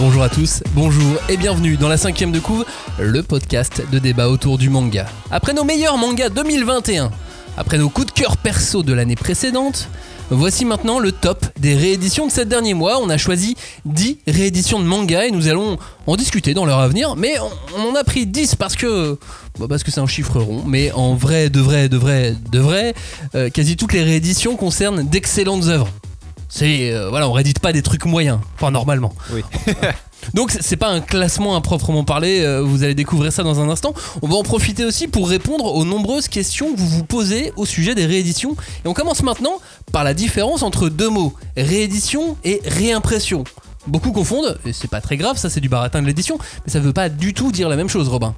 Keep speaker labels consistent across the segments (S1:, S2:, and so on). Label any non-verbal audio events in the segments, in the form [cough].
S1: Bonjour à tous, bonjour et bienvenue dans la cinquième de couve, le podcast de débat autour du manga. Après nos meilleurs mangas 2021, après nos coups de cœur perso de l'année précédente, voici maintenant le top des rééditions de ces derniers mois. On a choisi 10 rééditions de manga et nous allons en discuter dans leur avenir, mais on, en a pris 10 parce que bah, parce que c'est un chiffre rond, mais en vrai, de vrai, de vrai, de vrai, euh, quasi toutes les rééditions concernent d'excellentes œuvres. C'est euh, voilà, on réédite pas des trucs moyens, enfin normalement.
S2: Oui. [laughs]
S1: Donc c'est pas un classement à proprement parler, euh, vous allez découvrir ça dans un instant. On va en profiter aussi pour répondre aux nombreuses questions que vous vous posez au sujet des rééditions. Et on commence maintenant par la différence entre deux mots, réédition et réimpression. Beaucoup confondent, et c'est pas très grave, ça c'est du baratin de l'édition, mais ça veut pas du tout dire la même chose, Robin.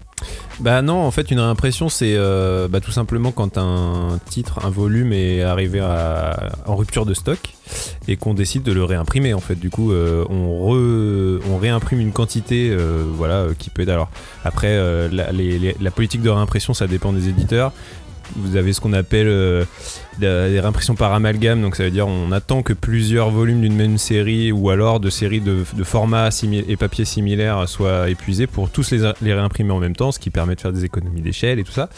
S2: Bah non, en fait, une réimpression, c'est euh, bah, tout simplement quand un titre, un volume est arrivé en rupture de stock et qu'on décide de le réimprimer. En fait, du coup, euh, on, réimprime une quantité, euh, voilà, qui peut être. Alors après, la, politique de réimpression, ça dépend des éditeurs. Vous avez ce qu'on appelle des réimpressions par amalgame, donc ça veut dire on attend que plusieurs volumes d'une même série ou alors de séries de, de formats et papiers similaires soient épuisés pour tous les, les réimprimer en même temps, ce qui permet de faire des économies d'échelle et tout ça.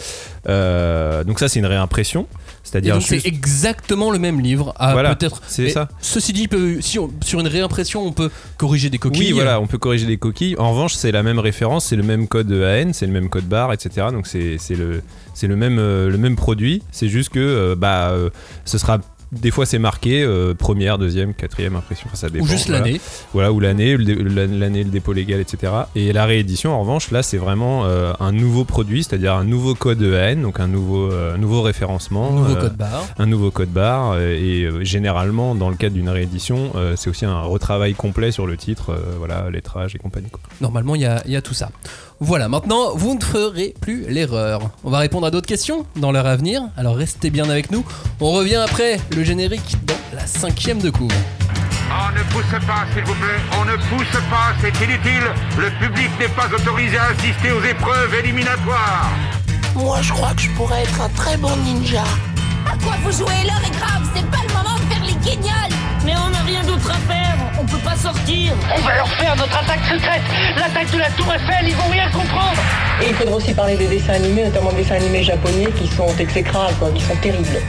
S2: Euh, donc ça c'est une réimpression, c'est-à-dire
S1: c'est
S2: juste-
S1: exactement le même livre, à
S2: Voilà,
S1: peut-être.
S2: c'est ça.
S1: Ceci dit, si on- sur une réimpression, on peut corriger des coquilles.
S2: Oui, voilà, on peut corriger les coquilles. En revanche, c'est la même référence, c'est le même code AN, c'est le même code barre, etc. Donc c'est le, c'est le, même, euh, le même produit. C'est juste que euh, bah, euh, ce sera. Des fois, c'est marqué euh, première, deuxième, quatrième impression. Enfin, ça dépend.
S1: Ou juste
S2: voilà.
S1: l'année.
S2: Voilà, ou l'année, l'année, le dépôt légal, etc. Et la réédition, en revanche, là, c'est vraiment euh, un nouveau produit, c'est-à-dire un nouveau code EAN, donc un nouveau, euh, nouveau référencement.
S1: Nouveau
S2: euh,
S1: code barre.
S2: un nouveau code barre et généralement dans le cadre d'une réédition c'est aussi un retravail complet sur le titre voilà lettrage et compagnie quoi.
S1: Normalement, il y a, il y a tout ça. Voilà, maintenant, vous ne ferez plus l'erreur. On va répondre à d'autres questions dans l'heure à venir, alors restez bien avec nous. On revient après le générique dans la cinquième de couvre.
S3: On ne pousse pas, s'il vous plaît. On ne pousse pas, c'est inutile. Le public n'est pas autorisé à assister aux épreuves éliminatoires.
S4: Moi, je crois que je pourrais être un très bon ninja.
S5: À quoi vous jouez L'heure est grave, c'est pas le moment de faire les guignols
S6: Mais on n'a rien d'autre pas sortir.
S7: On va leur faire notre attaque secrète, l'attaque de la Tour Eiffel, ils vont rien comprendre.
S8: Et il faudra aussi parler des dessins animés, notamment des dessins animés japonais qui sont exécrables, quoi, qui sont terribles.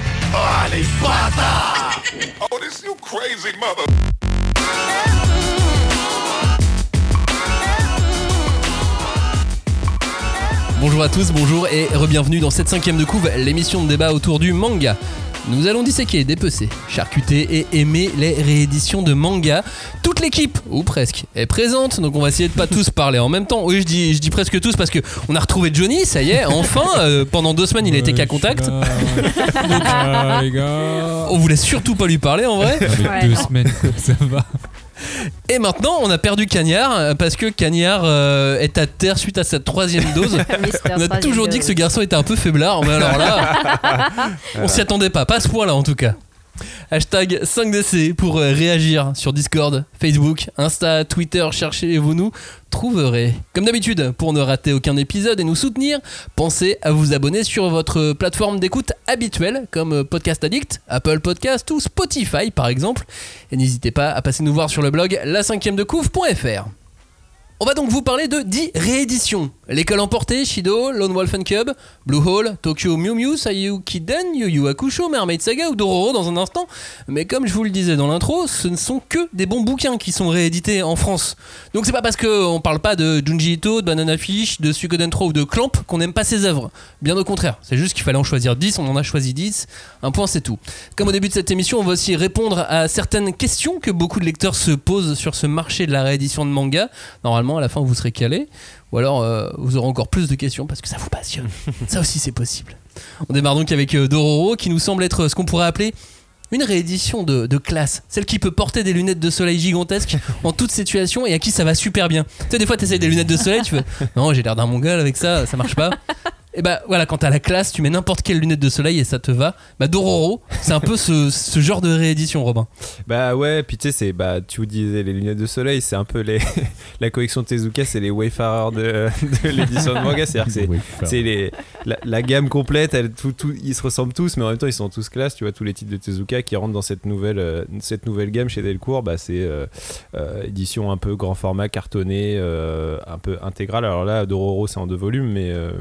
S1: Bonjour à tous, bonjour et re-bienvenue dans cette cinquième de couve, l'émission de débat autour du manga. Nous allons disséquer, dépecer, charcuter et aimer les rééditions de manga. Toute l'équipe, ou presque, est présente, donc on va essayer de pas tous parler en même temps. Oui, je dis, je dis presque tous parce que on a retrouvé Johnny, ça y est, enfin. euh, pendant deux semaines, il a été qu'à contact. [laughs]
S9: Les gars.
S1: On voulait surtout pas lui parler en vrai.
S9: Deux semaines, ça va.
S1: Et maintenant, on a perdu Cagnard euh, parce que Cagnard euh, est à terre suite à sa troisième dose. [laughs] On a toujours dit que ce garçon était un peu faiblard, mais alors là, [laughs] on s'y attendait pas, pas à ce point-là en tout cas. Hashtag 5DC pour euh, réagir sur Discord, Facebook, Insta, Twitter, cherchez-vous nous, trouverez. Comme d'habitude, pour ne rater aucun épisode et nous soutenir, pensez à vous abonner sur votre plateforme d'écoute habituelle comme euh, Podcast Addict, Apple Podcast ou Spotify par exemple. Et n'hésitez pas à passer nous voir sur le blog la 5 de. On va donc vous parler de 10 rééditions. L'école emportée, Shido, Lone Wolf and Cub, Blue Hole, Tokyo Mew Mew, Sayuki Den, Yu Yu Hakusho, Mermaid Saga ou Dororo dans un instant. Mais comme je vous le disais dans l'intro, ce ne sont que des bons bouquins qui sont réédités en France. Donc c'est pas parce qu'on parle pas de Junji Ito, de Banana Fish, de Suikoden 3 ou de Clamp qu'on n'aime pas ses œuvres. Bien au contraire, c'est juste qu'il fallait en choisir 10, on en a choisi 10. Un point c'est tout. Comme au début de cette émission, on va aussi répondre à certaines questions que beaucoup de lecteurs se posent sur ce marché de la réédition de manga. Normalement, à la fin, vous serez calé. Ou alors, euh, vous aurez encore plus de questions parce que ça vous passionne. [laughs] ça aussi, c'est possible. On démarre donc avec euh, Dororo, qui nous semble être ce qu'on pourrait appeler une réédition de, de classe. Celle qui peut porter des lunettes de soleil gigantesques en toute situation et à qui ça va super bien. Tu sais, des fois, tu essayes des lunettes de soleil, tu fais [laughs] Non, j'ai l'air d'un mongol avec ça, ça marche pas. Et bah voilà, quand t'as la classe, tu mets n'importe quelle lunette de soleil et ça te va. Bah Dororo, c'est un peu ce, ce genre de réédition, Robin.
S2: Bah ouais, puis tu sais, c'est bah tu vous disais les lunettes de soleil, c'est un peu les [laughs] la collection Tezuka, c'est les Wayfarers de, [laughs] de l'édition de manga, c'est-à-dire que c'est
S9: Wayfarer.
S2: c'est les la, la gamme complète, elle, tout, tout- ils se ressemblent tous, mais en même temps ils sont tous classe. Tu vois tous les titres de Tezuka qui rentrent dans cette nouvelle euh, cette nouvelle gamme chez Delcourt, bah c'est euh, euh, édition un peu grand format, cartonné, euh, un peu intégrale. Alors là, Dororo c'est en deux volumes, mais euh,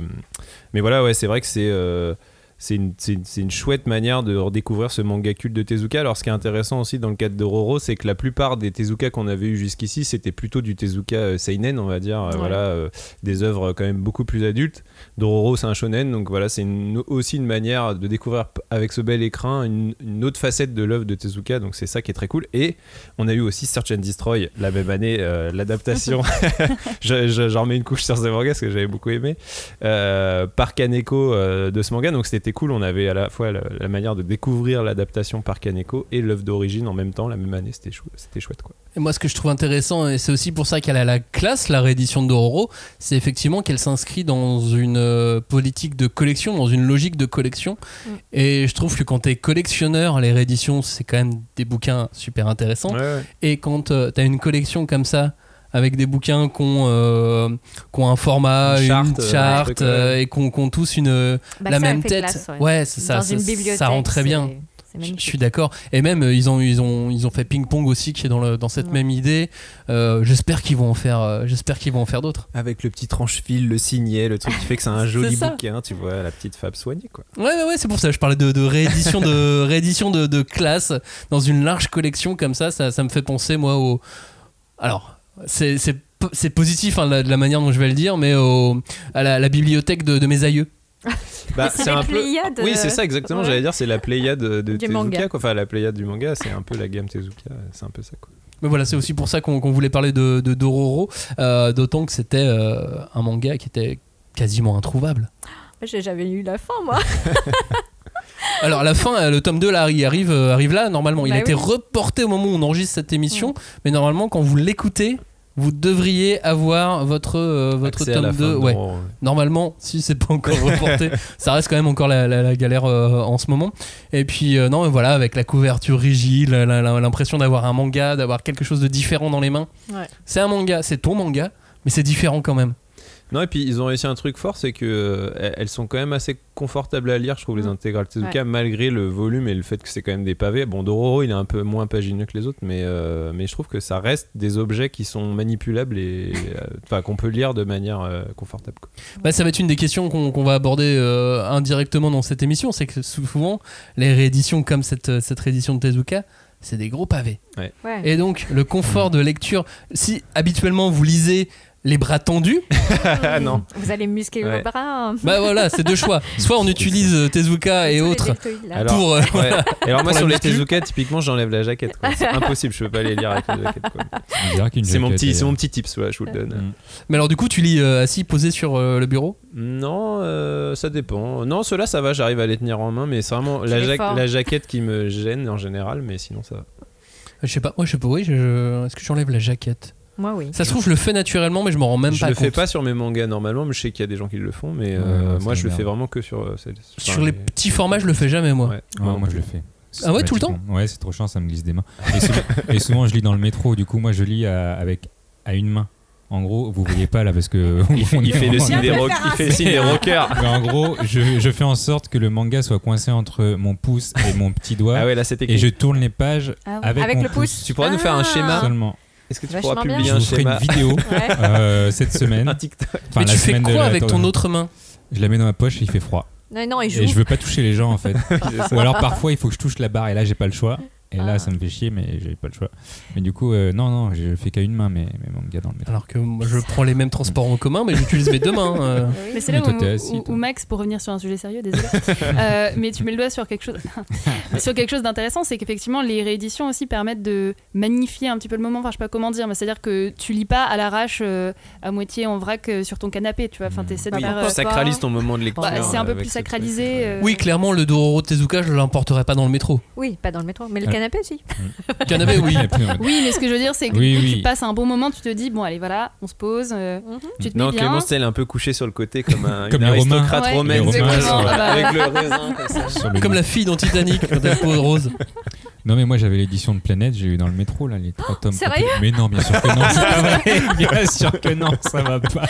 S2: mais voilà, ouais, c'est vrai que c'est euh, c'est une, une- chouette manière de redécouvrir ce manga culte de Tezuka. Alors, ce qui est intéressant aussi dans le cadre de Roro, c'est que la plupart des Tezuka qu'on avait eu jusqu'ici, c'était plutôt du Tezuka euh, Seinen, on va dire. euh,
S10: Ouais.
S2: Voilà, euh, des œuvres quand même beaucoup plus adultes. Dororo, c'est un shonen, donc voilà, c'est aussi une manière de découvrir avec ce bel écran une, une autre facette de l'œuvre de Tezuka, donc c'est ça qui est très cool. Et on a eu aussi Search and Destroy la même année, euh, l'adaptation. [laughs] [laughs] Je- je- J'en remets une couche sur ce manga parce que j'avais beaucoup aimé. Euh, par Kaneko de ce manga, donc c'était cool. On avait à la fois la, la manière de découvrir l'adaptation par Kaneko et l'œuvre d'origine en même temps, la même année. C'était chou- c'était chouette quoi.
S1: Et moi, ce que je trouve intéressant, et c'est aussi pour ça qu'elle a la classe, la réédition de Dororo, c'est effectivement qu'elle s'inscrit dans une euh, politique de collection, dans une logique de collection.
S10: Mm.
S1: Et je trouve que quand t'es collectionneur, les rééditions, c'est quand même des bouquins super intéressants.
S2: Ouais, ouais.
S1: Et quand euh, t'as une collection comme ça, avec des bouquins qui ont, euh, qui ont un format,
S2: Une
S1: une
S2: charte, euh, ouais.
S1: euh, et qui ont, qui ont tous une,
S10: Bah,
S1: la même tête.
S10: classe, ouais.
S1: ça, ça, ça rend très bien. Je suis d'accord. Et même, ils ont, ils ont, ils ont fait ping-pong aussi, qui est dans, le, dans cette
S10: Ouais.
S1: même idée. Euh, j'espère qu'ils vont en faire, euh, j'espère qu'ils vont en faire d'autres.
S2: Avec le petit tranche-fil, le signet, le truc qui fait que c'est un [laughs] joli bouquin, tu vois, la petite fable soignée quoi.
S1: Ouais, ouais, ouais, c'est pour ça. Je parlais de, de réédition, de, [laughs] réédition de, de classe dans une large collection comme ça. Ça, ça me fait penser, moi, au. Alors, c'est, c'est, po- c'est positif hein, la- de la manière dont je vais le dire, mais au, à la, la bibliothèque de, de mes aïeux. [laughs]
S2: Bah,
S10: c'est les Pléiades,
S2: Oui,
S10: euh,
S2: c'est ça exactement.
S10: ouais.
S2: J'allais dire, c'est la Pléiade de,
S10: Du
S2: Tezuka,
S10: manga.
S2: quoi. Enfin, la Pléiade du manga, c'est un peu la gamme Tezuka. C'est un peu ça, quoi.
S1: Mais voilà, c'est aussi pour ça qu'on, voulait parler de, de Dororo, euh, d'autant que c'était euh, un manga qui était quasiment introuvable.
S10: J'ai jamais lu la fin, moi. [laughs]
S1: Alors la fin, euh, le tome 2 là, il arrive, euh, arrive là normalement. Il
S10: Bah
S1: a été reporté au moment où on enregistre cette émission, mais normalement quand vous l'écoutez, vous devriez avoir votre, euh, votre
S2: Accès
S1: tome
S2: fin
S1: 2.
S2: de
S1: Ouais. Normalement, si c'est pas encore [laughs] reporté, ça reste quand même encore la, la- la galère euh, en ce moment. Et puis euh, non, voilà, avec la couverture rigide, l'impression d'avoir un manga, d'avoir quelque chose de différent dans les mains.
S10: Ouais.
S1: C'est un manga, c'est ton manga, mais c'est différent quand même.
S2: Non, et puis ils ont réussi un truc fort, c'est que euh, elles- sont quand même assez confortables à lire, je trouve, les
S10: Mm.
S2: intégrales Tezuka,
S10: Ouais.
S2: malgré le volume et le fait que c'est quand même des pavés. Bon, Dororo, il est un peu moins pagineux que les autres, mais, euh, mais je trouve que ça reste des objets qui sont manipulables et euh, enfin qu'on peut lire de manière euh, confortable. quoi.
S1: Bah, ça va être une des questions qu'on va aborder euh, indirectement dans cette émission, c'est que souvent les rééditions comme cette, cette réédition de Tezuka, c'est des gros pavés.
S10: Ouais.
S1: Et donc le confort de lecture, si habituellement vous lisez les bras tendus, [laughs]
S2: Ah non.
S10: Vous allez muscler
S2: Ouais.
S10: vos bras.
S1: bah voilà, c'est deux choix. [laughs] Soit on utilise euh, Tezuka et autres.
S2: Alors,
S1: pour euh,
S2: ouais. Et alors [laughs] moi sur les. Tezuka, typiquement, j'enlève la jaquette. C'est impossible, je peux pas les lire avec la jaquette. C'est mon petit, c'est
S9: d'ailleurs.
S2: mon petit tips, voilà, je vous le donne.
S9: Mm.
S1: Mais alors du coup, tu lis euh, assis posé sur euh, le bureau?
S2: Non, euh, ça dépend. Non, ceux-là, ça va, j'arrive à les tenir en main, mais c'est vraiment la, ja- la jaquette qui me gêne en général, mais sinon ça va.
S1: Je sais pas, moi je sais pas, oui, je- je- est-ce que j'enlève la jaquette?
S10: Moi, oui.
S1: Ça se trouve, je le fais naturellement, mais je m'en rends même
S2: je
S1: pas
S2: le
S1: compte.
S2: fais pas sur mes mangas normalement, mais je sais qu'il y a des gens qui le font, mais
S9: Ouais,
S2: euh, moi je le fais vraiment que sur. euh,
S1: Sur
S2: enfin,
S1: les petits formats, je le fais jamais, moi.
S2: Ouais,
S9: Ouais,
S2: non
S9: moi je le fais.
S1: Ah ouais, tout le temps.
S9: Ouais, c'est trop chiant, ça me glisse des mains. Et souvent, et souvent, je lis dans le métro, du coup, moi je lis à, avec, à une main. En gros, vous voyez pas là parce que. [laughs]
S2: Il fait,
S9: on
S2: il
S9: est
S2: fait le
S9: vraiment-
S2: signe des rock- il fait le signe des rockers.
S9: Mais en gros, je, je fais en sorte que le manga soit coincé entre mon pouce et mon petit doigt.
S2: Ah ouais, là c'est
S9: et je tourne les pages
S10: Ah ouais.
S9: avec,
S10: Avec
S9: mon
S10: le pouce.
S2: Tu pourras nous faire un
S10: Ah.
S2: schéma
S9: seulement.
S2: Est-ce que tu
S10: Vachement
S2: pourras
S10: bien.
S2: publier
S9: Je
S2: un
S9: vous ferai
S2: schéma
S9: une vidéo [laughs]
S10: Ouais.
S9: euh, cette semaine.
S2: Un TikTok.
S9: Enfin,
S1: mais
S9: la
S1: tu fais
S9: semaine de
S1: quoi
S9: la-
S1: avec ton autre main?
S9: Je la mets dans ma poche et il fait froid.
S10: Non, non, il joue.
S9: Et je veux pas toucher les gens en fait. [laughs] Ou alors parfois il faut que je touche la barre et là j'ai pas le choix. Et là
S10: Ah.
S9: ça me fait chier mais j'ai pas le choix. Mais du coup, euh, non, non, je fais qu'à une main mes, mes mangas dans le métro.
S1: Alors que moi, je prends les mêmes transports en commun, mais j'utilise mes deux mains. euh.
S11: Mais c'est
S9: Mais
S11: là
S9: toi,
S11: où,
S9: assis,
S11: où-
S9: toi.
S11: où Max, pour revenir sur un sujet sérieux, désolé, [laughs] euh, mais tu mets le doigt sur quelque chose, [laughs] sur quelque chose d'intéressant, c'est qu'effectivement les rééditions aussi permettent de magnifier un petit peu le moment. Enfin, je sais pas comment dire, mais c'est-à-dire que tu lis pas à l'arrache, euh, à moitié en vrac euh, sur ton canapé, tu vois. Enfin, t'essaies de
S2: Oui,
S11: faire.
S2: tu sacralises ton moment de lecture.
S11: bah, c'est un peu plus sacralisé. euh,
S1: Oui, clairement, le Dororo Tezuka, je l'emporterai pas dans le métro.
S10: Oui, pas dans le métro. Mais le
S9: Alors-
S12: canapé aussi.
S1: Canapé, oui.
S11: Oui, mais ce que je veux dire, c'est que
S2: Oui, oui.
S11: tu passes un bon moment, tu te dis, bon, allez, voilà, on se pose, euh, tu te
S2: Non,
S11: mets bien.
S2: Clémence, elle est un peu couchée sur le côté comme un
S9: Comme
S2: une aristocrate
S11: Ouais,
S2: romaine.
S9: sur-
S11: bah,
S2: avec le raisin comme ça.
S9: Sur le-
S1: Comme la fille dans Titanic quand elle pose rose.
S9: Non mais moi j'avais l'édition de Planète, j'ai eu dans le métro là les trois tomes.
S12: sérieux.
S9: Mais non, bien sûr que non, c'est pas vrai. [laughs] Bien sûr que non, ça va pas.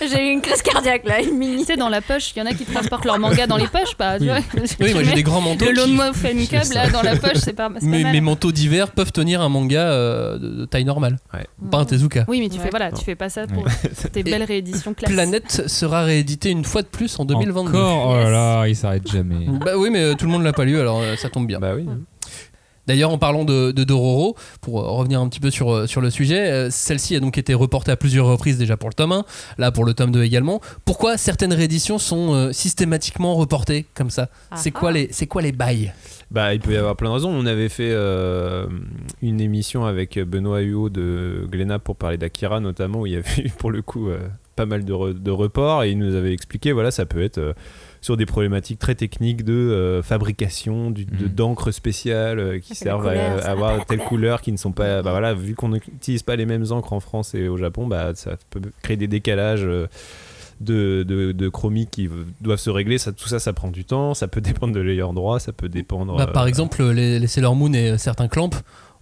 S12: J'ai eu une crise cardiaque là, une mini.
S11: Tu sais, dans la poche, il y en a qui transportent leur manga dans les poches, pas tu
S9: Oui.
S11: vois
S1: Oui, moi j'ai des grands manteaux.
S11: Le
S1: qui-
S11: Lone Wolf and Cub, là, dans la poche, c'est pas, pas
S1: Mes,
S11: mal.
S1: mes manteaux d'hiver peuvent tenir un manga euh, de, taille normale.
S2: Ouais.
S1: Pas un Tezuka.
S11: Oui, mais tu
S12: Ouais.
S11: fais, voilà, tu fais pas ça pour tes belles rééditions classe.
S1: Planète sera réédité une fois de plus en 2022.
S9: Encore, oh là là, il s'arrête jamais.
S1: Bah oui, mais euh, tout le monde l'a pas lu, alors euh, ça tombe bien.
S2: Bah oui.
S1: D'ailleurs, en parlant de, de Dororo, pour revenir un petit peu sur, sur le sujet, euh, celle-ci a donc été reportée à plusieurs reprises déjà pour le tome 1, là pour le tome 2 également. Pourquoi certaines rééditions sont euh, systématiquement reportées comme ça? C'est
S12: Ah
S1: quoi,
S12: ah.
S1: les- c'est quoi les bails?
S2: Bah, il peut y avoir plein de raisons. On avait fait euh, une émission avec Benoît Huot de Glénat pour parler d'Akira, notamment, où il y avait eu pour le coup euh, pas mal de, re- de reports et il nous avait expliqué voilà, ça peut être euh, sur des problématiques très techniques de euh, fabrication,
S9: Mhm.
S2: d'encre spéciale euh, qui servent à, avoir telle couleur qui ne sont pas. Bah voilà, vu qu'on n'utilise pas les mêmes encres en France et au Japon, bah, ça peut créer des décalages. euh, de, de, de chromie qui doivent se régler, ça, tout ça, ça prend du temps, ça peut [laughs] dépendre de l'ayant droit, ça peut dépendre.
S1: Bah, Par
S2: euh,
S1: exemple, les, les Sailor Moon et certains clamps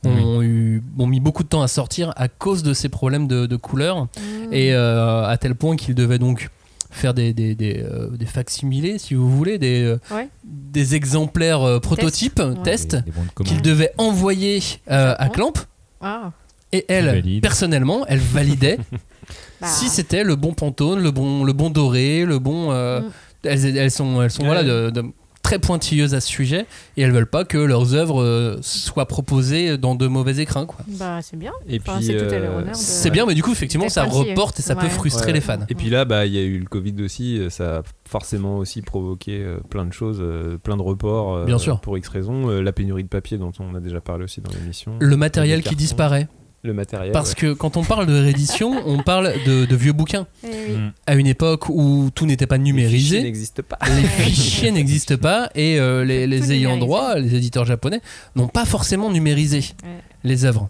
S1: ont, eu, ont mis beaucoup de temps à sortir à cause de ces problèmes de, de couleur et euh, à tel point qu'ils devaient donc faire des, des, des, euh, des facsimilés, si vous voulez, des, euh,
S12: Ouais.
S1: des exemplaires euh, prototypes,
S12: Ouais.
S1: tests,
S9: Des- des bons de commande.
S1: qu'ils devaient envoyer euh, à Clamp.
S12: Ah.
S1: Et elle,
S9: valide.
S1: personnellement, elle validait [laughs]
S12: Bah.
S1: si c'était le bon pantone, le bon, le bon doré, le bon. euh,
S12: Mm.
S1: elles, elles sont, elles sont
S2: Ouais.
S1: voilà, de- de- très pointilleuses à ce sujet et elles veulent pas que leurs œuvres euh, soient proposées dans de mauvais écrins. Quoi.
S12: Bah, c'est bien.
S2: Et
S12: Enfin,
S2: puis,
S12: c'est
S2: euh,
S12: de-
S1: C'est bien, mais du coup, effectivement, ça reporte et ça peut frustrer
S2: Ouais.
S1: les fans.
S2: Et puis là, bah, il y a eu le Covid aussi, euh, ça a forcément aussi provoqué euh, plein de choses, euh, plein de reports. euh,
S1: Bien sûr.
S2: Pour X raisons. Euh, la pénurie de papier dont on a déjà parlé aussi dans l'émission.
S1: Le matériel qui disparaît.
S2: Le matériel.
S1: Parce
S2: ouais.
S1: que quand on parle de réédition, on parle de, de vieux bouquins.
S12: Eh oui.
S9: Mm.
S1: À une époque où tout n'était pas
S2: Les fichiers
S1: numérisé,
S2: n'existent pas.
S1: les fichiers [laughs] n'existent pas et euh, les, ayants
S12: numérisé.
S1: droit, les éditeurs japonais, n'ont pas forcément numérisé
S12: Ouais.
S1: les œuvres.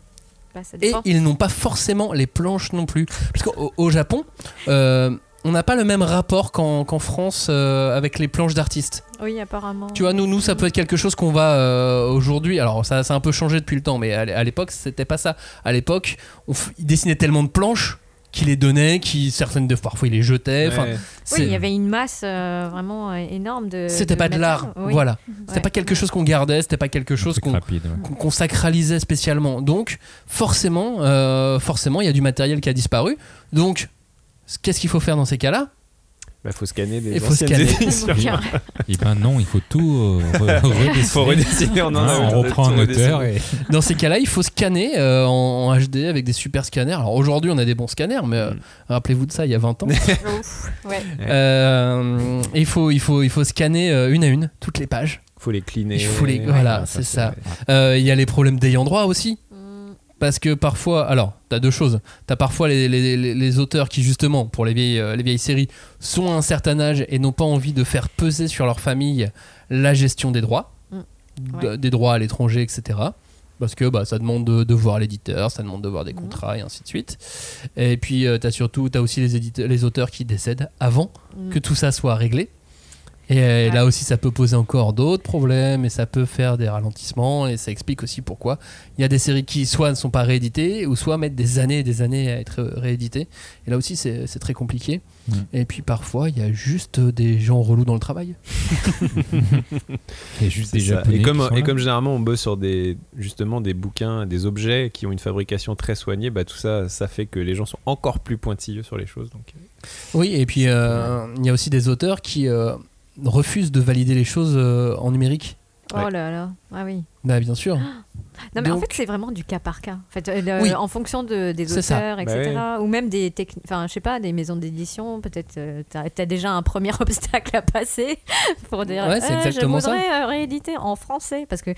S12: Bah,
S1: Et ils n'ont pas forcément les planches non plus. Parce qu'au au Japon, euh, on n'a pas le même rapport qu'en France euh, avec les planches d'artistes.
S12: Oui, apparemment.
S1: Tu vois, nous, nous, ça peut être quelque chose qu'on va euh, aujourd'hui. Alors, ça, ça a un peu changé depuis le temps, mais à l'é- à l'époque, c'était pas ça. À l'époque, ils dessinaient tellement de planches qu'ils les donnaient, qui certaines de parfois ils les
S2: Ouais.
S12: Oui, il y avait une masse euh, vraiment énorme de.
S1: c'était pas de l'art.
S12: Oui.
S1: Voilà. C'était
S12: Ouais.
S1: pas quelque chose qu'on gardait, c'était pas quelque chose qu'on
S9: ouais.
S1: sacralisait spécialement. Donc, forcément, euh, forcément, il y a du matériel qui a disparu. Donc, qu'est-ce qu'il faut faire dans ces cas-là?
S2: Bah, faut scanner des
S1: Il faut scanner.
S9: Et [laughs] ben non, il faut tout euh, re- [laughs] redessiner.
S2: faut redessiner, on en a
S9: Hein,
S2: eu
S9: on reprend
S2: tout
S9: un auteur
S2: redessiner.
S9: et
S1: Dans ces cas-là, il faut scanner euh, en, en HD avec des super scanners. Alors aujourd'hui, on a des bons scanners, mais euh,
S2: Mm.
S1: rappelez-vous de ça, il y a 20 ans. [laughs]
S12: Ouais.
S1: Euh, il, faut, il, faut, il faut scanner euh, une à une toutes les pages.
S2: faut les cleaner.
S1: Il faut les- voilà,
S2: Ouais,
S1: c'est ça. Euh, Il y a les problèmes d'ayant droit aussi. Parce que parfois, alors, t'as deux choses. T'as parfois les, les- les- les auteurs qui, justement, pour les vieilles, euh, les vieilles séries, sont à un certain âge et n'ont pas envie de faire peser sur leur famille la gestion des droits,
S12: Mm. Ouais.
S1: des droits à l'étranger, etc. Parce que bah, ça demande de, de voir l'éditeur, ça demande de voir des
S12: Mm.
S1: contrats et ainsi de suite. Et puis, euh, t'as surtout, t'as aussi les, éditeurs, les auteurs qui décèdent avant
S12: Mm.
S1: que tout ça soit réglé. Et euh, là aussi, ça peut poser encore d'autres problèmes et ça peut faire des ralentissements. Et ça explique aussi pourquoi il y a des séries qui soit ne sont pas rééditées ou soit mettent des années et des années à être rééditées. Et là aussi, c'est c'est très compliqué.
S9: Mm.
S1: Et puis parfois, il y a juste des gens relous dans le travail. [laughs]
S9: a juste des japonais.
S2: Et comme, et généralement on bosse sur des justement des bouquins, des objets qui ont une fabrication très soignée, bah tout ça, ça fait que les gens sont encore plus pointilleux sur les choses. Donc, euh,
S1: Oui, et puis euh, il y a aussi des auteurs qui euh, refusent de valider les choses euh, en numérique.
S12: Oh là là. Ah oui.
S1: Bah, bien sûr. [gasps]
S12: Non, mais en fait, c'est vraiment du cas par cas. En, fait, euh, le-
S1: Oui.
S12: en fonction de, des auteurs,
S2: Bah
S12: etc. Ou même des techniques. Enfin, je sais pas, des maisons d'édition. Peut-être euh, t'as as déjà un premier [laughs] obstacle à passer [laughs] pour dire
S1: Ouais, c'est exactement
S12: je voudrais euh, rééditer en français. Parce que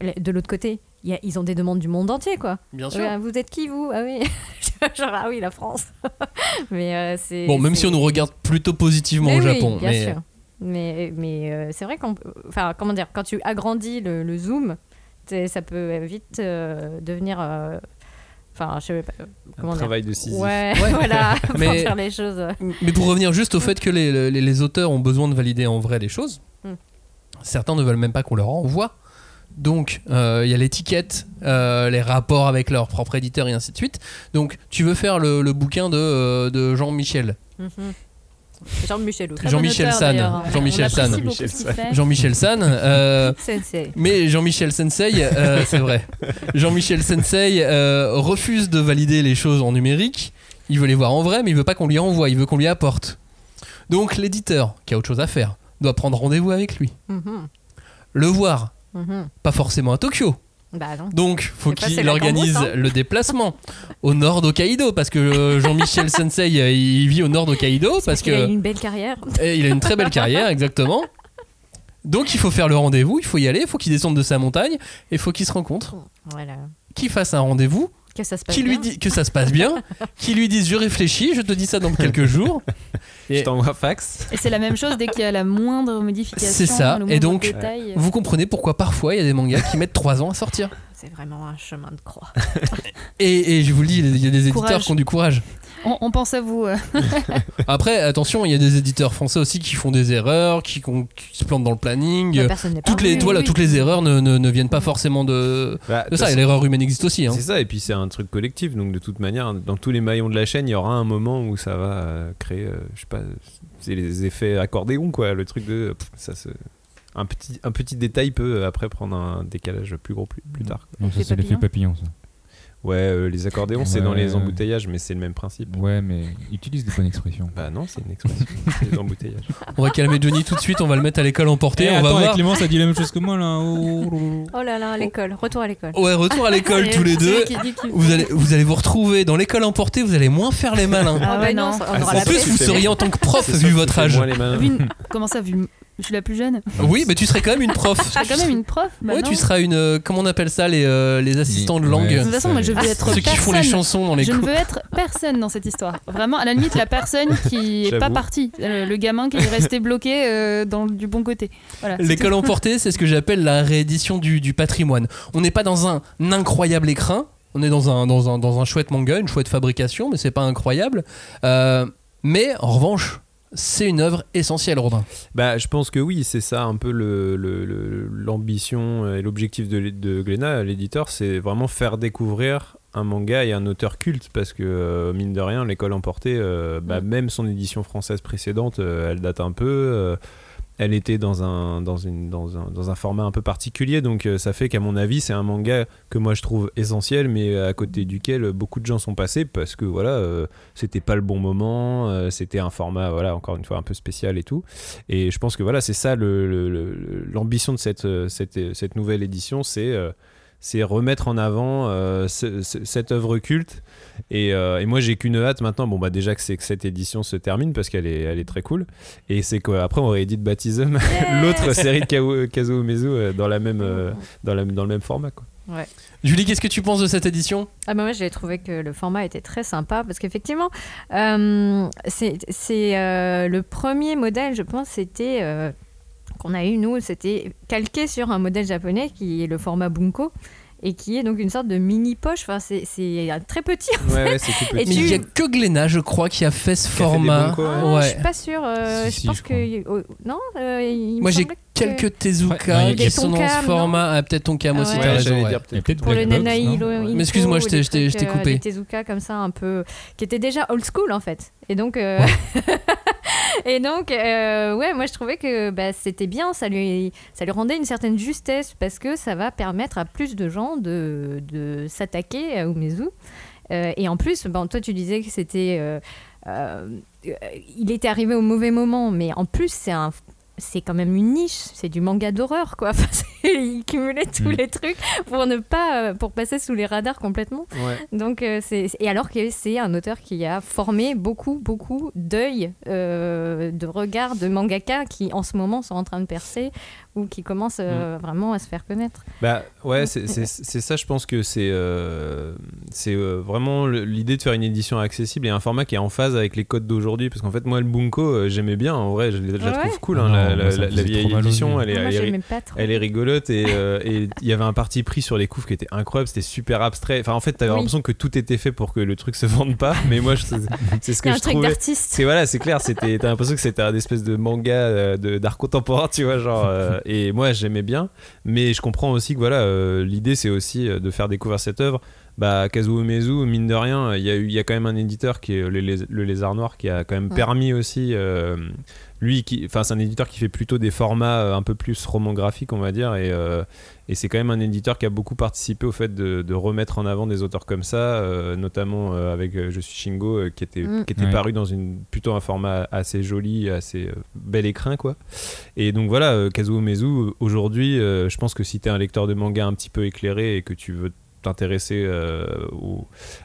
S12: de l'autre côté, il y a- ils ont des demandes du monde entier, quoi.
S1: Bien
S12: Euh, vous êtes qui, vous? Ah oui. [laughs] Genre, ah oui, la France. mais euh, c'est.
S1: Bon, même si on nous regarde plutôt positivement
S12: mais
S1: au
S12: oui,
S1: Japon.
S12: bien
S1: mais
S12: sûr. Mais, mais euh, c'est vrai qu'on. Enfin, comment dire, quand tu agrandis le, le zoom, Ça peut vite euh, devenir. euh, Enfin, je sais pas. Comment dire.
S2: travail de Sisyphe.
S12: Ouais,
S1: Ouais. [laughs]
S12: voilà. [laughs] pour
S1: Mais-
S12: faire les choses.
S1: Mais pour revenir juste au fait que les, les- les auteurs ont besoin de valider en vrai les choses,
S12: Mm.
S1: certains ne veulent même pas qu'on leur envoie. Donc, euh, il y a l'étiquette, euh, les rapports avec leur propre éditeur et ainsi de suite. Donc, tu veux faire le, le bouquin de, de Jean-Michel.
S12: Mhm. Jean-Michel
S1: San. Jean-Michel San. Jean-Michel San. euh, [laughs]
S12: Sensei.
S1: mais Jean-Michel Sensei, euh, c'est vrai. Jean-Michel Sensei euh, refuse de valider les choses en numérique. Il veut les voir en vrai, mais il veut pas qu'on lui envoie, il veut qu'on lui apporte. Donc l'éditeur, qui a autre chose à faire, doit prendre rendez-vous avec lui.
S12: Mhm.
S1: Le voir,
S12: Mhm.
S1: pas forcément à Tokyo.
S12: Bah non.
S1: Donc, faut qu'il organise
S12: hein.
S1: le déplacement au nord d'Hokkaido, parce que euh, Jean-Michel [laughs] Sensei, euh, il vit au nord d'Hokkaido, parce
S12: Il a
S1: que
S12: une belle carrière.
S1: et il a une très belle carrière, [laughs] exactement. Donc il faut faire le rendez-vous, il faut y aller, il faut qu'il descende de sa montagne, et il faut qu'ils se rencontrent,
S12: Voilà.
S1: qu'il fasse un rendez-vous,
S12: Que ça se passe
S1: qui lui
S12: bien.
S1: dit que ça se passe bien, [laughs] qui lui dise je réfléchis, je te dis ça dans quelques jours.
S2: Je t'envoie fax.
S11: Et c'est la même chose dès qu'il y a la moindre modification.
S1: C'est ça.
S11: le
S1: Et
S11: moindre
S1: donc,
S11: détail.
S1: vous comprenez pourquoi parfois il y a des mangas qui mettent 3 ans à sortir.
S12: C'est vraiment un chemin de croix. [laughs]
S1: Et, et je vous le dis, il y a des éditeurs
S11: Courage.
S1: qui ont du courage.
S11: On, on pense à vous. euh. [laughs]
S1: Après, attention, il y a des éditeurs français aussi qui font des erreurs, qui, se plantent dans le planning.
S12: N'est
S1: toutes les, voilà, toutes les erreurs ne, ne- ne viennent pas forcément de,
S2: Bah,
S1: de ça. Et l'erreur humaine existe aussi. hein.
S2: C'est ça, et puis c'est un truc collectif, donc de toute manière, dans tous les maillons de la chaîne, il y aura un moment où ça va euh, créer, euh, je sais pas, c'est les effets accordéon, quoi, le truc de. pff, ça se. Un petit, un petit détail peut après prendre un décalage plus gros plus, plus tard. quoi.
S9: Donc ça, c'est l'effet papillon, ça.
S2: Ouais, euh, les accordéons, c'est dans les embouteillages, mais c'est le même principe.
S9: Ouais, mais utilise des bonnes expressions.
S2: Bah non, c'est une expression. [laughs] c'est les embouteillages.
S1: On va calmer Johnny tout de suite, on va le mettre à l'école emportée.
S9: Eh,
S1: on va
S9: attends,
S1: voir.
S9: Clémence a dit la même chose que moi là. Oh.
S12: Oh là là, l'école. Retour à l'école.
S1: Ouais, retour à l'école tous les deux.
S12: qui dit
S1: Vous allez, vous allez vous retrouver dans l'école emportée, vous allez moins faire les malins.
S11: Ah ouais, non.
S12: on aura
S1: En
S12: la
S1: plus,
S12: paix.
S1: vous seriez en tant que prof, vu votre âge.
S11: Vu- Comment ça, vu Je suis la plus jeune
S1: Oui, mais tu serais quand même une prof. [laughs]
S11: Je serais quand même une prof. bah
S1: Ouais,
S11: non.
S1: tu seras une. euh, comment on appelle ça Les, euh, les assistants de
S9: Ouais.
S1: langue.
S11: De toute façon, moi, je veux [laughs] être
S1: Ceux qui font les
S11: personne.
S1: chansons dans les
S11: Je ne veux être personne dans cette histoire. Vraiment, à la limite, la personne qui est pas partie. Euh, le gamin qui est resté bloqué euh, dans, du bon côté. Voilà,
S1: L'école emportée, c'est ce que j'appelle la réédition du, du patrimoine. On n'est pas dans un incroyable écrin, on est dans un, dans, un, dans un chouette manga, une chouette fabrication, mais c'est pas incroyable. Euh, mais en revanche, c'est une œuvre essentielle, Robin.
S2: Bah, je pense que oui, c'est ça un peu le- le- le- l'ambition et l'objectif de, de Glénat, l'éditeur, c'est vraiment faire découvrir un manga et un auteur culte parce que euh, mine de rien, l'école emportée, euh, bah, même son édition française précédente, euh, elle date un peu. Euh, elle était dans un, dans, une, dans, un, dans un format un peu particulier, donc euh, ça fait qu'à mon avis, c'est un manga que moi je trouve essentiel, mais à côté duquel beaucoup de gens sont passés parce que voilà, euh, c'était pas le bon moment, euh, c'était un format, voilà, encore une fois, un peu spécial et tout. Et je pense que voilà, c'est ça l'ambition de cette, euh, cette, nouvelle édition, c'est euh, c'est remettre en avant euh, ce- ce- cette œuvre culte. Et, euh, et moi, j'ai qu'une hâte maintenant. Bon, bah déjà que c'est que cette édition se termine parce qu'elle est, elle est très cool. Et c'est qu'après, on réédite Baptism, [laughs] l'autre série de Kazuo Umezu euh, dans, la même, euh, dans, la, dans le même format. Quoi.
S12: Ouais.
S1: Julie, qu'est-ce que tu penses de cette édition?
S12: Ah bah moi j'ai trouvé que le format était très sympa parce qu'effectivement euh, c'est c'est, euh, le premier modèle je pense c'était euh, qu'on a eu nous c'était calqué sur un modèle japonais qui est le format bunko et qui est donc une sorte de mini poche enfin c'est très petit en
S2: Ouais,
S12: fait.
S2: ouais, c'est tout
S12: Et
S2: petit.
S1: Mais il
S12: tu-
S1: y a que Glénat, je crois, qui a fait ce
S2: Qui a fait
S1: format.
S2: Bunko, ouais.
S12: Ah,
S1: Ouais.
S12: je suis pas sûre euh,
S9: Si,
S12: je
S9: si,
S12: pense
S9: je
S12: que oh, non euh, il
S1: Moi, j'ai quelques Tezuka
S9: Ouais,
S1: qui sont dans
S12: Tonkam,
S1: ce format. Ah, peut-être Tonkam aussi,
S12: Ah
S1: t'as
S12: ouais.
S1: raison.
S12: pour le Nanaï
S1: Mais excuse-moi, je t'ai-
S12: euh,
S1: coupé.
S12: des Tezuka comme ça un peu qui était déjà old school en fait et donc euh, [laughs] et donc euh, ouais moi je trouvais que bah, c'était bien ça lui ça lui rendait une certaine justesse parce que ça va permettre à plus de gens de, de s'attaquer à Umezu Euh, et en plus bon, toi tu disais que c'était euh, euh, il était arrivé au mauvais moment mais en plus c'est un c'est quand même une niche, c'est du manga d'horreur quoi. [laughs] Enfin, il cumulait tous
S9: Mm.
S12: les trucs pour ne pas euh, pour passer sous les radars complètement.
S2: Ouais.
S12: Donc euh, c'est et alors que c'est un auteur qui a formé beaucoup beaucoup d'œil euh, de regard de mangaka qui en ce moment sont en train de percer ou qui commencent euh, vraiment à se faire connaître.
S2: Bah ouais, c'est ça, je pense que c'est euh, c'est euh, vraiment l'idée de faire une édition accessible et un format qui est en phase avec les codes d'aujourd'hui. Parce qu'en fait, moi, le Bunko, euh, j'aimais bien, en vrai, je, la trouve cool, hein,
S9: Non,
S2: la, vieille édition, elle est,
S12: Moi,
S2: elle est elle est rigolote et euh, il y avait un parti pris sur les couves qui était incroyable. C'était super abstrait. Enfin, en fait, t'avais
S12: Oui.
S2: l'impression que tout était fait pour que le truc se vende pas. Mais moi, c'est ce que
S12: a
S2: je
S12: un truc
S2: trouvais.
S12: d'artiste.
S2: C'est voilà, c'est clair. C'était, t'as l'impression que c'était un espèce de manga euh, de d'art contemporain, tu vois, genre. Et moi, j'aimais bien, mais je comprends aussi que voilà, euh, l'idée c'est aussi euh, de faire découvrir cette œuvre. Bah, Kazuo Umezu, mine de rien, il y a y quand même un éditeur qui est le, Lézard Noir qui a quand même
S12: Ouais.
S2: permis aussi. euh, lui, qui, enfin, c'est un éditeur qui fait plutôt des formats euh, un peu plus roman graphiques, on va dire, et, euh, et c'est quand même un éditeur qui a beaucoup participé au fait de, de remettre en avant des auteurs comme ça, euh, notamment euh, avec Je suis Shingo, euh, qui était,
S12: Mm.
S2: qui était
S9: Ouais.
S2: paru dans une, plutôt un format assez joli, assez euh, bel écrin, quoi. Et donc voilà, euh, Kazuo Umezu, euh, aujourd'hui, euh, je pense que si tu es un lecteur de manga un petit peu éclairé et que tu veux t'intéresser euh,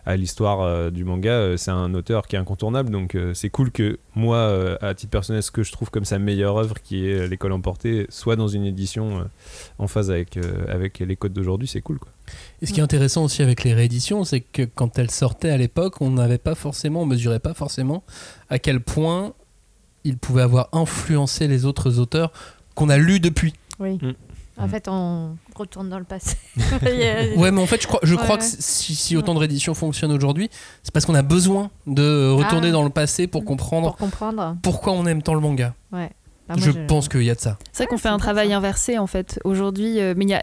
S2: à l'histoire euh, du manga, euh, c'est un auteur qui est incontournable. Donc euh, c'est cool que moi, euh, à titre personnel, ce que je trouve comme sa meilleure œuvre, qui est L'école emportée, soit dans une édition euh, en phase avec, euh, avec les codes d'aujourd'hui, c'est cool. Quoi.
S1: Et ce qui est intéressant aussi avec les rééditions, c'est que quand elles sortaient à l'époque, on n'avait pas forcément, on mesurait pas forcément à quel point ils pouvaient avoir influencé les autres auteurs qu'on a lus depuis.
S12: Oui.
S2: Mm.
S12: En fait, on retourne dans le passé. [laughs]
S1: Ouais, mais en fait, je crois, je crois
S12: Ouais.
S1: que si, si autant de rééditions fonctionnent aujourd'hui, c'est parce qu'on a besoin de retourner
S12: Ah.
S1: dans le passé pour comprendre
S12: Pour comprendre.
S1: pourquoi on aime tant le manga.
S12: Ouais. Bah, moi,
S1: je, pense qu'il y a de ça.
S11: C'est vrai qu'on fait un travail
S12: ça.
S11: inversé en fait aujourd'hui, euh, mais il y a,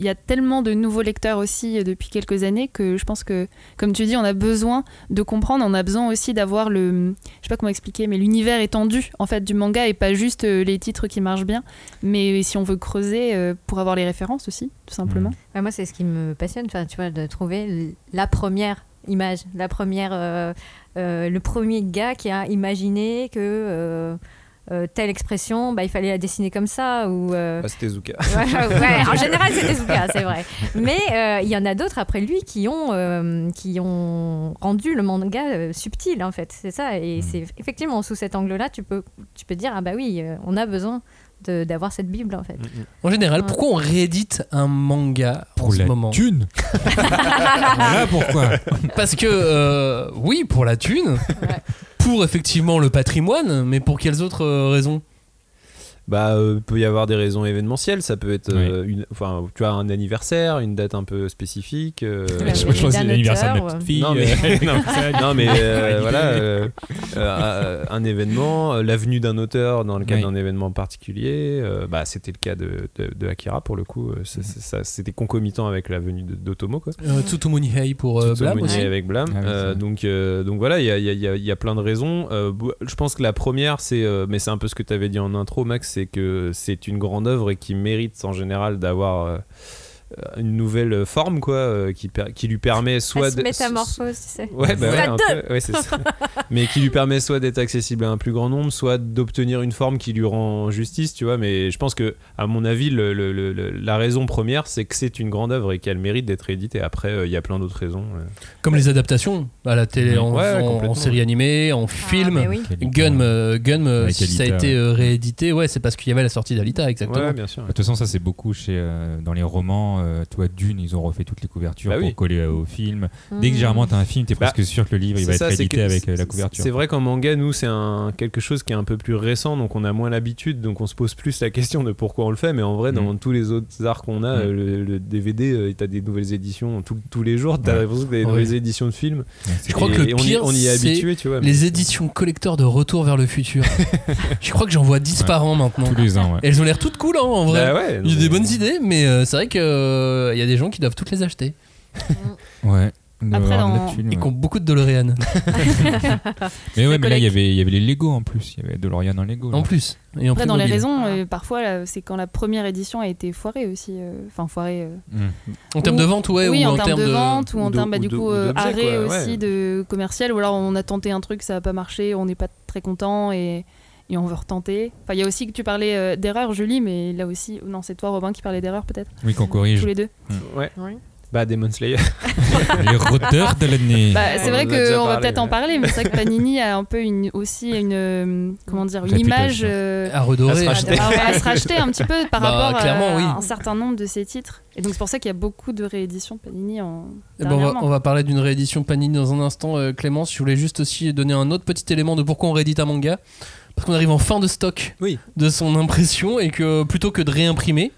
S11: y a tellement de nouveaux lecteurs aussi euh, depuis quelques années que je pense que, comme tu dis, on a besoin de comprendre, on a besoin aussi d'avoir le, je sais pas comment expliquer, mais l'univers étendu en fait du manga et pas juste euh, les titres qui marchent bien, mais si on veut creuser euh, pour avoir les références aussi, tout simplement.
S12: Ouais, moi, c'est ce qui me passionne, tu vois, de trouver la première image, la première, le premier gars qui a imaginé que euh, telle expression, bah, il fallait la dessiner comme ça, ou euh,
S2: Ah, C'était Zuka. [laughs]
S12: Ouais, ouais, ouais, en [laughs] général, c'était Zuka, c'est vrai. Mais euh, il y en a d'autres après lui qui ont, qui ont rendu le manga subtil, en fait. C'est ça. Et c'est effectivement sous cet angle-là, tu peux, tu peux dire ah bah oui, on a besoin d'avoir cette bible, en fait.
S1: En général,
S12: Ouais.
S1: pourquoi on réédite un manga en
S9: Pour
S1: ce
S9: la
S1: moment
S9: thune [laughs] Voilà pourquoi.
S1: Parce que, euh, oui, pour la thune, pour effectivement le patrimoine, mais pour quelles autres euh, raisons?
S2: Bah, euh, peut y avoir des raisons événementielles. Ça peut être, euh, une, enfin, tu vois, un anniversaire, une date un peu spécifique. euh,
S12: La-
S9: Je c'est
S12: d'un
S9: l'anniversaire de ma petite fille.
S2: Non mais, [laughs]
S9: euh,
S2: non, non, mais euh, voilà, euh, euh, un événement, euh, l'avenue d'un auteur dans le cadre
S9: Oui.
S2: d'un événement particulier, euh, bah, c'était le cas de, de, de Akira pour le coup, ça- c'était concomitant avec la venue de- d'Otomo quoi.
S1: euh, Tsutomu Nihei pour euh, Blam aussi.
S2: avec Blam.
S9: Ah
S2: Euh, donc, euh, donc voilà, il y a, il y a- il y a- y a plein de raisons. Euh, je pense que la première, c'est, euh, mais c'est un peu ce que tu avais dit en intro, Max, c'est que c'est une grande œuvre et qui mérite en général d'avoir euh, une nouvelle forme, quoi, euh, qui, qui lui permet soit de-
S12: métamorphose, tu sais.
S2: Ouais, bah ouais,
S12: Stade
S2: un
S12: deux.
S2: peu, ouais, c'est ça. [laughs] mais qui lui permet soit d'être accessible à un plus grand nombre, soit d'obtenir une forme qui lui rend justice, tu vois. Mais je pense que, à mon avis, le- le- le- le- la raison première, c'est que c'est une grande œuvre et qu'elle mérite d'être éditée. Après, euh, il y a plein d'autres raisons. euh.
S1: Comme les adaptations à la télé, en,
S2: Ouais,
S1: en- en série animée, en film.
S12: mais oui.
S1: Gun, euh, Gun euh, si ça a été euh, réédité, ouais, c'est parce qu'il y avait la sortie d'Alita, exactement.
S2: Ouais, bien sûr.
S9: De toute façon, ça c'est beaucoup chez euh, dans les romans. Euh, toi, Dune, ils ont refait toutes les couvertures
S2: Bah
S9: pour
S2: oui.
S9: coller euh, au film. Dès que généralement t'as un film, t'es
S2: Bah,
S9: presque sûr que le livre il va être édité
S2: que-
S9: avec euh, la couverture.
S2: C'est vrai qu'en manga, nous, c'est un, quelque chose qui est un peu plus récent, donc on a moins l'habitude, donc on se pose plus la question de pourquoi on le fait. Mais en vrai, dans
S9: Mm.
S2: tous les autres arts qu'on a,
S9: Mm.
S2: euh, le, le DVD, euh, t'as des nouvelles éditions tout- tous les jours, t'as
S9: Ouais.
S2: l'impression que t'as des
S1: Ouais.
S2: nouvelles éditions de films.
S1: Je crois
S2: Et-
S1: que le
S2: on y-
S1: pire,
S2: on y est habitué, tu vois.
S1: Les éditions collector de Retour vers le futur. [laughs] je crois que j'en vois 10
S9: Ouais.
S1: par an maintenant.
S9: tous les ans.
S1: Elles ont l'air toutes cool hein, en vrai. Il y a des bonnes idées, mais c'est vrai qu'il y a des gens qui doivent toutes les acheter.
S9: Ouais. Il
S11: Après, dans-
S9: thune,
S1: Et
S9: ouais.
S1: qui ont beaucoup de DeLorean. [laughs] [laughs]
S9: Mais ouais, mais là il y avait il y avait les Lego en plus. Il y avait DeLorean en Lego.
S1: en plus. Et en
S11: Après, dans les raisons, euh, parfois, c'est quand la première édition a été foirée aussi. euh, Enfin, foirée. euh,
S9: Mm.
S1: En termes de vente, ouais,
S11: oui,
S1: ou
S11: en,
S1: en
S11: termes de, vente ou en termes bah, du coup euh, arrêt
S2: quoi,
S11: aussi
S2: ouais.
S11: de commercial ou alors on a tenté un truc ça n'a pas marché on n'est pas très content et, et on veut retenter enfin il y a aussi que tu parlais euh, d'erreur Julie mais là aussi non c'est toi Robin qui parlait d'erreur peut-être
S9: Oui, qu'on corrige.
S11: tous les deux
S2: Ouais.
S12: Oui.
S2: Bah, Demon Slayer. [laughs]
S9: les rôdeurs de l'année.
S11: bah,
S2: on
S11: c'est vrai qu'on va peut-être en parler mais c'est vrai que Panini a un peu une, aussi une euh, comment dire une image euh,
S1: à redorer.
S2: À se racheter.
S11: à, [laughs] à se racheter un petit peu par
S1: Bah,
S11: rapport
S1: clairement,
S11: à,
S1: oui.
S11: un certain nombre de ses titres et donc c'est pour ça qu'il y a beaucoup de rééditions Panini en
S1: Eh ben, on, va,
S11: dernièrement.
S1: on va parler d'une réédition Panini dans un instant, euh, Clémence. Je voulais juste aussi donner un autre petit élément de pourquoi on réédite un manga. Parce qu'on arrive en fin de stock
S2: Oui.
S1: de son impression et que plutôt que de réimprimer,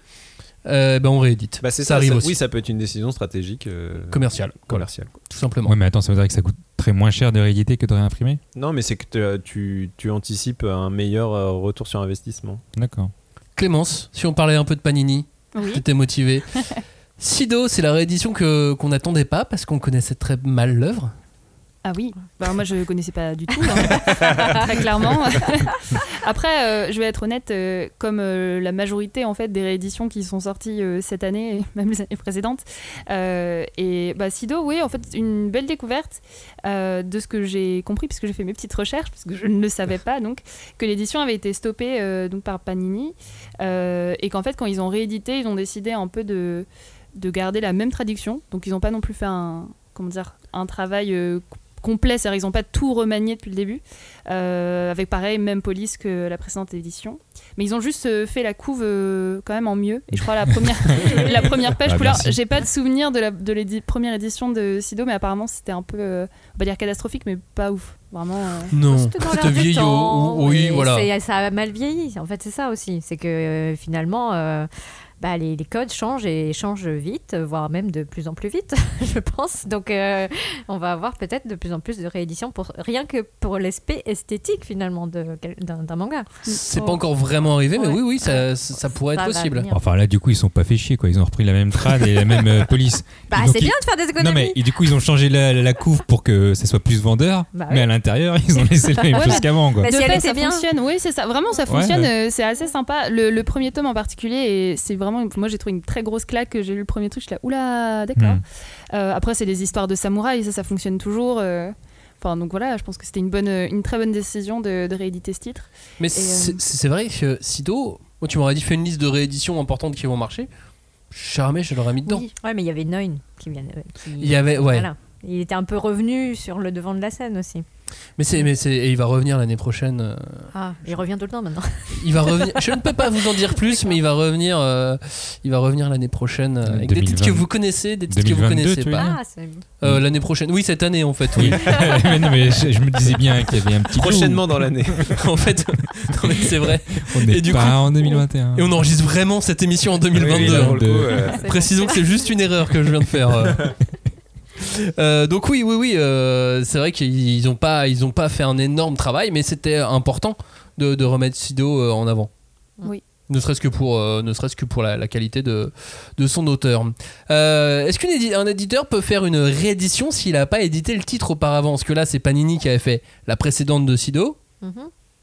S1: euh, ben on réédite.
S2: Bah, c'est
S1: ça,
S2: ça,
S1: arrive
S2: ça-
S1: aussi.
S2: Oui, ça peut être une décision stratégique. euh,
S1: Commerciale.
S2: Commerciale. quoi.
S1: Tout simplement.
S9: Ouais, mais attends, ça veut dire que ça coûterait moins cher de rééditer que de réimprimer?
S2: Non, mais c'est que tu, tu anticipes un meilleur euh, retour sur investissement.
S9: D'accord.
S1: Clémence, si on parlait un peu de Panini,
S11: Oui.
S1: j'étais motivé. [laughs] Sido, c'est la réédition que qu'on n'attendait pas parce qu'on connaissait très mal l'œuvre.
S11: Ah oui, bah, moi je connaissais pas du tout, hein. [laughs] très clairement. [laughs] Après, euh, je vais être honnête, euh, comme euh, la majorité en fait des rééditions qui sont sorties cette année, et même les années précédentes, et bah, Sido, oui, en fait, une belle découverte de ce que j'ai compris, puisque j'ai fait mes petites recherches, parce que je ne le savais pas, donc que l'édition avait été stoppée donc par Panini, et qu'en fait, quand ils ont réédité, ils ont décidé un peu de de garder la même traduction, donc ils n'ont pas non plus fait un comment dire un travail complet, c'est-à-dire ils n'ont pas tout remanié depuis le début, euh, avec pareil, même police que la précédente édition. Mais ils ont juste euh, fait la couve euh, quand même en mieux. Et je crois la première, [laughs] la première page
S9: Ah,
S11: couleur, j'ai pas de souvenir de la de première édition de Sido, mais apparemment c'était un peu, euh, on va dire catastrophique, mais pas ouf. Vraiment. euh,
S1: Non,
S12: C'était
S1: vieillot. Oui, voilà.
S12: Ça a mal vieilli. En fait, c'est ça aussi. C'est que euh, finalement, euh, bah, les, les codes changent et changent vite, voire même de plus en plus vite, [laughs] je pense. Donc, euh, on va avoir peut-être de plus en plus de rééditions pour rien que pour l'aspect esthétique finalement d'un manga.
S1: C'est pas encore vraiment arrivé, mais
S12: Ouais.
S1: oui, oui, ça, ça- pourrait
S12: Ça
S1: être possible.
S9: Enfin là, du coup, ils sont pas fait chier, quoi. Ils ont repris la même trad et la même euh, police.
S12: Bah, c'est
S9: ils-
S12: bien de faire des économies.
S9: Non mais et du coup ils ont changé la, la couve pour que ça soit plus vendeur,
S12: Bah
S9: mais
S12: oui.
S9: à l'intérieur ils ont laissé la [laughs] même
S11: Ouais,
S9: chose qu'avant quoi.
S12: Bah,
S11: de
S12: si elle
S11: fait,
S12: était
S11: ça
S12: bien.
S11: fonctionne. Oui, c'est ça. Vraiment, ça fonctionne.
S9: ouais.
S11: euh, c'est assez sympa. Le, le premier tome en particulier, et c'est vraiment. Moi, j'ai trouvé une très grosse claque. que J'ai lu le premier truc. Je suis là, oula, d'accord.
S9: Hmm.
S11: Euh, après, c'est des histoires de samouraïs. Ça, ça fonctionne toujours. euh. Enfin, donc voilà, je pense que c'était une bonne, une très bonne décision de, de rééditer ce titre.
S1: Mais c'est
S11: euh,
S1: vrai que Sido, moi, tu m'aurais dit fais une liste de rééditions importantes qui vont marcher. Jamais je l'aurais mis dedans.
S12: Oui. Ouais, mais il y avait Noin qui vient. euh, qui-
S1: Il y avait, ouais.
S12: Voilà. Il était un peu revenu sur le devant de la scène aussi.
S1: Mais c'est, mais c'est, et il va revenir l'année prochaine. euh,
S12: Ah, il revient tout le temps maintenant.
S1: Il va revenir. [laughs] Je ne peux pas vous en dire plus, mais il va revenir. euh, il va revenir l'année prochaine euh, avec des titres que
S9: 2020.
S1: vous connaissez, des titres que vous
S9: 2022,
S1: connaissez pas.
S12: Ah, c'est
S1: Euh, l'année prochaine. Oui, cette année en fait. Oui. [laughs] [laughs]
S9: mais non mais je, je me disais bien qu'il y avait un petit
S2: Prochainement dans l'année.
S1: en fait, non, mais c'est vrai.
S9: On n'est
S1: Et du
S9: pas
S1: coup-
S9: en 2021.
S1: Et on enregistre vraiment cette émission en 2022.
S2: Oui, là, pour
S1: hein.
S2: coup,
S1: Précisons que c'est juste une erreur que je viens de faire. Euh. Donc oui, oui, oui, euh, c'est vrai qu'ils n'ont pas, ils ont pas fait un énorme travail, mais c'était important de, de remettre Sido euh, en avant.
S11: Oui.
S1: Ne serait-ce que pour, euh, ne serait-ce que pour la, la qualité de, de son auteur. Est-ce qu'un éditeur peut faire une réédition s'il n'a pas édité le titre auparavant? Parce que là, c'est Panini qui avait fait la précédente de Sido.
S12: Mhm.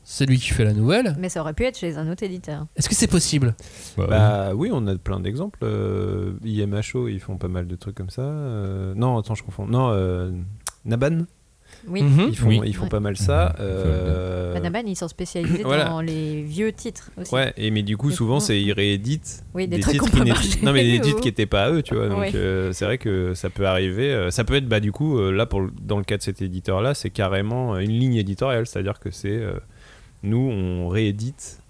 S1: C'est lui qui fait la nouvelle.
S12: Mais ça aurait pu être chez un autre éditeur.
S1: Est-ce que c'est possible?
S9: Bah,
S2: Bah oui, on a plein d'exemples. Euh, IMHO, ils font pas mal de trucs comme ça. Euh, non, attends, je confonds. Non, euh, Naban,
S12: Oui.
S1: Mhm.
S2: ils font,
S9: Oui.
S2: ils font
S12: Ouais.
S2: pas mal ça.
S9: Mhm.
S2: Euh,
S12: Manaban, ils sont spécialisés [clears throat]
S2: Voilà.
S12: dans les vieux titres aussi.
S2: Ouais, et mais du coup, souvent, c'est ils rééditent
S12: Oui, des
S2: des,
S12: trucs
S2: titres
S12: qui
S2: n'étaient non mais des [laughs] titres qui étaient pas à eux, tu vois. Donc
S12: Ouais.
S2: euh, c'est vrai que ça peut arriver. euh, ça peut être bah du coup euh, là pour dans le cas de cet éditeur là, c'est carrément une ligne éditoriale, c'est-à-dire que c'est euh, nous on réédite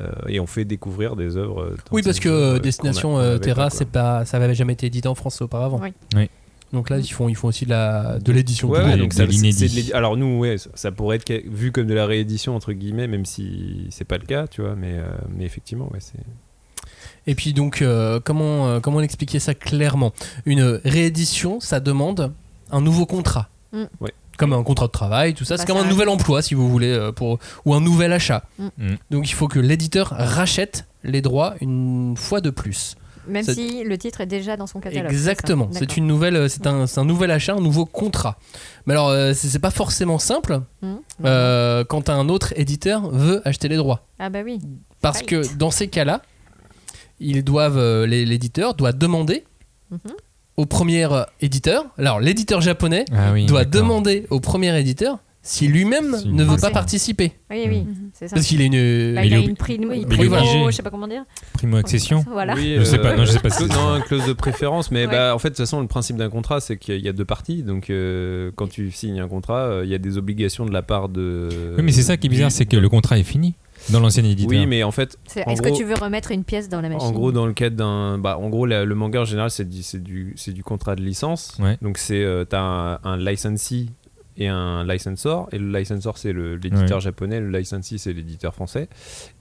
S2: euh, et on fait découvrir des œuvres.
S1: Oui, parce que Destination Terra,
S2: pas, quoi.
S1: c'est pas, ça n'avait jamais été édité en France auparavant.
S12: Oui.
S9: Oui.
S1: Donc là, ils font, ils font aussi de la, de l'édition.
S2: Ouais,
S1: pour
S2: ouais,
S1: eux.
S2: donc
S9: de
S2: ça,
S9: l'inédit.
S2: c'est de l'édi- Alors nous, ouais, ça, ça pourrait être vu comme de la réédition entre guillemets, même si c'est pas le cas, tu vois. Mais, euh, mais effectivement, ouais, c'est.
S1: Et puis donc, euh, comment, euh, comment expliquer ça clairement? Une réédition, ça demande un nouveau contrat.
S12: Mm.
S2: Ouais.
S1: Comme un contrat de travail, tout ça.
S12: Bah,
S1: c'est comme
S12: ça
S1: un nouvel emploi, si vous voulez, pour, ou un nouvel achat.
S12: Mm.
S9: Mm.
S1: Donc il faut que l'éditeur rachète les droits une fois de plus.
S12: Même si le titre est déjà dans son catalogue.
S1: Exactement. C'est une nouvelle, euh, c'est un, c'est un nouvel achat, un nouveau contrat. Mais alors, euh, c'est pas forcément simple
S12: Mhm.
S1: euh, quand un autre éditeur veut acheter les droits.
S12: Ah bah oui.
S1: Parce
S12: Right.
S1: que dans ces cas-là, ils doivent, euh, l'éditeur doit demander
S12: Mhm.
S1: au premier éditeur. Alors, l'éditeur japonais
S9: Ah oui,
S1: doit demander au premier éditeur si lui-même ne veut pas participer.
S12: Oui, oui,
S11: Mhm.
S12: c'est ça.
S1: Parce qu'il est une.
S12: Bah, il a une une
S9: mais il
S12: prime,
S9: obligé.
S12: je sais pas comment dire.
S9: Primo accession.
S12: Voilà.
S2: Oui,
S9: Je sais pas,
S2: euh,
S9: non, je sais pas
S2: non, une clause de préférence, mais
S12: Ouais.
S2: bah, en fait, de toute façon, le principe d'un contrat, c'est qu'il y a- deux parties. Donc, euh, quand tu signes un contrat, euh, il y a des obligations de la part de.
S9: Oui, mais c'est ça qui est bizarre, c'est que le contrat est fini dans l'ancien éditeur.
S2: Oui, mais en fait,
S12: Est-ce que tu veux remettre une pièce dans la machine?
S2: En gros, dans le cadre d'un. Bah, en gros, la- le manga en général, c'est du, contrat de licence.
S9: Ouais.
S2: Donc, c'est, euh, t'as un, un licensee et un licensor. Et le licensor, c'est le- l'éditeur
S9: Ouais.
S2: japonais, le licensee, c'est l'éditeur français.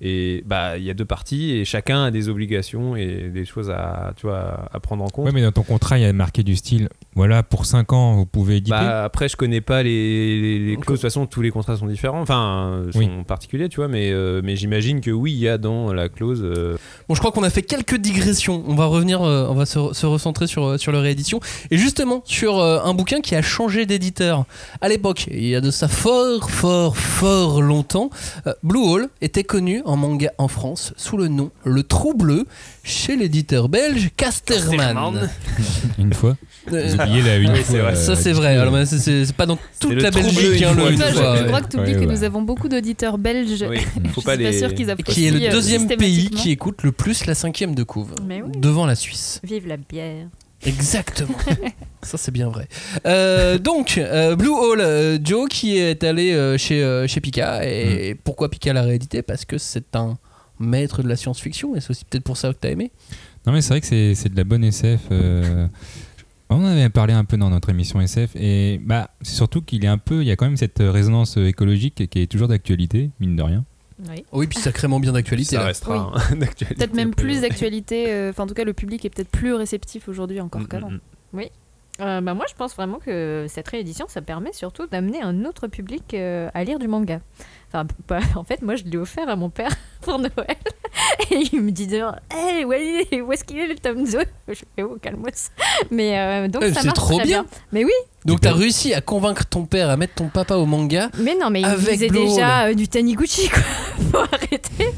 S2: Et bah, il y a deux parties et chacun a des obligations et des choses à, tu vois, à prendre en compte.
S9: Ouais, mais dans ton contrat, il y a marqué du style voilà, pour 5 ans, vous pouvez éditer.
S2: Bah, après, je connais pas les, les, les clauses. De toute façon, tous les contrats sont différents, enfin, sont
S9: Oui.
S2: particuliers, tu vois. Mais, euh, mais j'imagine que oui, il y a dans la clause. euh,
S1: Bon, je crois qu'on a fait quelques digressions. On va revenir, euh, on va se, se recentrer sur, sur leur réédition. Et justement, sur euh, un bouquin qui a changé d'éditeur. À l'époque, il y a de ça fort, fort, fort longtemps, euh, Blue Hole était connu en manga en France sous le nom Le Trou Bleu chez l'éditeur belge Casterman. [laughs]
S9: Une fois.
S1: Euh,
S9: Vous oubliez la une
S2: oui,
S9: fois.
S2: c'est vrai.
S9: euh,
S1: Ça, c'est vrai. Alors, c'est- c'est c'est pas dans toute la Belgique. Hein,
S2: une
S1: le-
S2: fois,
S1: fois,
S11: je, crois que tu oublies
S9: Ouais,
S11: que
S9: ouais.
S11: nous avons beaucoup d'auditeurs belges.
S2: Oui, [laughs] faut
S11: je
S2: pas
S11: suis pas
S2: les.
S11: sûre qu'ils apprécient
S1: Qui est le deuxième pays qui écoute le plus la cinquième de couve.
S12: Mais oui.
S1: Devant la Suisse.
S12: Vive la bière.
S1: Exactement. [laughs] Ça, c'est bien vrai. Euh, donc, euh, Blue Hole, euh, Joe qui est allé chez, chez Pika. Et pourquoi Pika l'a réédité? Parce que c'est un maître de la science-fiction. Et c'est aussi peut-être pour ça que t'as aimé.
S9: Non, mais c'est vrai que c'est de la bonne SF. On en avait parlé un peu dans notre émission SF. Et bah, c'est surtout qu'il est un peu. Il y a quand même cette résonance écologique qui est toujours d'actualité, mine de rien.
S12: Oui.
S1: Oui, puis sacrément bien d'actualité.
S2: Ça
S1: là.
S2: restera hein, [laughs] d'actualité.
S11: Peut-être même plus d'actualité. euh, Enfin, en tout cas, le public est peut-être plus réceptif aujourd'hui encore
S2: Mm,
S11: qu'avant.
S2: mm, mm.
S12: Euh, bah, moi, je pense vraiment que cette réédition, ça permet surtout d'amener un autre public euh, à lire du manga. Enfin, [laughs] en fait, moi, je l'ai offert à mon père [laughs] pour Noël. Et il me dit dehors, Hey, où est-ce qu'il est le tome 2 Je fais, oh, calmos. Mais euh, donc,
S1: Eh,
S12: ça marche
S1: trop
S12: très
S1: bien.
S12: bien. Mais oui,
S1: Donc, t'as réussi à convaincre ton père à mettre ton papa au manga.
S12: mais non, mais il
S1: Blue
S12: déjà euh, du Taniguchi, quoi. [laughs] Faut arrêter.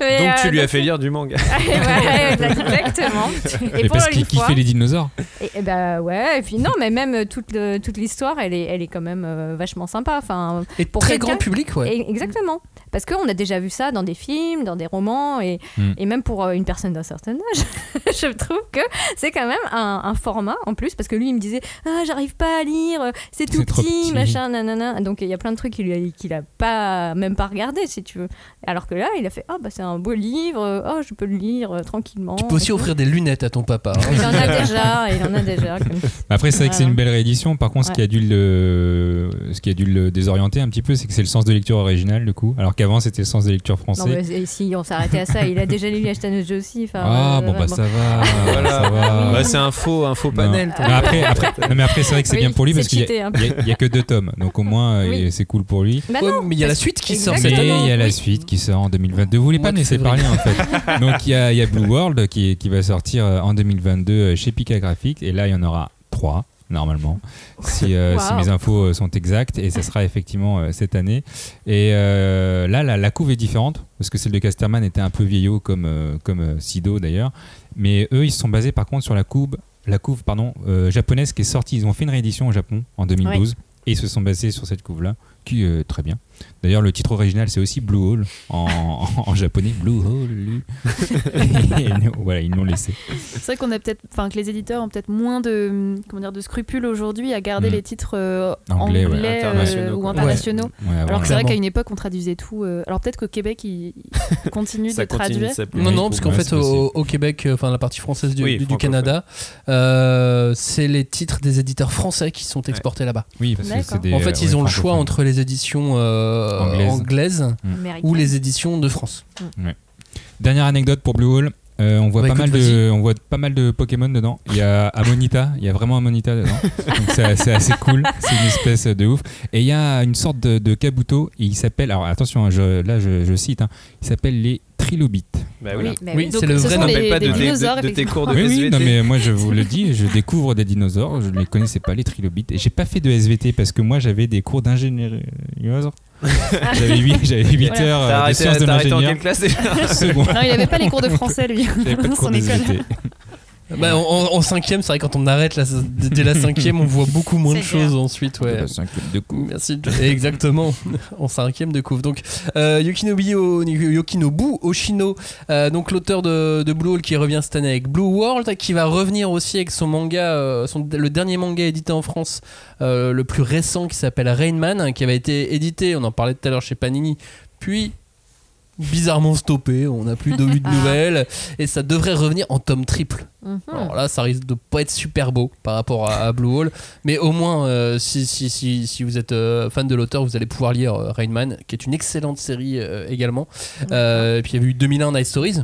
S12: Mais,
S2: Donc, tu
S12: euh,
S2: lui as fait lire du manga. [laughs]
S12: ouais, exactement. [laughs] Et
S9: Mais parce qu'il kiffait les dinosaures.
S12: Et, et bah ouais, et puis non, mais même euh, toute, le- toute l'histoire, elle est, elle est quand même euh, vachement sympa. Enfin,
S1: Et
S12: Pour
S1: très grand public, ouais.
S12: et- exactement. Parce qu'on a déjà vu ça dans des films, dans des romans, et,
S9: Mm.
S12: et même pour euh, une personne d'un certain âge, [laughs] je trouve que c'est quand même un, un format en plus, parce que lui, il me disait Ah, j'arrive pas à lire, c'est tout petit,
S9: petit.
S12: machin, nanana. Donc il y a plein de trucs qu'il a, qu'il a pas, même pas regardé, si tu veux. Alors que là, il a fait Ah, bah c'est un beau livre, oh, je peux le lire euh, tranquillement.
S1: Tu peux aussi offrir des lunettes à ton papa. hein.
S12: Il en a déjà, il en a déjà. comme- [laughs]
S9: Après, c'est vrai que c'est une belle réédition. Par contre, ce, qui a dû le, ce qui a dû le désorienter un petit peu, c'est que c'est le sens de lecture original, du coup. Alors qu'avant, c'était le sens de lecture
S12: Non,
S9: français.
S12: mais si on s'arrêtait à ça, il a déjà lu [laughs] Ashton aussi.
S9: ah,
S12: euh,
S9: bon, bah ça va. [laughs]
S2: Voilà.
S9: ça va.
S2: Bah, c'est un faux, un faux
S9: Non.
S2: panel.
S9: Mais après, après, [laughs] non, mais après c'est vrai que c'est
S12: Oui,
S9: bien pour lui parce qu'il y, a-
S12: cheaté, hein.
S9: a- il y a que deux tomes. Donc au moins, euh,
S12: Oui.
S9: c'est cool pour lui.
S12: Bah
S1: mais il y a la suite qui sort
S9: il y a la
S12: oui.
S9: suite qui sort en 2022. Vous voulez
S1: Au
S9: pas me laisser parler en fait. Donc il y a, il y a Blue World qui, qui va sortir euh, en 2022 euh, chez Pika Graphics. Et là, il y en aura trois normalement, si, euh, si mes infos euh, sont exactes. Et ça sera effectivement euh, cette année. Et là, la, la couve est différente parce que celle de Casterman était un peu vieillot comme, comme Sido d'ailleurs. Mais eux, ils se sont basés par contre sur la couve, la couve pardon, japonaise qui est sortie. Ils ont fait une réédition au Japon en 2012. Et ils se sont basés sur cette couve-là, qui est très bien. D'ailleurs, le titre original, c'est aussi Blue Hole en, en- [laughs] en japonais. Blue Hole. Et [laughs] voilà, ils l'ont laissé.
S11: C'est vrai qu'on a peut-être, enfin que les éditeurs ont peut-être moins de, comment dire, de scrupules aujourd'hui à garder
S9: Mm.
S11: les titres euh,
S9: Anglais,
S11: anglais,
S9: ouais,
S11: euh,
S2: internationaux,
S11: ou internationaux.
S9: Ouais,
S11: Alors que c'est vrai qu'à une époque, on traduisait tout. euh, Alors peut-être qu'au Québec, ils [laughs] continuent de
S2: continue
S11: traduire.
S1: Non, non, parce qu'en fait, au, Québec, enfin la partie française du,
S2: Oui,
S1: du- du
S2: francophone.
S1: Canada, euh, c'est les titres des éditeurs français qui sont exportés là-bas.
S9: Oui, parce que c'est des.
S1: En fait, ils ont le choix entre les éditions euh,
S9: Anglaises.
S1: anglaises
S12: Américain.
S1: ou les éditions de France.
S9: Dernière anecdote pour Blue Hole. Euh, on, voit
S1: Bah,
S9: pas
S1: écoute,
S9: mal de, on voit pas mal de Pokémon dedans. Il y a Amonita, il y a vraiment Amonita dedans. Donc c'est c'est assez cool, c'est une espèce de ouf. Et il y a une sorte de, de Kabuto, il s'appelle, alors attention, hein, je- là je, je cite, hein, il s'appelle les Trilobites.
S2: Bah
S12: Oui,
S1: c'est le vrai nom.
S11: des-
S2: pas de,
S11: des
S2: tes-
S11: dinosaures,
S2: de- de tes
S11: effectivement.
S2: cours de
S9: Oui, oui, non mais moi je vous le dis, je découvre des dinosaures, je ne les connaissais pas, les trilobites. Et j'ai pas fait de SVT parce que moi j'avais des cours d'ingénierie. [laughs] J'avais 8, j'avais huit
S11: Voilà.
S9: heures euh, de
S2: arrêté,
S9: sciences de l'ingénieur.
S2: classe déjà.
S11: Non, il avait pas les cours de français lui.
S9: J'avais pas de [laughs]
S11: dans
S9: cours
S11: son
S9: de
S11: école.
S9: SVT.
S1: Bah, en, en cinquième, c'est vrai, quand on arrête la- dès la cinquième, on voit beaucoup moins de choses ensuite. Ouais.
S9: La cinquième de coup.
S1: Merci. Exactement, en cinquième de couvre. Donc, euh, Yokinobu, O- Yokinobu Oshino, euh, donc l'auteur de, de Blue Hole qui revient cette année avec Blue World, qui va revenir aussi avec son manga, euh, son, le dernier manga édité en France, euh, le plus récent qui s'appelle Rainman, qui avait été édité, on en parlait tout à l'heure chez Panini, puis bizarrement stoppé. On n'a plus de, de [laughs] nouvelles et ça devrait revenir en tome triple.
S12: Mhm.
S1: Alors là, ça risque de pas être super beau par rapport à, à Blue Hole, mais au moins, euh, si, si, si, si vous êtes euh, fan de l'auteur, vous allez pouvoir lire euh, Rain Man, qui est une excellente série euh, également. Et puis il y avait eu 2001 Night Stories,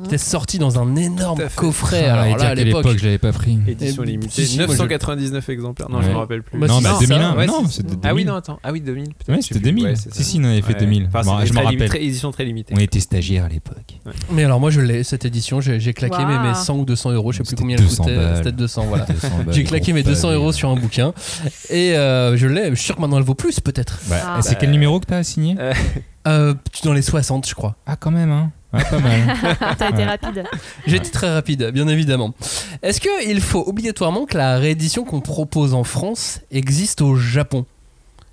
S1: qui était sorti dans un énorme coffret.
S9: Et
S1: Alors
S9: dire
S1: là, à l'époque,
S9: je l'avais pas pris.
S2: Édition
S1: Et-
S2: limitée,
S1: si, si, moi, je-
S2: 999 exemplaires. Non, je
S9: Ouais.
S2: me rappelle plus.
S1: Bah,
S9: non,
S1: si,
S9: bah
S1: c'est
S9: 2001.
S1: ça. Ouais,
S9: non, c'était
S2: Ah oui,
S9: 2000.
S2: non, attends. Ah oui, 2000. peut-être,
S9: Ouais,
S2: je
S9: c'était
S2: plus.
S9: 2000.
S2: Ouais,
S9: si, si, on avait fait
S2: Ouais.
S9: 2000.
S2: Enfin,
S9: je me rappelle.
S2: très- édition très limitée.
S9: On était stagiaires à l'époque.
S1: Mais alors moi je l'ai cette édition, j'ai claqué mes, mes
S12: Waouh.
S1: 100 ou 200 euros, je sais plus combien elle
S9: 200
S1: coûtait, c'était 200 voilà.
S9: 200 balles,
S1: J'ai claqué mes 200
S9: pavé.
S1: euros sur un bouquin et euh, je l'ai, je suis sûr que maintenant elle vaut plus peut-être.
S9: Bah,
S12: Ah.
S9: c'est quel numéro que t'as signé
S2: Euh, [laughs]
S1: Euh, dans les 60 je crois.
S9: Ah, quand même, hein. Ouais, pas mal. [laughs]
S11: T'as été rapide.
S1: J'ai été très rapide, bien évidemment. Est-ce qu'il faut obligatoirement que la réédition qu'on propose en France existe au Japon?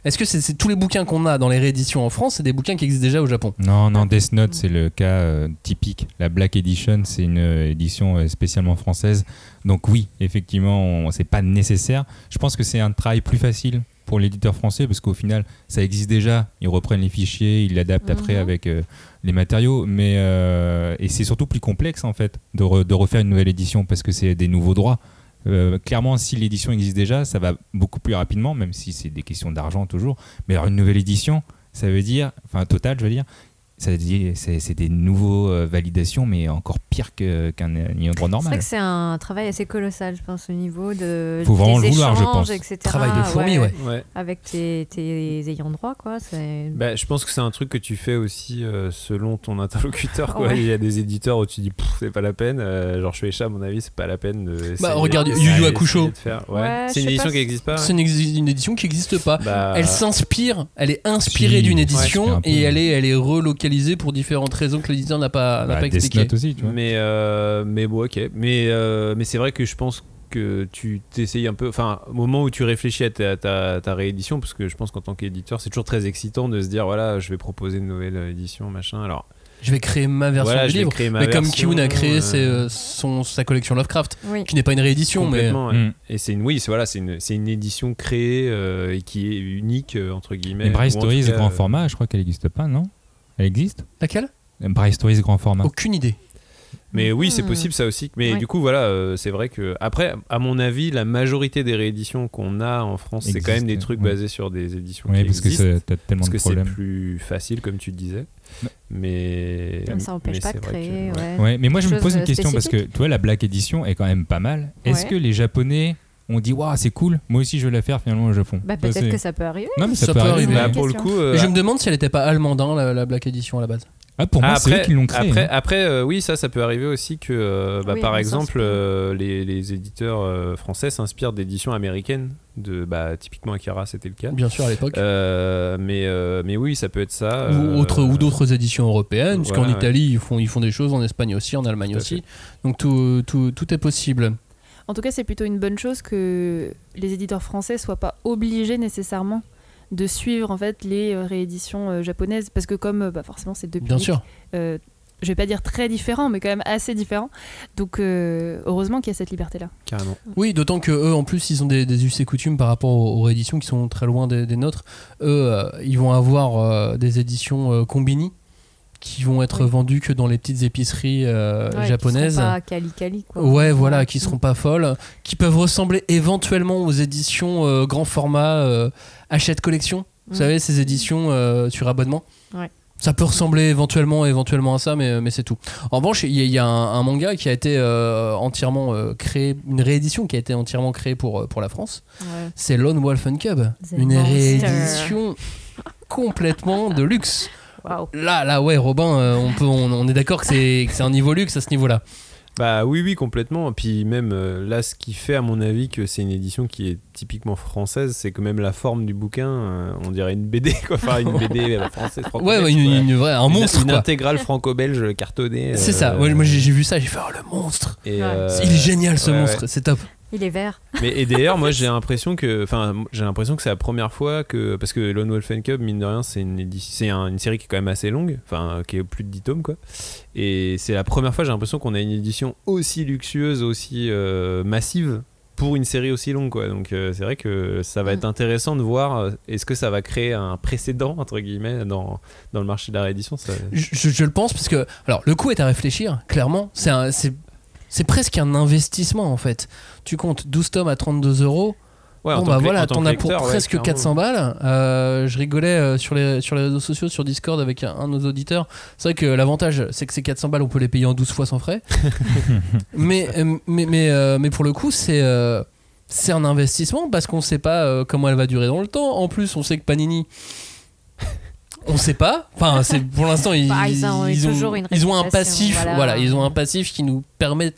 S1: Est-ce que c'est c'est tous les bouquins qu'on a dans les rééditions en France, c'est des bouquins qui existent déjà au Japon?
S9: Non, non, Death Note, c'est le cas euh, typique. La Black Edition, c'est une euh, édition euh, spécialement française. Donc oui, effectivement, on- c'est pas nécessaire. Je pense que c'est un travail plus facile pour l'éditeur français parce qu'au final, ça existe déjà. Ils reprennent les fichiers, ils l'adaptent après
S12: Mhm.
S9: avec euh, les matériaux. Mais euh, et c'est surtout plus complexe en fait de, re- de refaire une nouvelle édition parce que c'est des nouveaux droits. Euh, clairement, si l'édition existe déjà, ça va beaucoup plus rapidement, même si c'est des questions d'argent toujours. Mais alors une nouvelle édition, ça veut dire, enfin total, je veux dire c'est c'est des nouveaux euh, validations, mais encore pire que- qu'un ayant droit
S12: C'est
S9: normal.
S12: vrai que c'est un travail assez colossal, je pense, au niveau de.
S9: Faut vraiment
S12: des
S9: le vouloir, je
S12: échanges,
S9: pense.
S12: etc.
S1: Travail de fourmi, ouais.
S2: Ouais.
S12: Avec tes, tes ayants droit, quoi. C'est.
S2: Bah, je pense que c'est un truc que tu fais aussi euh, selon ton [laughs] interlocuteur. Quoi.
S12: Ouais.
S2: Il y a des éditeurs où tu dis c'est pas la peine. Euh, genre Shueisha, à mon avis, c'est pas la peine de.
S1: Bah, regarde, Yu Yu Hakusho.
S2: c'est
S12: je
S2: une édition qui n'existe pas.
S1: C'est une, édition qui n'existe pas.
S2: Bah,
S1: Elle s'inspire, elle est inspirée d'une édition
S9: c'est
S1: et elle est, elle est relocalisée pour différentes raisons que l'éditeur n'a pas, n'a
S9: Bah,
S1: pas
S9: Death
S1: expliqué.
S9: Note aussi, tu vois.
S2: Mais, euh, mais bon, ok. Mais, euh, mais c'est vrai que je pense que tu t'essayes un peu. Enfin, au moment où tu réfléchis à ta, ta, ta réédition, parce que je pense qu'en tant qu'éditeur, c'est toujours très excitant de se dire voilà, je vais proposer une nouvelle édition, machin. Alors,
S1: Je vais créer ma version
S2: Voilà,
S1: du
S2: je vais
S1: livre.
S2: créer ma
S1: mais comme Kiun a créé
S2: euh,
S1: ses, son, sa collection Lovecraft,
S12: Oui.
S1: qui n'est pas une réédition, mais.
S9: Mm.
S2: Et c'est une, oui, c'est voilà, c'est une, c'est une édition créée euh, et qui est unique euh, entre guillemets.
S9: Mais Bryce
S2: ou en tout
S9: Stories
S2: cas,
S9: grand format, je crois qu'elle n'existe pas, non? Elle existe
S1: laquelle?
S9: Bryce Stories grand format.
S1: Aucune idée.
S2: Mais oui, c'est
S12: Hmm.
S2: possible ça aussi. Mais
S12: Ouais.
S2: du coup, voilà, euh, c'est vrai que après, à mon avis, la majorité des rééditions qu'on a en France, c'est quand même des trucs
S9: ouais.
S2: basés sur des éditions
S9: Oui,
S2: qui
S9: parce que
S2: existent.
S9: t'as tellement
S2: parce
S9: de
S2: que c'est plus facile, comme tu disais. Mais,
S12: Mais ça n'empêche
S2: mais
S12: pas de créer.
S2: que-
S12: ouais.
S9: Ouais, mais moi je me pose une question parce que tu vois la Black Edition est quand même pas mal. Est-ce
S12: Ouais.
S9: que les Japonais ont dit waouh c'est cool, moi aussi je veux la faire finalement au Japon
S12: Bah,
S9: Ça,
S12: peut-être que ça peut arriver.
S9: Non mais ça,
S1: Ça
S9: peut
S1: peut
S9: arriver.
S1: arriver.
S2: Bah, pour le coup, euh,
S1: je me demande si elle n'était pas allemande, hein, la, la Black Edition à la base.
S9: Ah pour moi c'est eux
S2: après,
S9: qui l'ont créé.
S2: après,
S9: hein.
S2: après, euh, oui, ça, ça peut arriver aussi que, euh, bah,
S12: Oui,
S2: par
S12: on
S2: exemple, euh, les, les éditeurs euh, français s'inspirent d'éditions américaines. De, bah, typiquement Akira, c'était le cas.
S1: Bien sûr, à l'époque.
S2: Euh, mais, euh, mais oui, ça peut être ça.
S1: ou,
S2: euh,
S1: autre- ou d'autres éditions européennes, parce qu'en
S2: voilà, ouais.
S1: Italie, ils, font, ils font des choses, en Espagne aussi, en Allemagne
S2: Tout
S1: aussi.
S2: fait.
S1: Donc tout, tout, tout est possible.
S11: En tout cas, c'est plutôt une bonne chose que les éditeurs français soient pas obligés nécessairement de suivre en fait les euh, rééditions euh, japonaises parce que comme euh, bah, forcément c'est deux
S1: Bien
S11: publics,
S1: sûr.
S11: euh, je vais pas dire très différents mais quand même assez différents donc euh, heureusement qu'il y a cette liberté là
S2: Carrément.
S1: Oui, d'autant que eux, en plus, ils ont des, des us et coutumes par rapport aux, aux rééditions qui sont très loin des, des nôtres. Eux, euh, ils vont avoir euh, des éditions euh, combini qui vont être
S12: Oui.
S1: vendues que dans les petites épiceries euh,
S12: Ouais, qui
S1: japonaises.
S12: seront Pas cali cali quoi.
S1: Ouais, voilà, qui seront pas folles, qui peuvent ressembler éventuellement aux éditions euh, grand format euh, Hachette Collection. Vous
S12: Mm.
S1: savez, ces éditions euh, sur abonnement.
S12: Ouais.
S1: Ça peut ressembler éventuellement, éventuellement à ça, mais, mais c'est tout. En revanche, il y, a- il y a un, un manga qui a été euh, entièrement euh, créé, une réédition qui a été entièrement créée pour, pour la France.
S12: Ouais.
S1: C'est Lone Wolf and Cub,
S12: The
S1: une
S12: Monster.
S1: réédition complètement de luxe. Là, là, ouais, Robin, euh, on, peut, on, on est d'accord que c'est que c'est un niveau luxe à ce niveau-là.
S2: Bah oui, oui, complètement. Puis même euh, là, ce qui fait, à mon avis, que c'est une édition qui est typiquement française, c'est que même la forme du bouquin, euh, on dirait une BD, quoi. Enfin, une BD française,
S1: Ouais, ouais, une, une vraie, un
S2: Une-
S1: monstre,
S2: Une
S1: quoi.
S2: intégrale franco-belge cartonnée.
S1: C'est
S2: euh,
S1: ça, ouais, moi j'ai j'ai vu ça, j'ai fait oh le monstre
S2: Et,
S12: Ouais.
S2: euh,
S1: Il est génial ce
S2: ouais,
S1: monstre,
S2: ouais.
S1: c'est top
S12: Il est vert.
S2: Mais et d'ailleurs, moi j'ai [laughs] l'impression que, enfin, j'ai l'impression que c'est la première fois que, parce que Lone Wolf and Cub, mine de rien, c'est une, c'est un- une série qui est quand même assez longue, enfin, qui est plus de 10 tomes, quoi. Et c'est la première fois, j'ai l'impression qu'on a une édition aussi luxueuse, aussi euh, massive pour une série aussi longue quoi. Donc euh, c'est vrai que ça va être intéressant de voir euh, est-ce que ça va créer un précédent entre guillemets dans, dans le marché de la réédition. Ça...
S1: Je, je- je le pense parce que alors le coût est à réfléchir clairement c'est un- c'est presque un investissement en fait tu comptes 12 tomes à 32 euros
S2: Ouais,
S1: bon bah voilà t'en as pour
S2: ouais,
S1: presque
S2: clairement.
S1: 400 balles Euh, je rigolais euh, sur les sur les réseaux sociaux sur Discord avec un, un de nos auditeurs c'est vrai que l'avantage c'est que ces 400 balles on peut les payer en 12 fois sans frais [laughs] mais, euh, mais, mais, euh, mais pour le coup, c'est euh, c'est un investissement parce qu'on sait pas euh, comment elle va durer dans le temps. En plus, on sait que Panini. On sait pas. Enfin, c'est pour l'instant ils,
S12: Bah, ils ont eu toujours une
S1: ils ont un passif.
S12: voilà.
S1: Voilà. ils ont un passif qui nous permet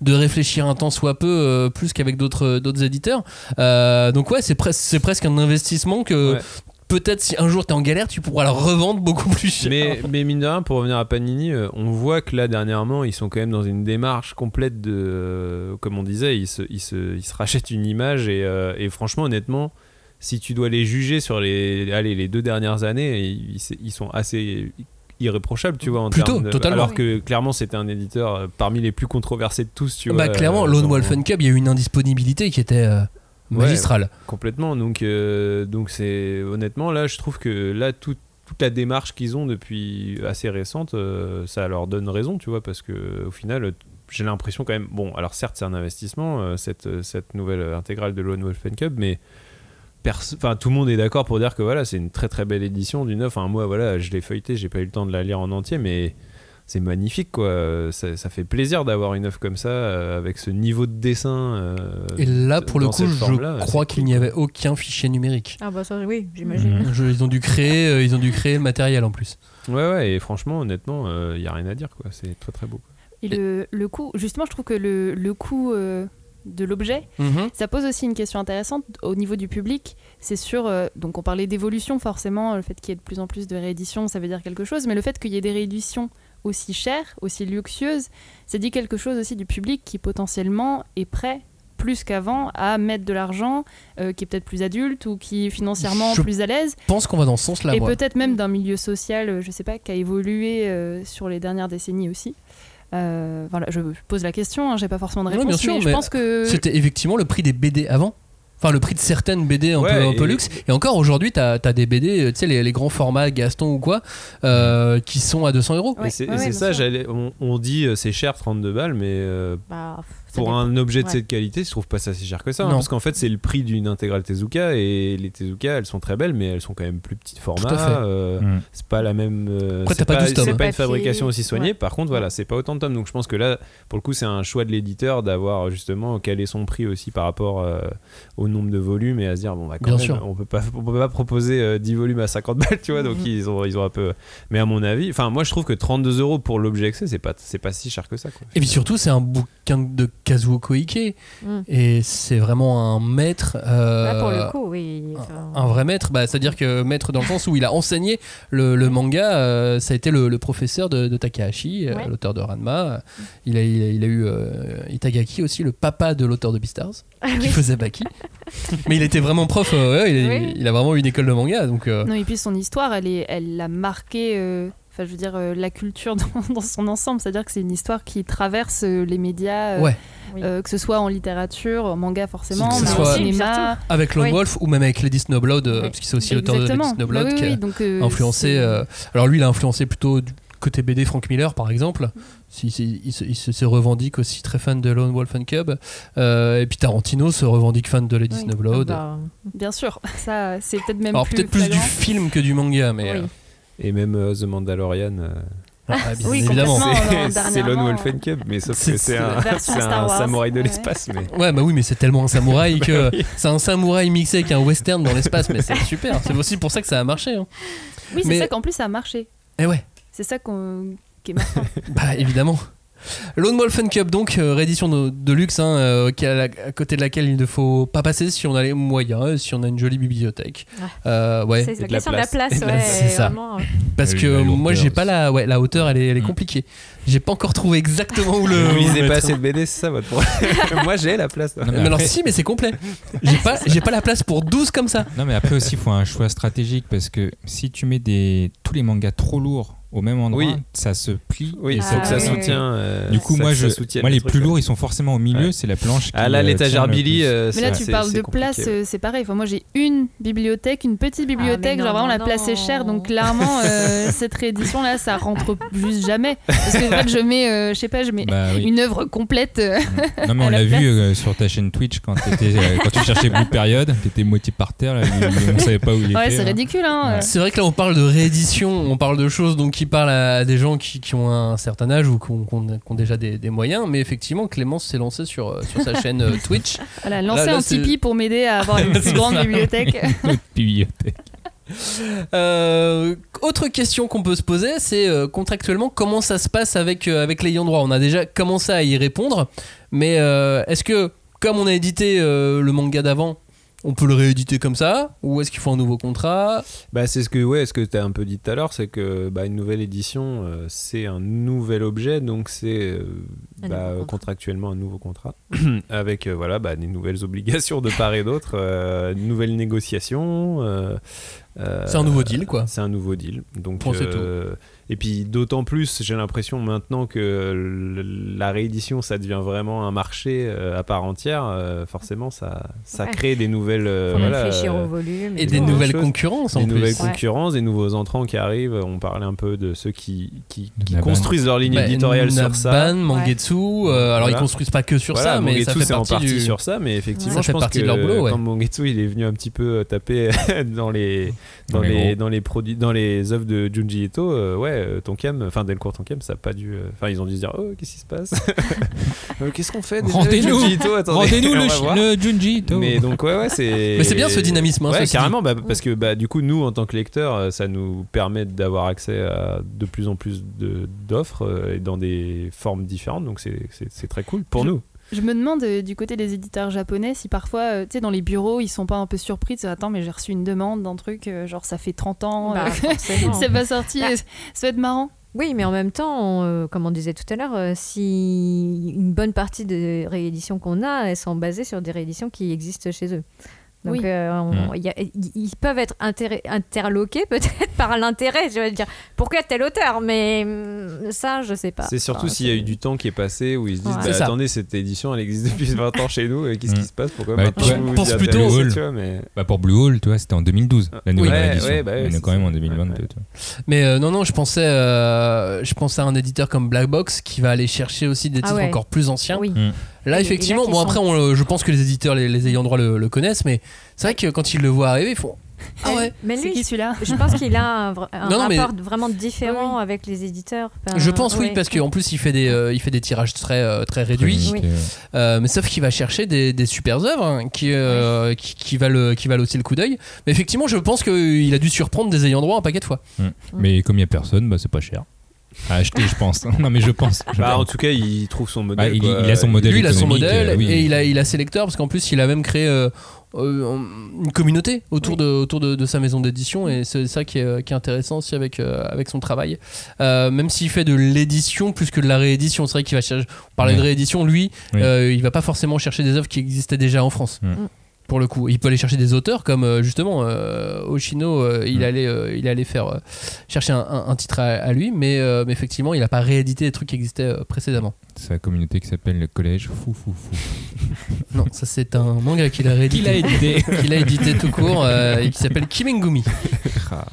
S1: de réfléchir un temps soit peu euh, plus qu'avec d'autres d'autres éditeurs. Euh, donc ouais, c'est presque c'est presque un investissement que
S2: Ouais.
S1: peut-être si un jour t'es en galère, tu pourras le revendre beaucoup plus cher.
S2: Mais, mais mine de rien, pour revenir à Panini, euh, on voit que là, dernièrement, ils sont quand même dans une démarche complète de. euh, comme on disait, ils se, ils se, ils se rachètent une image et, euh, et franchement, honnêtement, si tu dois les juger sur les, allez, les deux dernières années, ils, ils sont assez irréprochables, tu vois, en
S1: Plutôt,
S2: de-
S1: totalement.
S2: Alors que clairement, c'était un éditeur euh, parmi les plus controversés de tous, tu
S1: bah
S2: vois.
S1: clairement,
S2: euh,
S1: Lone
S2: dans-
S1: Wolf and Cub, il y a eu une indisponibilité qui était euh,
S2: Ouais,
S1: magistrale.
S2: complètement. Donc, euh, donc c'est honnêtement là, je trouve que là tout- toute la démarche qu'ils ont depuis assez récente, euh, ça leur donne raison, tu vois, parce que au final, j'ai l'impression quand même. Bon, alors certes, c'est un investissement cette cette nouvelle intégrale de Lone Wolf and Cub, mais Enfin, tout le monde est d'accord pour dire que voilà, c'est une très très belle édition du neuf. Enfin, moi, voilà, je l'ai feuilleté, j'ai pas eu le temps de la lire en entier, mais c'est magnifique, quoi. Ça, ça fait plaisir d'avoir une œuvre comme ça, euh, avec ce niveau de dessin. euh,
S1: Et là, pour le coup, je crois qu'il n'y avait aucun fichier numérique.
S12: Ah bah ça oui, j'imagine.
S1: Je- ils ont dû créer, euh, ils ont dû créer le matériel en plus.
S2: Ouais, ouais, et franchement, honnêtement, il y a rien à dire, quoi. C'est très très beau. quoi.
S11: Et le, le coût, justement, je trouve que le, le coût euh, de l'objet,
S1: Mhm.
S11: ça pose aussi une question intéressante au niveau du public. C'est sûr, euh, donc on parlait d'évolution, forcément, le fait qu'il y ait de plus en plus de rééditions, ça veut dire quelque chose, mais le fait qu'il y ait des rééditions aussi chères, aussi luxueuses, ça dit quelque chose aussi du public qui potentiellement est prêt plus qu'avant à mettre de l'argent, euh, qui est peut-être plus adulte ou qui est financièrement
S1: Je
S11: plus à l'aise.
S1: Je pense qu'on va dans ce sens-là,
S11: Et peut-être même d'un milieu social, je sais pas, qui a évolué euh, sur les dernières décennies aussi. Euh, voilà, je pose la question, hein, j'ai pas forcément de
S1: Ouais,
S11: réponse,
S1: bien sûr,
S11: mais, je pense que
S1: C'était effectivement le prix des BD avant. Enfin, le prix de certaines BD un,
S2: Ouais,
S1: peu, un peu
S2: et-
S1: luxe. Et encore aujourd'hui, t'as as des BD, euh, tu sais, les, les grands formats Gaston ou quoi, euh, qui sont à 200 euros.
S2: et c'est ça, on, on dit c'est cher 32 balles, mais euh,
S12: Bah,
S2: pour un objet de
S12: Ouais.
S2: cette qualité, je trouve pas ça si cher que ça. hein, parce qu'en fait, c'est le prix d'une intégrale Tezuka et les Tezuka, elles sont très belles, mais elles sont quand même plus petites format. Euh,
S9: Mm.
S2: C'est pas la même. euh, c'est
S1: pas 12 tomes,
S2: C'est pas une
S12: Papier,
S2: fabrication aussi soignée.
S12: ouais.
S2: Par contre, voilà, c'est pas autant de tomes. Donc je pense que là, pour le coup, c'est un choix de l'éditeur d'avoir justement calé son prix aussi par rapport euh, au nombre de volumes et à se dire bon, bah, quand
S1: Bien
S2: même,
S1: sûr.
S2: on peut pas, on peut pas proposer euh, 10 volumes à 50 balles, tu vois. Donc
S12: Mhm.
S2: ils ont, ils ont un peu. Mais à mon avis, enfin, moi je trouve que 32 euros pour l'objet excès, c'est pas, c'est pas si cher que ça. Quoi.
S1: Et puis surtout, c'est un bouquin de Kazuo Koike.
S12: Mm.
S1: Et c'est vraiment un maître. euh,
S12: Là, pour le coup, oui. enfin,
S1: un vrai maître, bah, c'est-à-dire que maître dans le sens où il a enseigné le, le manga, euh, ça a été le, le professeur de, de Takahashi, euh,
S12: Ouais.
S1: l'auteur de Ranma. Il a, il a, il a eu euh, Itagaki aussi, le papa de l'auteur de Beastars,
S12: Ah
S1: qui
S12: oui.
S1: faisait Baki. Mais il était vraiment prof, euh, ouais, il, a,
S12: Oui.
S1: il a vraiment eu une école de manga. Donc, euh,
S11: Non, et puis son histoire, elle, est, elle a marqué, euh, enfin, je veux dire, euh, la culture [laughs] dans, dans son ensemble. C'est-à-dire que c'est une histoire qui traverse euh, les médias, euh,
S1: ouais,
S12: Oui.
S11: que ce soit en littérature, en manga forcément,
S1: Que ce
S11: mais
S1: soit-
S11: au cinéma.
S1: avec Lone
S12: Oui.
S1: Wolf ou même avec Lady Snowblood, euh,
S12: Oui.
S1: parce qu'il c'est aussi l'auteur de Lady. Snowblood
S11: Bah oui,
S1: qui a
S11: donc, euh,
S1: influencé. euh, alors lui, il a influencé plutôt du côté BD Frank Miller, par exemple. Si, si- il, se, il se- revendique aussi très fan de Lone Wolf and Cub. Euh, et puis Tarantino se revendique fan de Lady
S11: Oui.
S1: Snowblood.
S12: bah,
S11: Bien sûr, ça, c'est peut-être même
S1: Alors
S11: plus
S1: peut-être plus du film que du manga, mais
S12: Oui.
S1: euh,
S2: Et même euh, The Mandalorian. euh,
S1: ah, bien
S11: Oui,
S1: évidemment.
S2: c'est- Lone Wolf and Cub, mais sauf
S1: C'est-
S2: que c'est un, samouraï de
S11: Ouais.
S2: l'espace. Mais...
S1: Ouais, bah oui, mais c'est tellement un samouraï que [laughs] c'est un samouraï mixé avec un western dans l'espace, mais c'est super. C'est aussi pour ça que ça a marché. hein.
S11: Oui, c'est
S1: Mais-
S11: ça qu'en plus ça a marché.
S1: Et ouais,
S11: C'est ça qu'on- qui est marquant.
S1: bah évidemment. Lone Wolf and Cub, donc euh, réédition de, de luxe, hein, euh, à côté de laquelle il ne faut pas passer si on a les moyens, si on a une jolie bibliothèque. Euh, ouais,
S12: c'est la
S2: de la
S12: question de la
S2: place.
S12: ouais.
S1: c'est ça.
S12: vraiment, euh,
S1: parce que moi j'ai pas la, ouais, la hauteur, elle est, elle est
S9: Mm.
S1: compliquée. J'ai pas encore trouvé exactement où le.
S2: Vous lisez pas assez de BD, c'est ça votre problème [laughs] Moi j'ai la place.
S9: Non, mais
S1: Mais alors si, mais c'est complet. J'ai pas, j'ai pas la place pour 12 comme ça.
S9: Non, mais après aussi, il faut un choix stratégique parce que si tu mets des, tous les mangas trop lourds au même endroit,
S2: Oui.
S9: ça se plie.
S2: Oui, il
S9: ça
S2: faut que ça
S9: tient.
S2: soutient. euh,
S9: Du coup,
S2: ça-
S9: moi, je, moi
S2: le
S9: les plus
S2: ouais.
S9: lourds, ils sont forcément au milieu.
S2: Ouais.
S9: C'est la planche. Qui,
S2: Ah là,
S9: euh,
S2: l'étagère Billy, euh,
S11: Mais là, tu parles de
S2: compliqué,
S11: place,
S2: ouais.
S11: euh, c'est pareil. Enfin, moi, j'ai une bibliothèque, une petite bibliothèque,
S12: non,
S11: genre vraiment
S12: non,
S11: la place est chère. Donc, clairement, euh, cette réédition là, ça rentre juste jamais. Parce que fait, je mets, euh, je sais pas, je mets
S9: Bah oui.
S11: une œuvre complète. euh,
S9: Non mais [laughs] on
S11: la
S9: vu euh, sur ta chaîne Twitch quand, euh, tu cherchais Blue Period, t'étais moitié par terre, là, il- on [laughs] savait pas où il
S11: Ouais,
S9: était.
S11: c'est
S9: là.
S11: ridicule, hein.
S1: C'est vrai que là on parle de réédition, on parle de choses donc qui parlent à des gens qui, qui ont un certain âge ou qui ont, qui ont- qui ont déjà des, des moyens, mais effectivement Clémence s'est lancée sur, sur sa chaîne euh, Twitch.
S11: Voilà, lancer
S1: Là, là,
S11: un Tipeee pour m'aider à avoir une [laughs] plus grande bibliothèque.
S9: Bibliothèque.
S1: Euh, autre question qu'on peut se poser, c'est euh, contractuellement comment ça se passe avec, euh, avec l'ayant droit. On a déjà commencé à y répondre, mais euh, est-ce que comme on a édité euh, le manga d'avant, on peut le rééditer comme ça? Ou est-ce qu'il faut un nouveau contrat?
S2: Bah, c'est ce que, ouais, ce que tu as un peu dit tout à l'heure, c'est que bah, une nouvelle édition, euh, c'est un nouvel objet, donc c'est euh, bah, contractuellement un nouveau contrat, [clears throat] avec euh, voilà, bah, des nouvelles [laughs] obligations de part et d'autre, euh, de nouvelles négociations.
S1: C'est un nouveau deal, quoi.
S2: C'est un nouveau deal. Donc,
S1: c'est
S2: euh, Et puis d'autant plus, j'ai l'impression maintenant que la réédition, ça devient vraiment un marché euh, à part entière. euh, forcément, ça, ça
S12: Ouais.
S2: crée des nouvelles. euh,
S12: Faut
S2: voilà,
S12: réfléchir
S2: euh,
S12: au volume.
S1: et des
S2: nouvelles
S1: nouvelles
S2: choses.
S1: concurrences en
S2: des
S1: plus
S2: nouvelles
S12: Ouais.
S2: concurrences, des nouveaux entrants qui arrivent. On parlait un peu de ceux qui, qui, construisent leur ligne
S1: Bah,
S2: éditoriale sur ça.
S1: Naban, Mangetsu, euh, alors ils
S2: Voilà.
S1: construisent pas que sur
S2: Voilà,
S1: ça, mais
S2: Mangetsu,
S1: ça fait
S2: c'est en
S1: partie,
S2: partie
S1: du...
S2: sur ça, mais effectivement,
S1: Ça
S2: je
S1: fait
S2: pense
S1: partie
S2: que
S1: de leur boulot, ouais.
S2: quand Mangetsu il est venu un petit peu taper [laughs] dans les dans,
S9: Dans les
S2: dans les produits dans les œuvres de Junji Ito, euh, ouais, euh, Tonkam, enfin Delcourt Tonkam, ça a pas dû, euh, enfin ils ont dû se dire oh qu'est-ce qui se passe, [laughs] Euh, qu'est-ce qu'on fait
S9: Rendez-nous, rendez-nous [laughs] le, le Junji Ito.
S2: Mais donc ouais ouais c'est.
S1: Mais c'est bien ce dynamisme, hein,
S2: ouais carrément bah, parce que bah du coup nous en tant que lecteurs ça nous permet d'avoir accès à de plus en plus d'offres et dans des formes différentes donc c'est très cool pour nous.
S11: Je me demande euh, du côté des éditeurs japonais si parfois, euh, tu sais, dans les bureaux, ils sont pas un peu surpris de Attends, mais j'ai reçu une demande d'un truc, euh, genre ça fait 30 ans,
S12: Bah, [laughs]
S11: c'est pas sorti,
S12: Bah.
S11: ça va être marrant.
S12: Oui, mais en même temps, comme on disait tout à l'heure, si une bonne partie des rééditions qu'on a, elles sont basées sur des rééditions qui existent chez eux. Donc,
S11: Oui.
S12: euh, on-
S9: Mm.
S12: il y a- ils ils peuvent être interloqués [laughs] peut-être par l'intérêt. Je vais dire pourquoi tel auteur, mais hum, ça, je sais pas.
S2: C'est surtout
S12: Enfin,
S2: s'il y a eu du temps qui est passé où ils se disent
S12: Ouais.
S2: bah, attendez cette édition elle existe depuis [laughs] 20 ans chez nous qu'est-ce qui
S9: Mm.
S2: se passe? Pourquoi
S9: Bah,
S2: maintenant
S9: tu
S2: vous y
S1: plutôt
S9: au-
S2: tu vois, mais
S9: Bah, pour Blue Hole, tu vois, c'était en 2012, la nouvelle
S2: Ouais,
S9: édition.
S2: ouais, bah ouais,
S9: On est quand même en 2022.
S2: Ouais, ouais.
S9: tu vois.
S1: Mais euh, non, non, je pensais, euh, je pensais à un éditeur comme Black Box qui va aller chercher aussi des
S12: Ah
S1: titres
S12: ouais.
S1: encore plus anciens.
S12: Oui.
S9: Mm.
S1: Là, effectivement, bon,
S12: sont-
S1: après, on je pense que les éditeurs, les, les ayants droit le, le connaissent, mais c'est vrai que quand ils le voient arriver, ils font Ah ouais.
S12: Mais lui,
S11: qui celui-là
S12: je pense qu'il a un, vra- [laughs] un
S1: Non, non, mais-
S12: rapport vraiment différent avec les éditeurs. Enfin,
S1: Je pense oui,
S12: ouais.
S1: parce qu'en plus, il fait des, euh, il fait des tirages très, euh, très réduits. Euh, mais sauf qu'il va chercher des, des super œuvres hein, qui, euh, qui, qui valent, qui valent aussi le coup d'œil. Mais effectivement, je pense qu'il a dû surprendre des ayants droit un paquet de fois.
S9: Mm. Mais comme il n'y a personne, bah, c'est pas cher. À acheter, je pense. [laughs] non, mais je pense. Je
S2: bah, en tout cas il trouve son
S9: Bah,
S2: modèle
S9: il,
S2: quoi.
S9: il a son modèle.
S1: Lui, il a son modèle
S9: euh, oui.
S1: et il a, il a ses lecteurs parce qu'en plus, il a même créé euh, euh, une communauté autour, de, autour de, de sa maison d'édition et c'est ça qui est, qui est intéressant aussi avec, euh, avec son travail. Euh, même s'il fait de l'édition plus que de la réédition, c'est vrai qu'il va chercher. On parlait
S9: Ouais.
S1: de réédition, lui,
S9: Oui.
S1: euh, il va pas forcément chercher des œuvres qui existaient déjà en France.
S9: Mm.
S1: Pour le coup, il peut aller chercher des auteurs comme euh, justement euh, Oshino, euh, il,
S9: Mm.
S1: allait, euh, il allait faire euh, chercher un, un- un titre à, à lui, mais, euh, mais effectivement, il n'a pas réédité des trucs qui existaient euh, précédemment.
S9: Sa communauté qui s'appelle le collège Fou Fou Fou. [laughs]
S1: Non, ça c'est un manga qu'il a réédité.
S9: Qu'il a édité. [laughs]
S1: qu'il a édité tout court euh, et qui s'appelle Kimengumi. [laughs]
S2: Ah.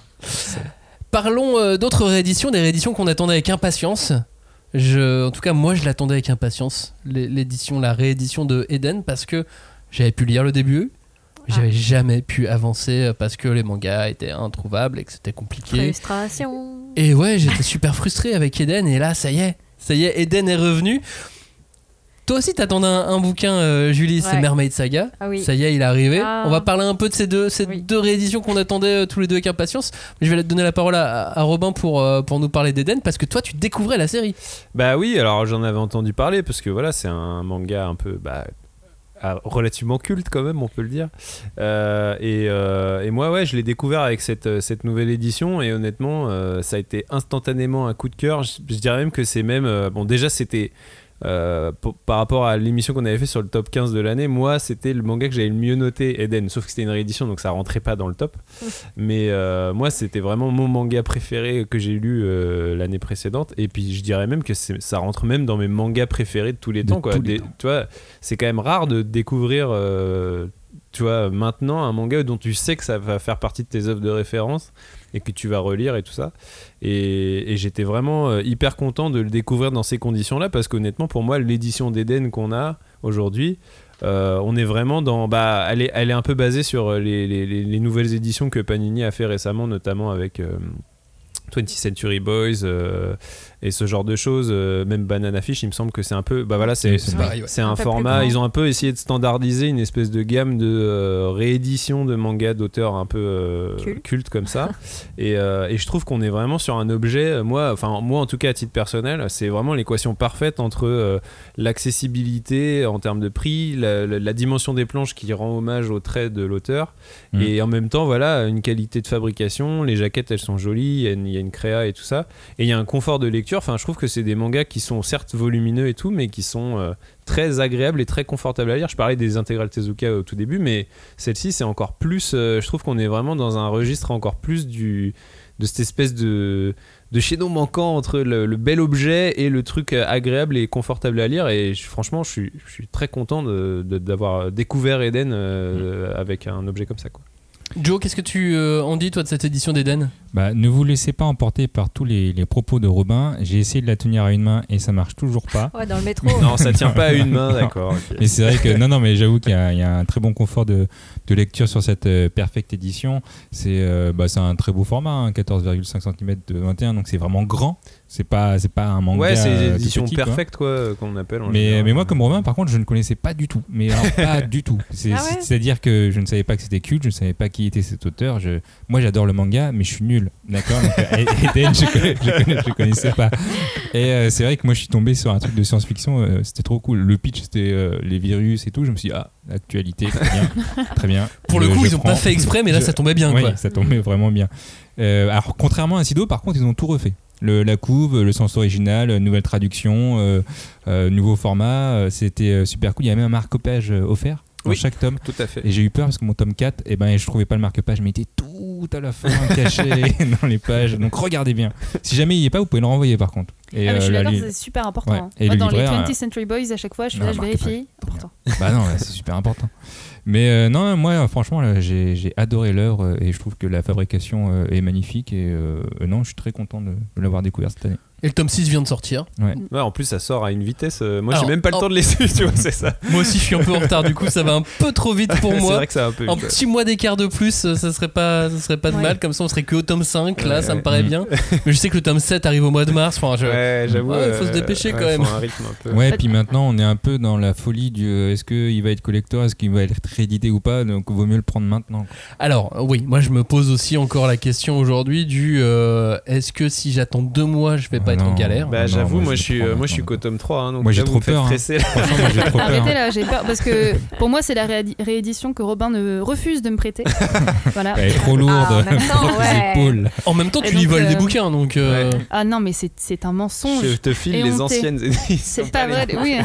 S1: Parlons euh, d'autres rééditions, des rééditions qu'on attendait avec impatience. Je, en tout cas, moi, je l'attendais avec impatience. L'é- L'édition, la réédition de Eden, parce que j'avais pu lire le début. J'avais jamais pu avancer parce que les mangas étaient introuvables et que c'était compliqué.
S12: Frustration.
S1: Et ouais, j'étais super frustré avec Eden. Et là, ça y est, ça y est, Eden est revenu. Toi aussi, t'attendais un, un bouquin, euh, Julie, c'est. Mermaid Saga.
S12: Ah oui.
S1: Ça y est, il est arrivé.
S12: Ah.
S1: On va parler un peu de ces deux, ces
S12: Oui.
S1: deux rééditions qu'on attendait euh, tous les deux avec impatience. Je vais donner la parole à, à Robin pour, euh, pour nous parler d'Eden parce que toi, tu découvrais la série.
S2: Bah oui, alors j'en avais entendu parler parce que voilà, c'est un manga un peu bah, relativement culte quand même, on peut le dire. Euh, et, euh, et moi, ouais, je l'ai découvert avec cette, euh, cette nouvelle édition et honnêtement, ça a été instantanément un coup de cœur. Je, dirais même que c'est même. bon, déjà, c'était. Euh, pour- par rapport à l'émission qu'on avait fait sur le top 15 de l'année, moi c'était le manga que j'avais le mieux noté, Eden, sauf que c'était une réédition donc ça rentrait pas dans le top. [laughs] Mais euh, moi c'était vraiment mon manga préféré que j'ai lu euh, l'année précédente et puis je dirais même que ça rentre même dans mes mangas préférés de tous les
S9: De
S2: temps. Quoi.
S9: tous les
S2: Des- Tu vois, c'est quand même rare de découvrir. euh, tu vois, maintenant, un manga dont tu sais que ça va faire partie de tes œuvres de référence et que tu vas relire et tout ça. Et, j'étais vraiment euh, hyper content de le découvrir dans ces conditions-là parce qu'honnêtement, pour moi, l'édition d'Eden qu'on a aujourd'hui, euh, on est vraiment dans. Bah, elle, est, un peu basée sur euh, les, les- les- les nouvelles éditions que Panini a fait récemment, notamment avec. euh, 20th Century Boys et ce genre de choses, euh, même Banana Fish, il me semble que c'est un peu, bah voilà, c'est
S9: Oui, c'est
S1: ouais.
S12: Un
S2: format. Ils ont un peu essayé de standardiser une espèce de gamme de euh, réédition de mangas d'auteurs un peu euh,
S12: Culte.
S2: cultes comme ça. [laughs] et, euh, et je trouve qu'on est vraiment sur un objet. euh, Moi, enfin moi en tout cas à titre personnel, c'est vraiment l'équation parfaite entre euh, l'accessibilité en termes de prix, la, la- la dimension des planches qui rend hommage au trait de l'auteur,
S9: Mm.
S2: et en même temps voilà une qualité de fabrication. Les jaquettes elles sont jolies, y il y, a une créa et tout ça, et il y a un confort de lecture. Enfin je trouve que c'est des mangas qui sont certes volumineux et tout, mais qui sont euh, très agréables et très confortables à lire. Je parlais des intégrales Tezuka au tout début, mais celle-ci c'est encore plus. euh, je trouve qu'on est vraiment dans un registre encore plus du de cette espèce de de chaînon manquant entre le, le bel objet et le truc euh, agréable et confortable à lire. Et je- franchement, je suis, je suis très content de- de- d'avoir découvert Eden euh, avec un objet comme ça. Quoi.
S1: Joe, qu'est-ce que tu euh, en dis toi de cette édition d'Eden?
S9: Bah, ne vous laissez pas emporter par tous les, les propos de Robin. J'ai essayé de la tenir à une main et ça marche toujours pas.
S12: Ouais, dans le métro.
S2: Non, ça tient pas à une main, [laughs] d'accord.
S9: Mais c'est vrai que non, non, mais j'avoue qu'il y, a il y a un très bon confort de, de lecture sur cette euh, perfecte édition. C'est euh, bah, c'est un très beau format, hein, 14,5 cm de 21, donc c'est vraiment grand. C'est pas c'est pas un manga.
S2: Ouais, c'est
S9: euh,
S2: l'édition
S9: petit, quoi.
S2: perfecte quoi, qu'on appelle. en
S9: Mais,
S2: général.
S9: mais moi, comme Romain, par contre, je ne connaissais pas du tout. Mais alors, [laughs] pas du tout.
S12: Ah ouais
S9: C'est, à dire que je ne savais pas que c'était culte, je ne savais pas qui était cet auteur. Je, moi, j'adore le manga, mais je suis nul. D'accord euh, Eden, je connais- je connais- je connaissais pas. Et euh, c'est vrai que moi, je suis tombé sur un truc de science-fiction. euh, c'était trop cool. Le pitch, c'était euh, les virus et tout. Je me suis dit, ah, l'actualité, très bien. Très bien.
S1: Pour le coup, ils ont pas fait exprès, mais là, ça tombait bien,
S9: Oui,
S1: quoi.
S9: ça tombait vraiment bien. Alors, contrairement à Sido, par contre, ils ont tout refait. Le, la couve, le sens original, nouvelle traduction, nouveau format, c'était super cool. Il y avait même un marque-page euh, offert dans
S2: Oui.
S9: chaque tome.
S2: Tout à fait.
S9: Et j'ai eu peur parce que mon tome 4, eh ben, je trouvais pas le marque-page, mais il était tout à la fin [laughs] caché [laughs] dans les pages. Donc regardez bien. Si jamais il y est pas, vous pouvez le renvoyer par contre. Et,
S11: Ah, mais je suis
S9: euh, la
S11: d'accord, c'est super important.
S9: Ouais.
S11: hein.
S9: Et
S11: Moi,
S9: le
S11: dans les
S9: libraire,
S11: 20th
S9: euh,
S11: Century Boys, à chaque fois, je suis
S9: Non,
S11: là, je vérifie. Important.
S9: Bah non, c'est super important. Mais euh, non, moi, franchement, là, j'ai j'ai adoré l'œuvre euh, et je trouve que la fabrication euh, est magnifique. Et euh, non, je suis très content de, de l'avoir découvert cette année.
S1: Et le tome 6 vient de sortir.
S2: Ouais, en plus, ça sort à une vitesse. euh, moi,
S1: Alors,
S2: j'ai même pas le temps de laisser, [laughs] tu vois, c'est ça.
S1: Moi aussi, je suis un peu en retard, du coup, ça va un peu trop vite pour [laughs]
S2: c'est
S1: moi.
S2: vrai que ça a un peu.
S1: Un
S2: vite,
S1: petit mois d'écart de plus, euh, ça serait pas, ça serait pas de
S12: Ouais.
S1: mal. Comme ça, on serait que au tome 5. Là,
S2: Ouais,
S1: ça me
S2: ouais.
S1: paraît
S9: Mm.
S1: bien. [laughs] Mais je sais que le tome 7 arrive au mois de mars. Enfin, je-
S2: Ouais, j'avoue.
S1: Ouais, faut se
S2: euh,
S1: dépêcher
S2: ouais,
S1: quand même.
S2: faut un rythme un peu.
S9: Ouais, puis maintenant, on est un peu dans la folie du euh, est-ce qu'il va être collector, est-ce qu'il va être réédité ou pas. Donc, vaut mieux le prendre maintenant. quoi.
S1: Alors, oui, moi, je me pose aussi encore la question aujourd'hui du euh, est-ce que si j'attends deux mois, je vais pas être en galère
S2: Bah,
S9: Non,
S2: j'avoue,
S9: moi,
S2: moi,
S9: je
S2: suis, euh, moi, je suis qu'au tome 3. hein, donc
S9: Moi, j'ai trop peur, hein.
S11: Arrêtez là, j'ai peur parce que pour moi, c'est la réédition que Robin ne refuse de me prêter. [laughs] voilà.
S9: Elle est trop lourde,
S12: Ah, en même [laughs] temps,
S9: trop
S12: ouais.
S9: épaules.
S1: En même temps,
S11: Et
S1: tu lui
S11: donc,
S1: voles des
S11: euh,
S1: bouquins, donc. euh,
S2: Ouais.
S11: Ah non, mais c'est c'est un mensonge.
S2: Je te file les anciennes [laughs] éditions.
S11: C'est pas vrai. Oui.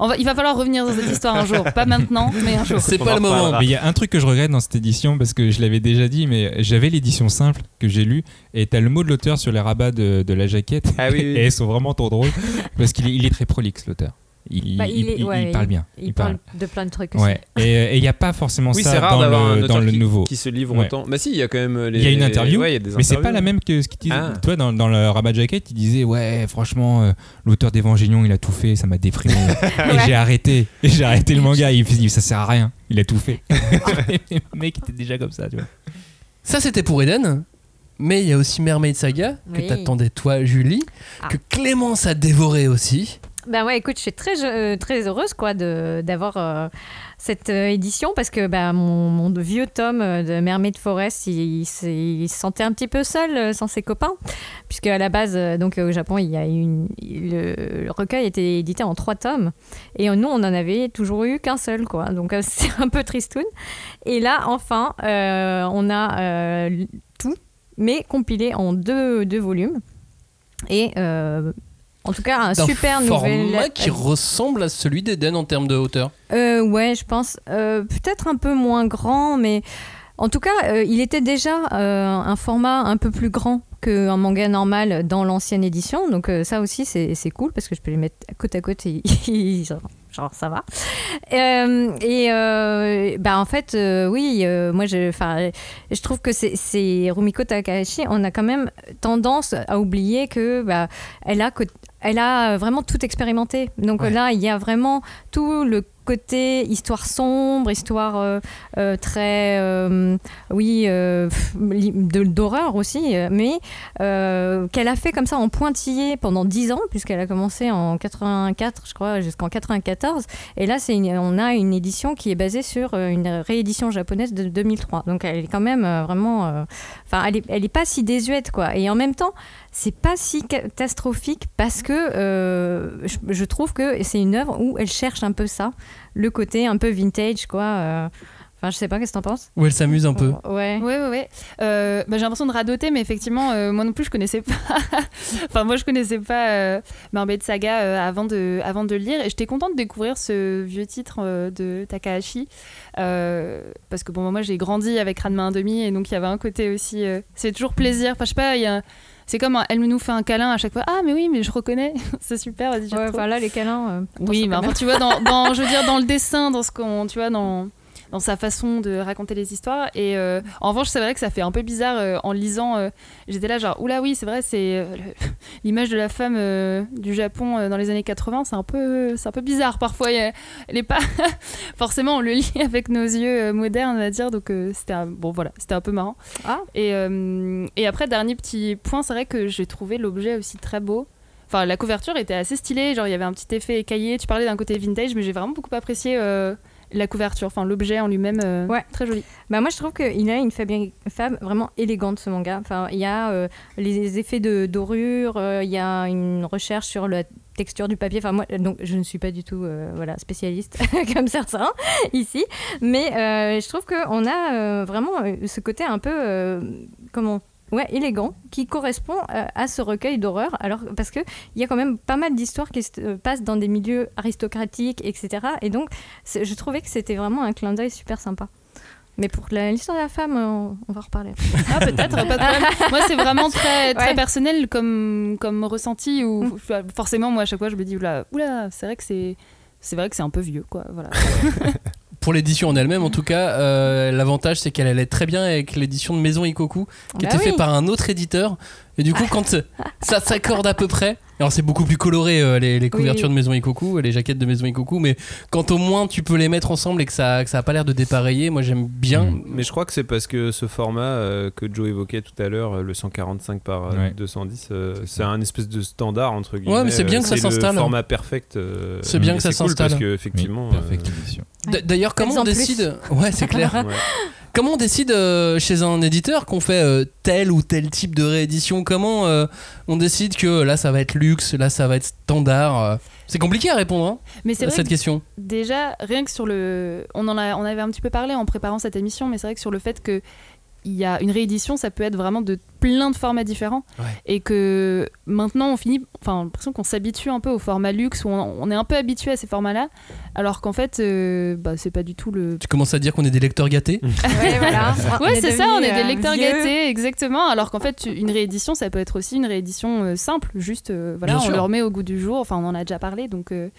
S11: On va, il va falloir revenir dans cette histoire un jour. Pas maintenant, mais un jour.
S1: C'est pas le moment.
S9: Mais il y a un truc que je regrette dans cette édition parce que je l'avais déjà dit, mais j'avais l'édition simple que j'ai lue et t'as le mot de l'auteur sur les rabats de, de la jaquette
S2: Ah oui, oui. [laughs]
S9: et elles sont vraiment trop drôles parce qu'il est, il est très prolixe l'auteur. Il,
S12: Bah,
S9: il-
S12: il est-
S9: il-
S12: ouais,
S9: il parle bien.
S12: Il, parle de plein de trucs aussi.
S9: Ouais. Et il n'y a pas forcément
S2: Oui, c'est
S9: ça
S2: rare
S9: dans
S2: d'avoir un
S9: le,
S2: auteur
S9: dans le
S2: qui,
S9: nouveau.
S2: qui se livre
S9: Ouais.
S2: autant. Bah si, il y a quand même les.
S9: Il y a une interview,
S2: Ouais, il y a des
S9: mais c'est pas la même que ce qu'il disait.
S2: Ah.
S9: Toi, dans, dans le rabat jacket, il disait Ouais, franchement, euh, l'auteur d'Evangélion, il a tout fait, ça m'a déprimé. [laughs] et j'ai arrêté. Et j'ai arrêté le manga. Il dit Ça sert à rien, il a tout fait. le mec était déjà comme ça, tu vois.
S1: Ça, c'était pour Eden. Mais il y a aussi Mermaid Saga, que
S12: Oui.
S1: t'attendais toi, Julie,
S12: Ah.
S1: que Clémence a dévoré aussi.
S12: Ben ouais, écoute, je suis très, euh, très heureuse quoi, de, d'avoir euh, cette euh, édition parce que bah, mon, mon vieux tome de Mermaid Forest, il, il se sentait un petit peu seul sans ses copains. Puisque à la base, donc, au Japon, il y a une, le, le recueil était édité en trois tomes. Et nous, on en avait toujours eu qu'un seul. Quoi. Donc [laughs] c'est un peu tristoun. Et là, enfin, on a mais compilé en deux, deux volumes. Et euh, En tout cas, un
S1: D'un
S12: super
S1: format
S12: nouvel.
S1: qui ressemble à celui d'Eden en termes de hauteur.
S12: Euh, ouais, je pense. Euh, Peut-être un peu moins grand, mais en tout cas, il était déjà un format un peu plus grand qu'un manga normal dans l'ancienne édition. Donc ça aussi, c'est c'est cool parce que je peux les mettre côte à côte et [laughs] genre, ça va. Euh, et euh, bah en fait, euh, oui, euh, moi je, enfin, je trouve que c'est- Rumiko Takahashi. On a quand même tendance à oublier que bah, elle a elle a vraiment tout expérimenté. Donc
S1: Ouais.
S12: là, il y a vraiment tout le côté histoire sombre, histoire euh, euh, très, euh, oui, euh, d'horreur aussi, mais qu'elle a fait comme ça en pointillé pendant 10 ans, puisqu'elle a commencé en 84, je crois, jusqu'en 94. Et là, c'est on a une édition qui est basée sur une réédition japonaise de 2003. Donc elle est quand même vraiment, enfin, elle est, elle est pas si désuète, quoi. Et en même temps, c'est pas si catastrophique parce que je trouve que c'est une œuvre où elle cherche un peu ça, le côté un peu vintage, quoi. euh. Enfin, je sais pas, qu'est-ce que t'en penses?
S1: Où elle s'amuse un peu.
S12: Ouais.
S11: Ouais, ouais, ouais. Euh, bah, j'ai l'impression de radoter, mais effectivement, euh, moi non plus, je connaissais pas. [laughs] enfin, moi, je connaissais pas euh, Saga euh, avant, de, avant de le lire. Et j'étais contente de découvrir ce vieux titre euh, de Takahashi. Euh, parce que, bon, moi, j'ai grandi avec Ranma 1,5 et donc il y avait un côté aussi. euh, c'est toujours plaisir. Enfin, je sais pas, il y a. C'est comme elle nous fait un câlin à chaque fois. Ah, mais oui, mais je reconnais. [laughs] c'est super, vas-y,
S12: Ouais,
S11: trop.
S12: enfin là, les câlins. euh,
S11: Oui, mais enfin, tu vois, dans, dans- je veux dire, dans le dessin, dans ce qu'on, tu vois, dans, dans sa façon de raconter les histoires. Et euh, en revanche, c'est vrai que ça fait un peu bizarre euh, en lisant. euh, J'étais là, genre, oula, oui, c'est vrai, c'est [laughs] l'image de la femme du Japon dans les années 80, c'est un peu, un peu bizarre parfois. Elle est pas [laughs] forcément, on le lit [laughs] avec nos yeux modernes, on va dire. Donc c'était un- bon, voilà, c'était un peu marrant.
S12: Ah.
S11: Et, et après, dernier petit point, c'est vrai que j'ai trouvé l'objet aussi très beau. Enfin, la couverture était assez stylée, genre il y avait un petit effet écaillé. Tu parlais d'un côté vintage, mais j'ai vraiment beaucoup apprécié la couverture, enfin l'objet en lui-même, euh,
S12: Ouais.
S11: très joli.
S12: Bah moi je trouve qu'il a une femme, vraiment élégante ce manga. Enfin il y a euh, les effets de dorure, euh, il y a une recherche sur la texture du papier. Enfin moi donc je ne suis pas du tout euh, voilà spécialiste [laughs] comme certains ici, mais je trouve que on a vraiment ce côté un peu comment Ouais, élégant, qui correspond euh, à ce recueil d'horreur. Alors, parce qu'il y a quand même pas mal d'histoires qui se euh, passent dans des milieux aristocratiques, etc. Et donc, je trouvais que c'était vraiment un clin d'œil super sympa. Mais pour l'histoire de la femme, euh, on, on va en reparler. [laughs]
S11: Ah, peut-être, pas de problème. Moi, c'est vraiment très, [laughs] très
S12: Ouais.
S11: personnel comme, comme ressenti. Ou forcément, moi, à chaque fois, je me dis, oula, oula c'est vrai que c'est. C'est vrai que c'est un peu vieux, quoi. Voilà. [laughs]
S1: Pour l'édition en elle-même, en tout cas, euh, l'avantage c'est qu'elle allait très bien avec l'édition de Maison Ikoku, qui
S12: Bah
S1: était
S12: oui.
S1: faite par un autre éditeur. Et du coup, quand ça s'accorde à peu près, alors c'est beaucoup plus coloré euh, les, les couvertures de Maison Ikoku, les jaquettes de Maison Ikoku, mais quand au moins tu peux les mettre ensemble et que ça, que ça a pas l'air de dépareiller, moi j'aime bien.
S2: Mais je crois que c'est parce que ce format euh, que Joe évoquait tout à l'heure, euh, le 145 par euh,
S9: Ouais.
S2: 210, euh, c'est un espèce de standard entre guillemets.
S1: Ouais, mais c'est bien
S2: euh,
S1: que ça
S2: c'est
S1: s'installe.
S2: Le format perfect. euh,
S1: C'est bien que ça
S2: c'est cool
S1: s'installe.
S2: Parce que effectivement.
S9: Oui,
S2: euh,
S1: D'ailleurs, comment on décide? Ouais, c'est [laughs] clair.
S2: ouais.
S1: Comment on décide euh, chez un éditeur qu'on fait euh, tel ou tel type de réédition Comment euh, on décide que là ça va être luxe, là ça va être standard C'est compliqué à répondre hein,
S11: Mais
S1: à
S11: vrai
S1: cette
S11: que
S1: question.
S11: déjà, rien que sur le. On, en a, on avait un petit peu parlé en préparant cette émission, mais c'est vrai que sur le fait que. Il y a une réédition, ça peut être vraiment de plein de formats différents.
S1: Ouais.
S11: Et que maintenant, on finit. Enfin, j'ai l'impression qu'on s'habitue un peu au format luxe, où on, on est un peu habitué à ces formats-là, alors qu'en fait, euh, bah, c'est pas du tout le.
S1: Tu commences à dire qu'on est des lecteurs gâtés [laughs]
S12: Ouais, voilà.
S11: Ouais,
S12: est
S11: c'est ça, on est des
S12: euh,
S11: lecteurs
S12: vieux.
S11: gâtés, exactement. Alors qu'en fait, une réédition, ça peut être aussi une réédition euh, simple, juste, euh, voilà,
S1: Bien
S11: on
S1: sûr.
S11: le remet au goût du jour. Enfin, on en a déjà parlé, donc, euh,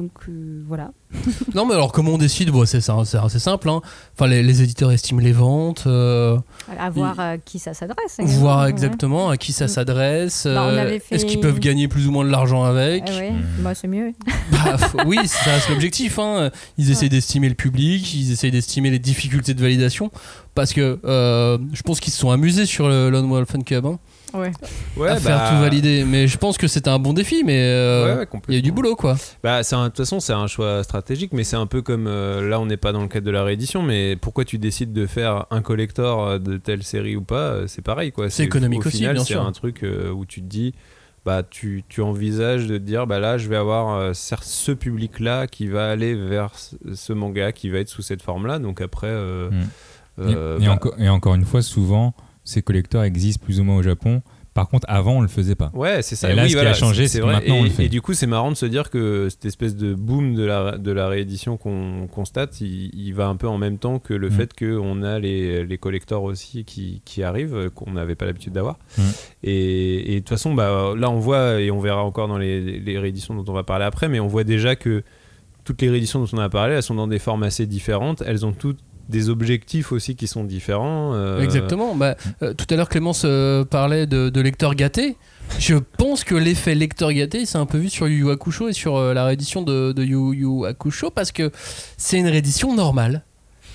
S11: donc euh, voilà. [laughs]
S1: Non, mais alors comment on décide? Bon, c'est ça- c'est assez simple. hein. Enfin, les, les éditeurs estiment les ventes, euh,
S12: À voir à qui ça s'adresse.
S1: voir
S12: ouais.
S1: exactement à qui ça s'adresse.
S12: Bah,
S1: euh,
S12: fait-
S1: Est-ce qu'ils peuvent gagner plus ou moins de l'argent avec
S12: Ah ouais, bah, c'est mieux. [laughs]
S1: Bah, oui, ça reste l'objectif. hein. Ils essayent d'estimer le public, ils essayent d'estimer les difficultés de validation. Parce que euh, je pense qu'ils se sont amusés sur le Lone Wolf Fun Club hein,
S12: Ouais.
S2: Ouais,
S1: à faire
S2: bah,
S1: tout valider. Mais je pense que c'était un bon défi, mais euh,
S2: Ouais, ouais,
S1: il y a eu du boulot quoi.
S2: Bah, c'est de toute façon, c'est un choix stratégique, mais c'est un peu comme euh, là, on n'est pas dans le cadre de la réédition, mais pourquoi tu décides de faire un collector euh, de telle série ou pas, c'est pareil quoi.
S1: C'est économique
S2: au
S1: aussi,
S2: final,
S1: bien
S2: c'est
S1: sûr.
S2: un truc euh, où tu te dis, bah, tu, tu envisages de te dire, bah là, je vais avoir euh, ce public-là qui va aller vers ce- manga, qui va être sous cette forme-là, donc après. euh,
S9: Mm.
S2: euh,
S9: et, et
S2: bah,
S9: et encore une fois, souvent, ces collecteurs existent plus ou moins au Japon Par contre, avant, on le faisait pas.
S2: Ouais, c'est ça.
S9: Et là,
S2: Oui,
S9: ce
S2: voilà,
S9: qui a changé, c'est maintenant,
S2: et,
S9: on le fait.
S2: et du coup, c'est marrant de se dire que cette espèce de boom de la, de la réédition qu'on constate, il, il va un peu en même temps que le
S9: Mm.
S2: fait qu'on a les, les collectors aussi qui, qui arrivent, qu'on n'avait pas l'habitude d'avoir.
S9: Mm.
S2: Et, et de toute façon, bah, là, on voit, et on verra encore dans les, les rééditions dont on va parler après, mais on voit déjà que toutes les rééditions dont on a parlé, elles sont dans des formes assez différentes. Elles ont toutes des objectifs aussi qui sont différents. euh,
S1: Exactement. Bah, euh, tout à l'heure, Clémence euh, parlait de, de lecteur gâté. Je pense que l'effet lecteur gâté, c'est un peu vu sur Yu Yu Hakusho et sur euh, la réédition de, de Yu Yu Hakusho parce que c'est une réédition normale.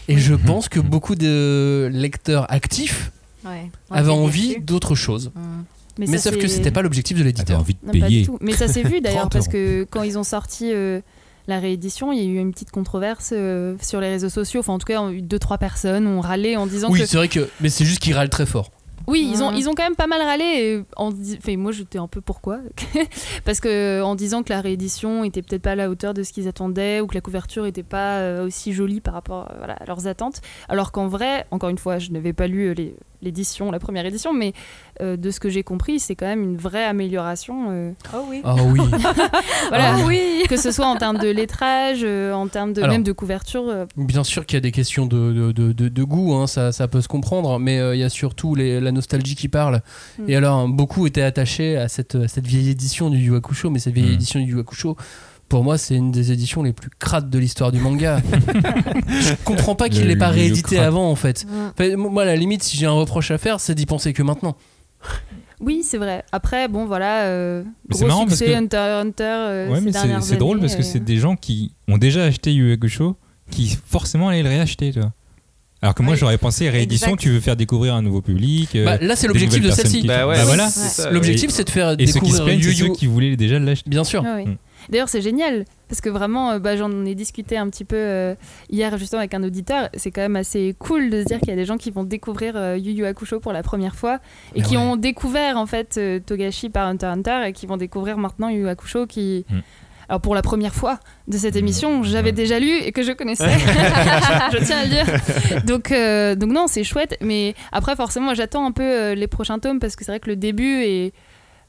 S1: Et je pense que beaucoup de lecteurs actifs
S12: Ouais.
S1: Avaient envie d'autre chose. Mais,
S11: ça,
S1: sauf que c'était pas l'objectif de l'éditeur.
S9: envie
S11: Non, pas du tout. Mais ça s'est vu [laughs] d'ailleurs parce que quand ils ont sorti euh, la réédition, il y a eu une petite controverse euh, sur les réseaux sociaux. Enfin, en tout cas, on a eu deux trois personnes ont râlé en disant
S1: Oui,
S11: que
S1: c'est vrai que. Mais c'est juste qu'ils râlent très fort.
S11: oui, ils ont ils ont quand même pas mal râlé. et En dis- enfin, moi, j'étais un peu pourquoi? [laughs] Parce que en disant que la réédition était peut-être pas à la hauteur de ce qu'ils attendaient ou que la couverture était pas euh, aussi jolie par rapport euh, voilà, à leurs attentes. Alors qu'en vrai, encore une fois, je n'avais pas lu euh, les- l'édition, la première édition, mais euh, de ce que j'ai compris, c'est quand même une vraie amélioration. euh,
S12: Oh oui.
S1: Ah oui. [laughs]
S11: voilà,
S1: Ah
S12: oui. [laughs]
S11: que ce soit en termes de lettrage, euh, en termes de
S1: Alors.
S11: même de couverture. euh,
S1: Bien sûr qu'il y a des questions de, de, de- de- de goût, hein, ça, ça peut se comprendre, mais euh, il y a surtout les- la nostalgie qui parle.
S11: Mm.
S1: Et alors, hein, beaucoup étaient attachés à cette, à cette vieille édition du Yu Hakusho, mais cette vieille
S9: Mm.
S1: édition du Yu Hakusho, pour moi, c'est une des éditions les plus crates de l'histoire du manga. [laughs] Je comprends pas qu'il l'ait pas réédité avant, en fait. Enfin, moi, à la limite, si j'ai un reproche à faire, c'est d'y penser que maintenant.
S11: Oui, c'est vrai. Après, bon, voilà. Euh,
S9: c'est marrant parce que-
S11: Hunter x Hunter. euh,
S9: Ouais, mais c'est- drôle parce que
S11: euh,
S9: c'est des gens qui ont déjà acheté Yu Yu Hakusho qui forcément allaient le réacheter, tu vois. Alors que moi
S12: Ouais.
S9: j'aurais pensé réédition,
S12: Exact.
S9: tu veux faire découvrir un nouveau public. euh,
S1: Bah, là, c'est l'objectif de celle-ci.
S2: Bah ouais,
S9: Bah voilà.
S1: L'objectif, c'est de faire
S9: Et ceux qui se
S1: découvrir
S9: plaignent, c'est ceux qui voulaient déjà l'acheter.
S1: Bien sûr.
S11: Ah oui.
S9: Mm.
S11: D'ailleurs, c'est génial parce que vraiment, euh, bah, j'en ai discuté un petit peu euh, hier justement avec un auditeur. C'est quand même assez cool de se dire qu'il y a des gens qui vont découvrir euh, Yu Yu Hakusho pour la première fois et
S1: Mais
S11: qui
S1: ouais.
S11: ont découvert en fait euh, Togashi par Hunter Hunter et qui vont découvrir maintenant Yu Yu Hakusho qui.
S9: Mm.
S11: Alors pour la première fois de cette
S9: Mm.
S11: émission, j'avais déjà lu et que je connaissais. [laughs] je tiens à le dire. Donc, euh, donc non, c'est chouette. Mais après, forcément, j'attends un peu les prochains tomes parce que c'est vrai que le début est,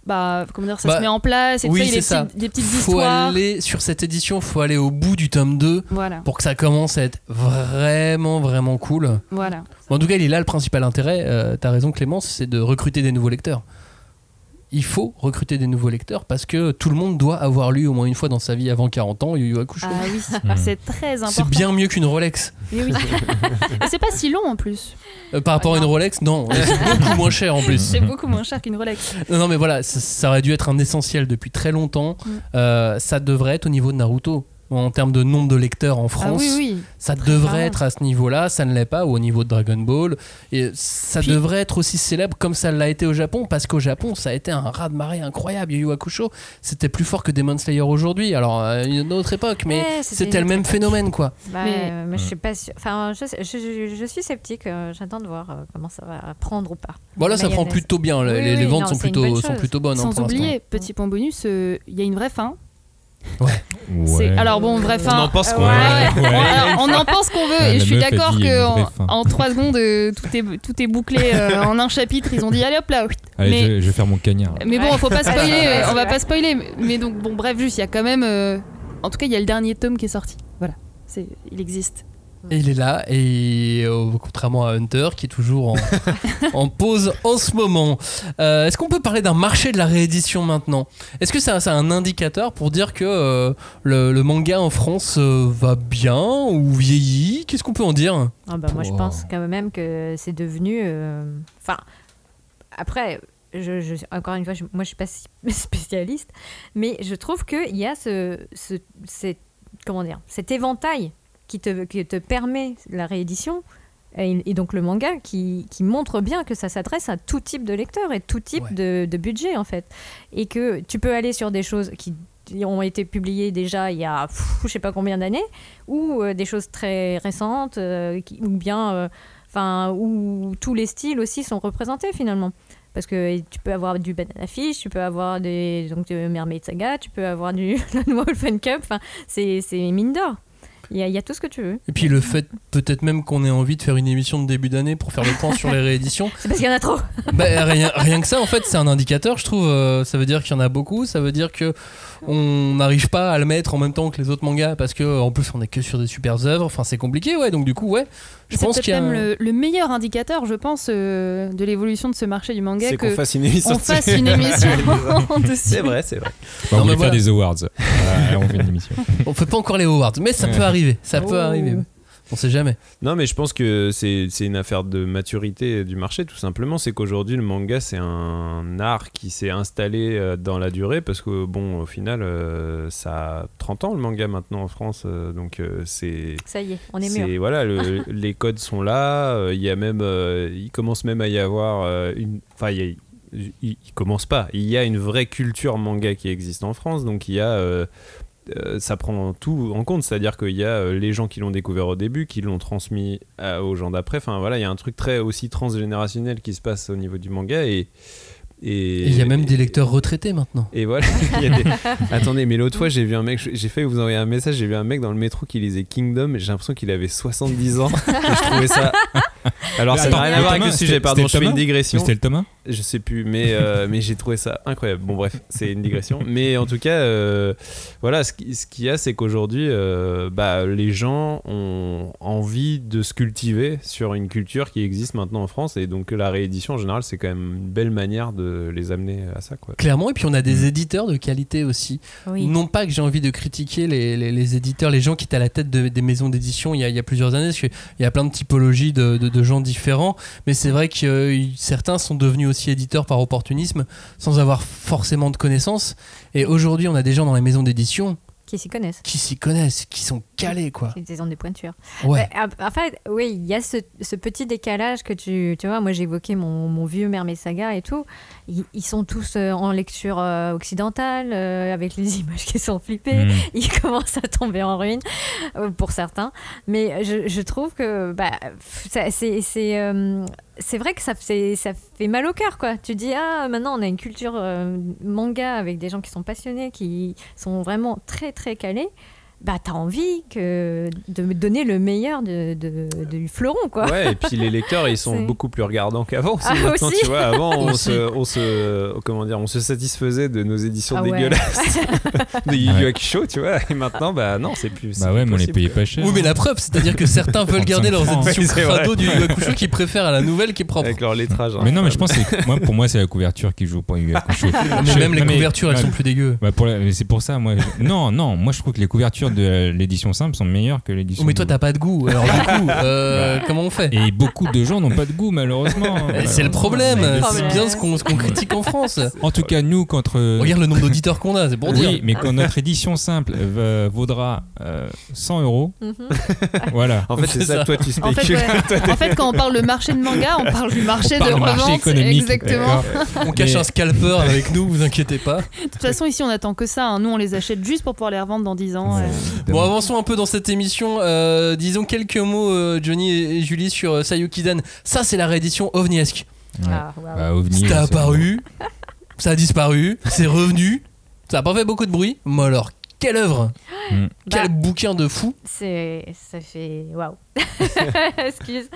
S11: bah, comment dire, ça
S1: Bah,
S11: se met en place et
S1: oui,
S11: ça, il y a
S1: c'est
S11: des
S1: ça.
S11: petites, des petites
S1: faut
S11: histoires.
S1: aller sur cette édition, faut aller au bout du tome 2
S11: Voilà,
S1: pour que ça commence à être vraiment vraiment cool.
S11: voilà.
S1: En tout cas, il est là le principal intérêt. euh, T'as raison, Clémence, c'est de recruter des nouveaux lecteurs. Il faut recruter des nouveaux lecteurs parce que tout le monde doit avoir lu au moins une fois dans sa vie avant 40 ans Yu Yu Hakusho.
S11: Ah oui, c'est très important.
S1: c'est bien mieux qu'une Rolex.
S11: Oui, oui. [laughs] Et c'est pas si long en plus.
S1: Euh, par rapport à une. Rolex, non, [laughs] c'est beaucoup moins cher en plus.
S11: C'est beaucoup moins cher qu'une Rolex.
S1: Non, non, mais voilà, ça, ça aurait dû être un essentiel depuis très longtemps.
S11: Mm.
S1: Euh, ça devrait être au niveau de Naruto. En termes de nombre de lecteurs en
S11: Ah
S1: France,
S11: oui, oui.
S1: ça
S11: Très
S1: devrait
S11: clairement.
S1: être à ce niveau-là, ça ne l'est pas, ou au niveau de Dragon Ball. Et ça
S11: Puis-
S1: devrait être aussi célèbre comme ça l'a été au Japon, parce qu'au Japon, ça a été un raz-de-marée incroyable. Yu Yu Hakusho, c'était plus fort que Demon Slayer aujourd'hui. Alors, à une autre époque, mais
S12: Ouais, c'était
S1: le même phénomène, quoi.
S12: Bah,
S11: Mais-
S12: euh, je suis pas sûre. Enfin, je, je, je- je suis sceptique. euh, J'attends de voir euh, comment ça va prendre ou pas.
S1: Voilà, ça prend plutôt bien. Les,
S12: Oui,
S1: les-
S12: oui,
S1: les ventes
S12: non,
S1: sont, plutôt, sont plutôt bonnes. hein,
S11: Sans
S1: pour l'instant.
S11: oublier, petit point bonus, euh, il y a une vraie fin.
S9: Ouais.
S11: Alors bon, vraie fin.
S2: en pense qu'on
S11: Ouais,
S2: veut.
S11: ouais.
S9: Ouais. [laughs]
S11: Alors, on en pense qu'on veut
S9: Ah,
S11: et
S9: la
S11: je suis d'accord que
S9: une vraie
S11: en, trois secondes euh, tout est tout est bouclé euh, [laughs] en un chapitre. Ils ont dit allez hop là. oui.
S9: Allez,
S11: Mais-
S9: je, je vais faire mon cagnard.
S11: Mais bon, faut pas [laughs] spoiler,
S12: Ouais,
S11: on va pas spoiler. mais- Mais donc, bon, bref, juste, il y a quand même. euh, En tout cas, il y a le dernier tome qui est sorti. Voilà, c'est, il existe.
S1: Et il est là, et euh, contrairement à Hunter, qui est toujours en, [laughs] en pause en ce moment. Euh, Est-ce qu'on peut parler d'un marché de la réédition maintenant? Est-ce que c'est un indicateur pour dire que euh, le, le manga en France euh, va bien ou vieillit? Qu'est-ce qu'on peut en dire?
S12: Ah bah, moi, je pense quand même que c'est devenu. euh, Enfin, après, je, je- encore une fois, je- moi, je suis pas si- [laughs] spécialiste, mais je trouve qu'il y a ce, ce, cette- comment dire, cet éventail qui te, qui te permet la réédition. Et, et donc le manga qui, qui montre bien que ça s'adresse à tout type de lecteur et tout type
S1: Ouais.
S12: de, de budget en fait. Et que tu peux aller sur des choses qui ont été publiées déjà il y a pff, je sais pas combien d'années ou euh, des choses très récentes euh, qui- ou bien euh, enfin où tous les styles aussi sont représentés finalement parce que tu peux avoir du banana fish tu peux avoir des donc de mermaid saga tu peux avoir du [laughs] Lone Wolf and Cup c'est mine d'or Il y, a, il y a tout ce que tu veux.
S1: Et puis le fait peut-être même qu'on ait envie de faire une émission de début d'année pour faire le point sur les rééditions.
S12: C'est parce qu'il y en a trop.
S1: Bah, rien, rien que ça, en fait, c'est un indicateur, je trouve. Euh, ça veut dire qu'il y en a beaucoup. Ça veut dire que on n'arrive pas à le mettre en même temps que les autres mangas parce que en plus on est que sur des super œuvres. Enfin, c'est compliqué, ouais. Donc du coup, ouais. Je
S11: C'est
S1: pense qu'il y a.
S11: même le, le meilleur indicateur, je pense, euh, de l'évolution de ce marché du manga.
S2: C'est
S11: que
S2: qu'on fasse une émission.
S11: on fasse
S2: dessus.
S11: une émission [laughs] [laughs] dessus.
S2: C'est vrai, c'est vrai.
S9: Bah, on
S1: mais
S9: faire
S1: voilà.
S9: des awards. On fait une émission. [laughs]
S1: On fait pas encore les awards, mais ça peut arriver. Ça
S12: Oh.
S1: peut arriver. On sait jamais.
S2: Non, mais je pense que c'est une affaire de maturité du marché, tout simplement. C'est qu'aujourd'hui, le manga, c'est un art qui s'est installé euh, dans la durée, parce que, bon, au final, euh, ça a 30 ans, le manga, maintenant, en France. euh, donc, euh, c'est...
S12: Ça y est, on est
S2: c'est-
S12: mûr.
S2: Voilà, le- [laughs] les codes sont là. euh, Il y a même... euh, il commence même à y avoir euh, une... Enfin, il y a- il, il commence pas. Il y a une vraie culture manga qui existe en France, donc il y a... euh, euh, ça prend tout en compte, c'est-à-dire qu'il y a euh, les gens qui l'ont découvert au début, qui l'ont transmis à- aux gens d'après. Enfin voilà, il y a un truc très aussi transgénérationnel qui se passe au niveau du manga et
S1: il y a même des lecteurs retraités maintenant.
S2: et voilà, [laughs] il y a des... [laughs] Attendez, mais l'autre fois, j'ai vu un mec, j'ai fait vous envoyer un message, j'ai vu un mec dans le métro qui lisait Kingdom et j'ai l'impression qu'il avait 70 ans. [laughs] et je trouvais ça. [laughs] Alors, ça n'a rien à voir avec le sujet, pardon, je fais une digression.
S9: C'était le Thomas
S2: Je sais plus, mais, euh, [laughs] mais j'ai trouvé ça incroyable. Bon, bref, c'est une digression. Mais en tout cas, euh, voilà, ce qui- ce qu'il y a, c'est qu'aujourd'hui, euh, bah, les gens ont envie de se cultiver sur une culture qui existe maintenant en France. Et donc, la réédition, en général, c'est quand même une belle manière de les amener à ça. Quoi.
S1: Clairement, et puis on a des éditeurs de qualité aussi.
S12: Oui.
S1: Non pas que j'ai envie de critiquer les, les- les éditeurs, les gens qui étaient à la tête de- des maisons d'édition il, y a- il y a plusieurs années, parce qu'il y a plein de typologies de, de- de gens différents, mais c'est vrai que euh, certains sont devenus aussi éditeurs par opportunisme, sans avoir forcément de connaissances. Et aujourd'hui, on a des gens dans les maisons d'édition
S12: Qui s'y connaissent.
S1: qui s'y connaissent, qui sont calés, quoi.
S12: Ils ont des pointures.
S1: Ouais.
S12: Ouais, en fait, oui, il y a ce, ce petit décalage que tu, tu vois, moi j'ai évoqué mon, mon vieux Mermaid Saga et tout. Ils, ils sont tous euh, en lecture euh, occidentale, euh, avec les [laughs] images qui sont flippées.
S9: Mm.
S12: Ils [laughs] commencent à tomber en ruine, pour certains. Mais je, je trouve que bah, c'est vrai que ça, fait mal au cœur, quoi. Tu dis, ah, maintenant on a une culture euh, manga avec des gens qui sont passionnés, qui sont vraiment très très calés bah t'as envie que de me donner le meilleur de, de- du fleuron quoi.
S2: Ouais, et puis les lecteurs, ils sont [laughs] beaucoup plus regardants qu'avant.
S12: Ah,
S2: maintenant,
S12: aussi
S2: tu vois, avant, on se, on se, comment dire, on se satisfaisait de nos éditions
S12: Ah ouais.
S2: dégueulasses de Yu Yu tu vois. Et maintenant, bah non, c'est plus.
S9: Bah ouais, mais on les payait pas cher.
S1: Oui, mais la preuve, c'est-à-dire que certains veulent
S9: 35
S1: garder leurs éditions
S2: Oui,
S1: crado du Yu Hakusho qu'ils préfèrent à la nouvelle qui est propre.
S2: Avec leur lettrage. hein.
S9: Mais non, mais je pense que moi, pour moi, c'est la couverture qui joue pour Yu Yu Hakusho. [laughs]
S1: Mais
S9: Je-
S1: même les couvertures, elles sont plus dégueu.
S9: bah, pour la- mais c'est pour ça, moi. Non, non, moi je trouve que les couvertures de l'édition simple sont meilleures que l'édition.
S1: Oh, mais toi, t'as pas de goût. Alors, du coup, euh, comment on fait
S9: Et beaucoup de gens n'ont pas de goût, malheureusement.
S1: Eh, C'est le problème.
S12: C'est le
S1: bien ce qu'on ce qu'on critique en France.
S9: En tout cas, nous, contre.
S1: Regarde le nombre d'auditeurs qu'on a, c'est pour dire.
S9: Oui, mais quand notre édition simple euh, vaudra euh, 100 euros,
S12: Mhm.
S9: voilà.
S2: En fait, c'est ça,
S1: ça.
S2: toi, tu
S11: En fait, ouais. En fait, quand on parle de marché de manga, on parle du marché
S9: On parle
S11: de
S9: marché
S11: revente.
S9: économique,
S11: Exactement.
S1: On cache
S9: Mais-
S1: un scalper avec nous, vous inquiétez pas.
S11: De toute façon, ici, on attend que ça. hein. Nous, on les achète juste pour pouvoir les revendre dans 10 ans.
S9: Ouais,
S11: euh.
S1: Bon, avançons un peu dans cette émission. Euh, disons quelques mots, euh, Johnny et Julie, sur euh, Sayuki-Dan. Ça, c'est la réédition ovniesque.
S9: Ouais.
S12: Ah.
S9: Bah, OVNI,
S1: C'était
S9: c'est-
S1: apparu, ça a disparu, c'est revenu. Ça a pas fait beaucoup de bruit, mais alors, quelle œuvre
S9: Mm.
S1: Quel
S12: Bah.
S1: bouquin de fou
S12: C'est ça fait waouh. [laughs] Excuse.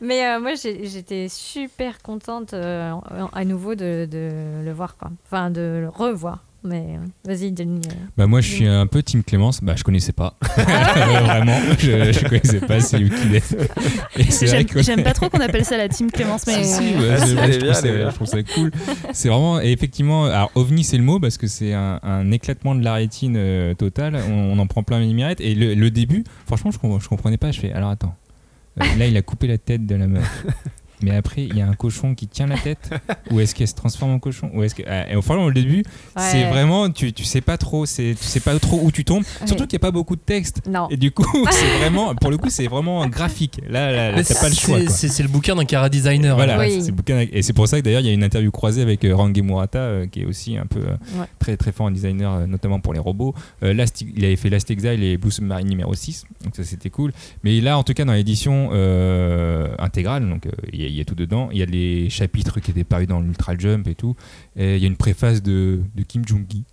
S12: Mais euh, moi j'étais super contente euh, à nouveau de, de le voir quoi. Enfin de le revoir. Mais euh, vas-y Denis. euh.
S9: Bah moi je suis un peu Team Clémence, bah je connaissais pas. [laughs] Vraiment, je, je connaissais pas [laughs] c'est lui qui l'est.
S11: J'aime pas trop qu'on appelle ça la team Clémence, mais.
S9: Si, je, trouve
S2: bien,
S9: ça, je trouve cool. C'est vraiment, et effectivement, alors ovni c'est le mot parce que c'est un, un éclatement de la rétine euh, total. On, on en prend plein les mirettes. Et le, le début, franchement, je, je comprenais pas. Je fais, alors attends, Euh, là il a coupé la tête de la meuf. Mais après, il y a un cochon qui tient la tête. [laughs] Ou est-ce qu'elle se transforme en cochon Ou est-ce que... Ah, et au début, c'est vraiment, tu, tu sais pas trop, c'est, tu sais pas trop où tu tombes.
S12: Ouais.
S9: Surtout qu'il n'y a pas beaucoup de texte.
S12: Non.
S9: Et du coup, [laughs] c'est vraiment, pour le coup, c'est vraiment graphique. Là, là, là, t'as pas le choix.
S1: c'est- le bouquin d'un cara designer.
S9: Voilà,
S12: Oui.
S9: c'est bouquin avec- et c'est pour ça que d'ailleurs il y a une interview croisée avec euh, Range Murata euh, qui est aussi un peu euh,
S12: Ouais.
S9: très très fort en designer euh, notamment pour les robots. Euh, Last- il avait fait Last Exile et Blue Submarine numéro 6 donc ça c'était cool. Mais là en tout cas dans l'édition euh, intégrale donc euh, il y, a- y a tout dedans, il y a les chapitres qui étaient parus dans l'Ultra Jump et tout et il y a une préface de, de Kim Jong-gi.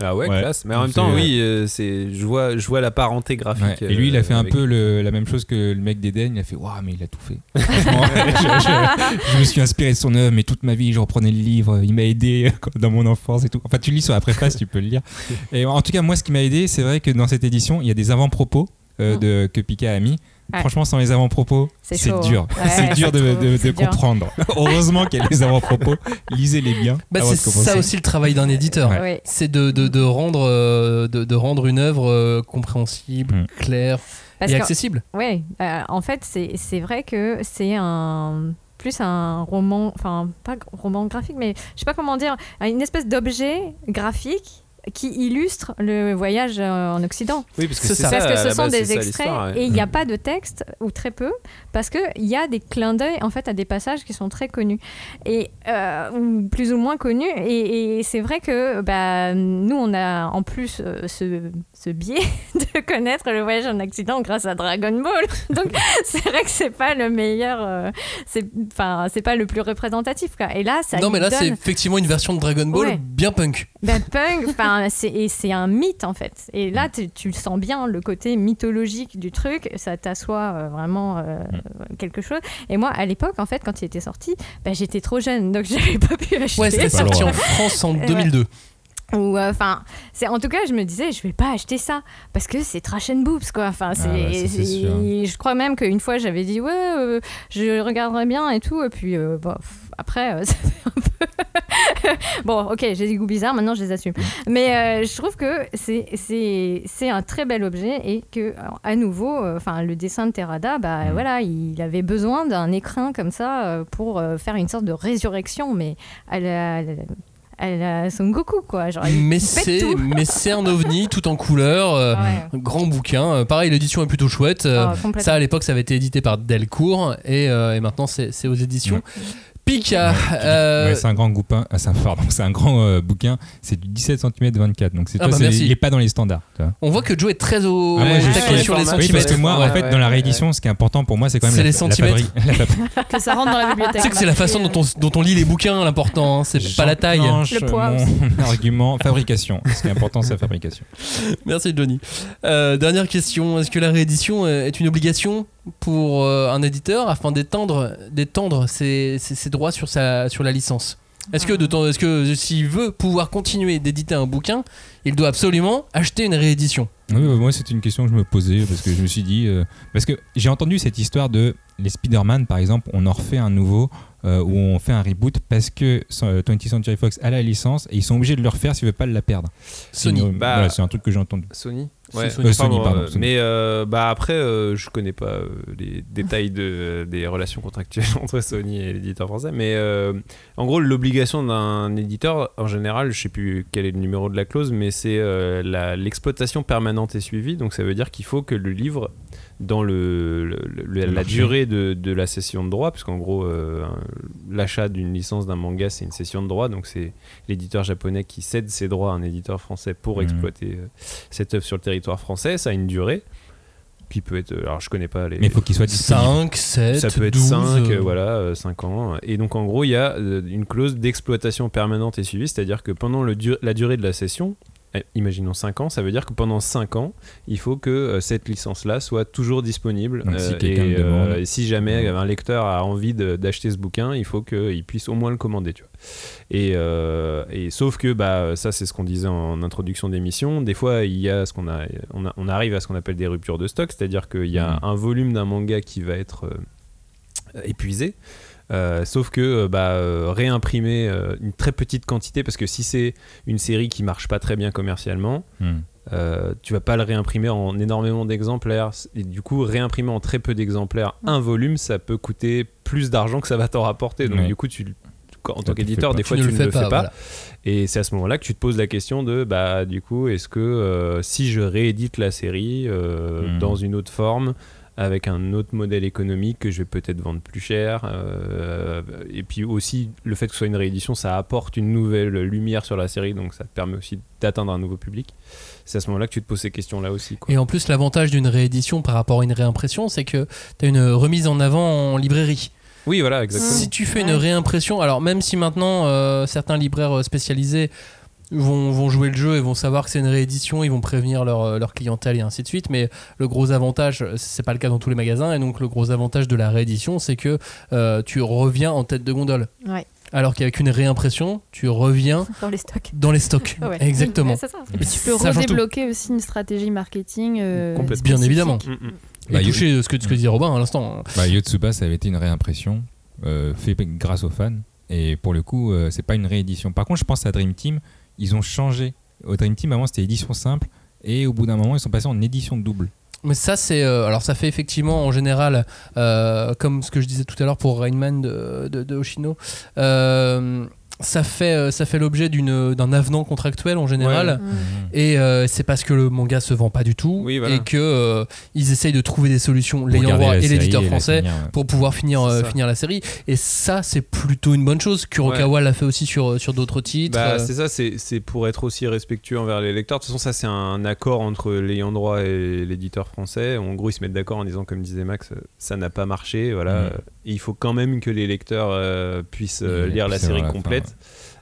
S2: Ah ouais,
S9: Ouais.
S2: classe. Mais en même temps, oui, euh, c'est, je vois, je vois la parenté graphique.
S9: Ouais. Et lui, il a fait
S2: euh,
S9: un
S2: avec-
S9: peu le- la même chose que le mec d'Eden. Il a fait Waouh, mais il a tout fait. [laughs] Je, je- je me suis inspiré de son œuvre, mais toute ma vie, je reprenais le livre. Il m'a aidé [laughs] dans mon enfance et tout. Enfin, tu lis sur la préface, tu peux le lire. Et en tout cas, moi, ce qui m'a aidé, c'est vrai que dans cette édition, il y a des avant-propos euh, de, que Pika a mis.
S12: Ouais.
S9: Franchement, sans les avant-propos,
S12: C'est
S9: dur.
S12: hein. Ouais,
S9: c'est dur de,
S12: dur.
S9: comprendre. [laughs] Heureusement qu'il y a les avant-propos. Lisez-les bien.
S1: Bah, c'est ça aussi le travail d'un éditeur.
S9: Ouais.
S12: Ouais.
S1: C'est de, de, de rendre, euh, de, de rendre une œuvre euh, compréhensible,
S9: Mm.
S1: claire
S12: Parce
S1: et accessible.
S12: Ouais, euh, en fait, c'est vrai que c'est un plus un roman, enfin pas roman graphique, mais je sais pas comment dire, une espèce d'objet graphique qui illustre le voyage euh, en Occident.
S2: Oui, parce que
S1: ça.
S12: Parce que ce sont
S2: base,
S12: des
S2: ça,
S12: extraits et il n'y a pas de texte ou très peu parce qu'il y a des clins d'œil en fait à des passages qui sont très connus et euh, ou plus ou moins connus et, et c'est vrai que bah, nous on a en plus euh, ce, ce biais [laughs] de connaître le voyage en Occident grâce à Dragon Ball [laughs] donc c'est vrai que c'est pas le meilleur euh, c'est enfin c'est pas le plus représentatif quoi. et là ça
S1: non, mais là, c'est effectivement une version de Dragon Ball
S12: Ouais.
S1: bien punk.
S12: ben, punk, enfin, c'est et c'est un mythe en fait. Et là, tu, tu le sens bien, le côté mythologique du truc, ça t'assoit euh, vraiment euh, quelque chose. Et moi, à l'époque, en fait, quand il était sorti, ben, j'étais trop jeune, donc [laughs] j'avais pas pu acheter.
S1: Ouais, c'était sorti en France en
S12: Ouais.
S1: 2002.
S12: Ou euh, enfin, c'est en tout cas, je me disais, je vais pas acheter ça parce que c'est trash and boobs quoi. Enfin, c'est,
S9: Ah c'est
S12: c'est- je crois même qu'une fois, j'avais dit ouais, euh, je regarderai bien et tout, et puis euh, bon, après, [laughs] ça fait un peu. [laughs] bon, ok, j'ai des goûts bizarres, maintenant je les assume. Mais je trouve que c'est, c'est, c'est un très bel objet et que alors, à nouveau, enfin, le dessin de Terada, bah
S9: Mm.
S12: voilà, il avait besoin d'un écrin comme ça pour faire une sorte de résurrection, mais à la, à la- la Son Goku quoi. Genre,
S1: Mais c'est,
S12: tout.
S1: mais c'est un ovni tout en couleur. euh,
S12: Ouais.
S1: Grand bouquin. Euh, pareil, l'édition est plutôt chouette. Euh,
S12: complètement.
S1: ça, à l'époque, ça avait été édité par Delcourt et, euh, et maintenant, c'est, c'est aux éditions. Pika. euh,
S9: Ouais, c'est un grand bouquin. Ah, c'est un, pardon, c'est un grand euh, bouquin. C'est du 17 cm 24. Donc c'est
S1: Ah bah,
S9: il est pas dans les standards.
S1: on voit que Joe est très au
S9: Ah ouais, je
S1: taquet
S9: sais.
S1: sur les
S2: Oui,
S9: parce que moi, en fait,
S2: ouais,
S9: dans la
S2: ouais.
S9: réédition, ce qui est important pour moi, c'est quand même
S1: C'est
S9: la,
S1: les centimètres.
S9: fabri- la fabri- [laughs]
S11: que ça rentre dans la bibliothèque.
S1: Tu sais que c'est la façon dont on, dont on lit les bouquins l'important, hein, c'est pas la taille.
S12: Le poids
S9: Mon [laughs] argument, fabrication. Ce qui est important, c'est la fabrication.
S1: Merci Johnny. Euh, dernière question, est-ce que la réédition euh, est une obligation? Pour euh, un éditeur afin d'étendre, d'étendre ses, ses- ses droits sur, sa, sur la licence est-ce que, de temps- est-ce que s'il veut pouvoir continuer d'éditer un bouquin, il doit absolument acheter une réédition?
S9: Oui, ouais, moi, c'est une question que je me posais parce que je me suis dit. euh, parce que j'ai entendu cette histoire de les Spider-Man, par exemple, on en refait un nouveau euh, où on fait un reboot parce que euh, 20th Century Fox a la licence et ils sont obligés de le refaire s'ils ne veulent pas la perdre.
S1: Sony.
S2: Bah,
S9: voilà, c'est un truc que j'ai entendu.
S2: Sony Ouais,
S1: Sony.
S9: Euh, Sony, pardon,
S2: euh,
S9: Sony.
S2: Mais euh, bah après, euh, je connais pas euh, les détails de, des relations contractuelles [laughs] entre Sony et l'éditeur français. Mais euh, en gros, l'obligation d'un éditeur, en général, je sais plus quel est le numéro de la clause, mais c'est euh, l'exploitation permanente et suivie. Donc ça veut dire qu'il faut que le livre, dans le, le- le- la
S9: marché.
S2: durée de, de la cession de droit, parce qu'en gros, euh, l'achat d'une licence d'un manga, c'est une cession de droit. Donc c'est l'éditeur japonais qui cède ses droits à un éditeur français pour
S9: Mhm.
S2: exploiter euh, cette œuvre sur le territoire français. Ça a une durée qui peut être. Alors je connais pas les.
S9: Mais il faut qu'il soit disponible.
S1: 5, 7,
S2: ça peut être
S1: 12,
S2: 5,
S1: euh,
S2: voilà, 5 ans. Et donc en gros, il y a euh, une clause d'exploitation permanente et suivie, c'est-à-dire que pendant le dur- la durée de la session, imaginons 5 ans, ça veut dire que pendant 5 ans, il faut que euh, cette licence-là soit toujours disponible.
S9: Donc, si
S2: Euh,
S9: quelqu'un
S2: et,
S9: demande.
S2: si jamais un lecteur a envie de- d'acheter ce bouquin, il faut qu'il puisse au moins le commander. Tu vois. Et, euh, et sauf que bah, ça, c'est ce qu'on disait en introduction d'émission. Des fois, il y a ce qu'on a, on, a- on arrive à ce qu'on appelle des ruptures de stock, c'est-à-dire qu'il y a un volume d'un manga qui va être euh, épuisé. Euh, sauf que euh, bah, euh, réimprimer euh, une très petite quantité, parce que si c'est une série qui marche pas très bien commercialement,
S9: Hmm.
S2: euh, tu vas pas le réimprimer en énormément d'exemplaires. Et du coup, réimprimer en très peu d'exemplaires un volume, ça peut coûter plus d'argent que ça va t'en rapporter. Donc du coup, tu, en tant qu'éditeur, des fois,
S1: tu
S2: tu,
S1: ne le fais pas. voilà.
S2: et c'est à ce moment-là que tu te poses la question de, bah, du coup, est-ce que euh, si je réédite la série euh,
S9: Mhm.
S2: dans une autre forme, avec un autre modèle économique que je vais peut-être vendre plus cher, euh, et puis aussi le fait que ce soit une réédition, ça apporte une nouvelle lumière sur la série, donc ça te permet aussi d'atteindre un nouveau public. C'est à ce moment-là que tu te poses ces questions-là aussi. Quoi.
S1: Et en plus, l'avantage d'une réédition par rapport à une réimpression, c'est que tu as une remise en avant en librairie.
S2: Oui, voilà, exactement.
S1: Si tu fais une réimpression, alors même si maintenant euh, certains libraires euh, spécialisés vont, vont jouer le jeu et vont savoir que c'est une réédition, ils vont prévenir leur, euh, leur clientèle et ainsi de suite. Mais le gros avantage, c'est pas le cas dans tous les magasins, et donc le gros avantage de la réédition, c'est que euh, tu reviens en tête de gondole.
S12: Ouais.
S1: Alors qu'avec une réimpression, tu reviens [laughs]
S12: Dans les stocks.
S1: dans les stocks. [laughs]
S12: Ouais.
S1: Exactement.
S12: Ouais, ça.
S11: Et puis tu peux redébloquer aussi une stratégie marketing. euh,
S2: Complètement.
S1: Bien évidemment.
S2: Mm, mm.
S1: Et
S9: Bah,
S1: toucher euh, ce que, ce que disait Robin à l'instant.
S9: Bah, Yotsuba, ça avait été une réimpression euh, fait grâce aux fans. Et pour le coup, euh, c'est pas une réédition. Par contre, je pense à Dream Team, ils ont changé. Au Dream Team, avant, c'était édition simple. Et au bout d'un moment, ils sont passés en édition double.
S1: Mais ça, c'est. euh, alors, ça fait effectivement en général, euh, comme ce que je disais tout à l'heure pour Rainman de, Hoshino, euh, ça fait, euh, ça fait l'objet d'une- d'un avenant contractuel en général. Et euh, c'est parce que le manga se vend pas du tout
S2: Oui, voilà.
S1: et que euh, ils essayent de trouver des solutions, l'ayant droit
S9: la
S1: et l'éditeur français,
S9: finir, ouais.
S1: pour pouvoir finir, euh, finir la série. Et ça, c'est plutôt une bonne chose. Kurokawa l'a fait aussi sur, sur d'autres titres.
S2: Bah,
S1: Euh,
S2: c'est ça, c'est c'est pour être aussi respectueux envers les lecteurs. De toute façon, ça, c'est un accord entre l'ayant droit et l'éditeur français. En gros, ils se mettent d'accord en disant, comme disait Max, euh, ça n'a pas marché. Voilà. Euh, et il faut quand même que les lecteurs euh, puissent euh, lire la série
S9: la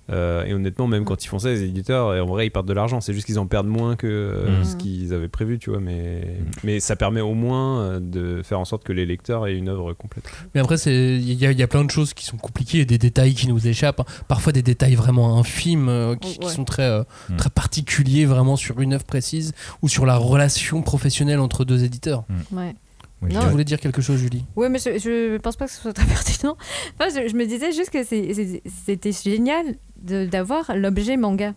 S2: Euh, et honnêtement, même quand ils font ça, les éditeurs, en vrai, ils perdent de l'argent. C'est juste qu'ils en perdent moins que euh,
S9: Mhm.
S2: ce qu'ils avaient prévu, tu vois. Mais,
S9: Mhm.
S2: mais ça permet au moins euh, de faire en sorte que les lecteurs aient une œuvre complète.
S1: Mais après, c'est- il y, a- il y a plein de choses qui sont compliquées, des détails qui nous échappent, hein. parfois des détails vraiment infimes euh, qui, sont très, euh,
S9: Mm.
S1: très particuliers vraiment sur une œuvre précise ou sur la relation professionnelle entre deux éditeurs.
S12: Ouais. Non.
S1: Tu voulais dire quelque chose, Julie
S12: Ouais, mais je, je pense pas que ce soit très [laughs] pertinent. Enfin, je, je me disais juste que c'était génial d'avoir l'objet manga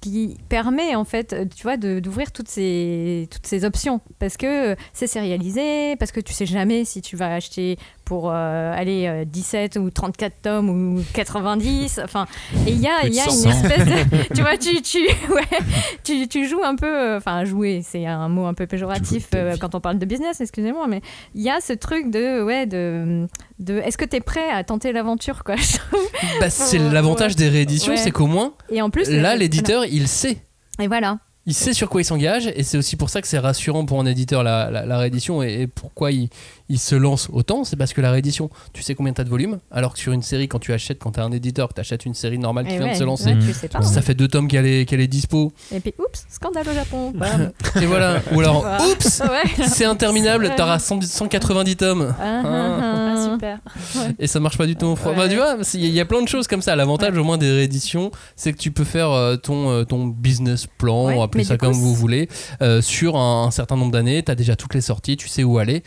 S12: qui permet en fait, tu vois, d'ouvrir toutes ces, toutes ces options parce que c'est sérialisé, parce que tu sais jamais si tu vas acheter pour euh, aller euh, 17 ou 34 tomes ou 90. Enfin, et il y a, y a une
S9: 100.
S12: espèce de, [laughs] tu vois, tu, tu, [laughs] ouais, tu, tu joues un peu, euh, enfin jouer, c'est un mot un peu péjoratif euh, quand on parle de business, excusez-moi, mais il y a ce truc de, ouais, de, de est-ce que tu es prêt à tenter l'aventure, quoi. [laughs]
S1: bah, C'est
S12: Ouais.
S1: l'avantage des rééditions,
S12: Ouais.
S1: c'est qu'au moins,
S12: Et en plus,
S1: là,
S12: euh,
S1: l'éditeur, il sait.
S12: Et voilà.
S1: Il sait sur quoi il s'engage et c'est aussi pour ça que c'est rassurant pour un éditeur la, la- la réédition et, et pourquoi il, il se lance autant. C'est parce que la réédition, tu sais combien t'as de volume alors que sur une série, quand tu achètes, quand t'es un éditeur, que t'achètes une série normale qui
S12: Et
S1: vient
S12: ouais,
S1: de se lancer,
S12: ouais, tu sais pas.
S1: ça fait deux tomes qu'elle est, qu'elle est dispo.
S12: Et puis, oups, scandale au Japon. Bam. [laughs]
S1: Et voilà. Ou alors, oups, [laughs] c'est interminable, t'auras 100 190 tomes.
S12: Ah, ah,
S11: Ah, super. [laughs]
S1: Et ça marche pas du tout en France.
S12: Ouais.
S1: Bah, tu vois, il y, a- il y a plein de choses comme ça. L'avantage au moins des rééditions, c'est que tu peux faire euh, ton, euh, ton business plan,
S12: Ouais,
S1: appelez ça
S12: coup,
S1: comme vous voulez, euh, sur un, un certain nombre d'années. T'as déjà toutes les sorties, tu sais où aller.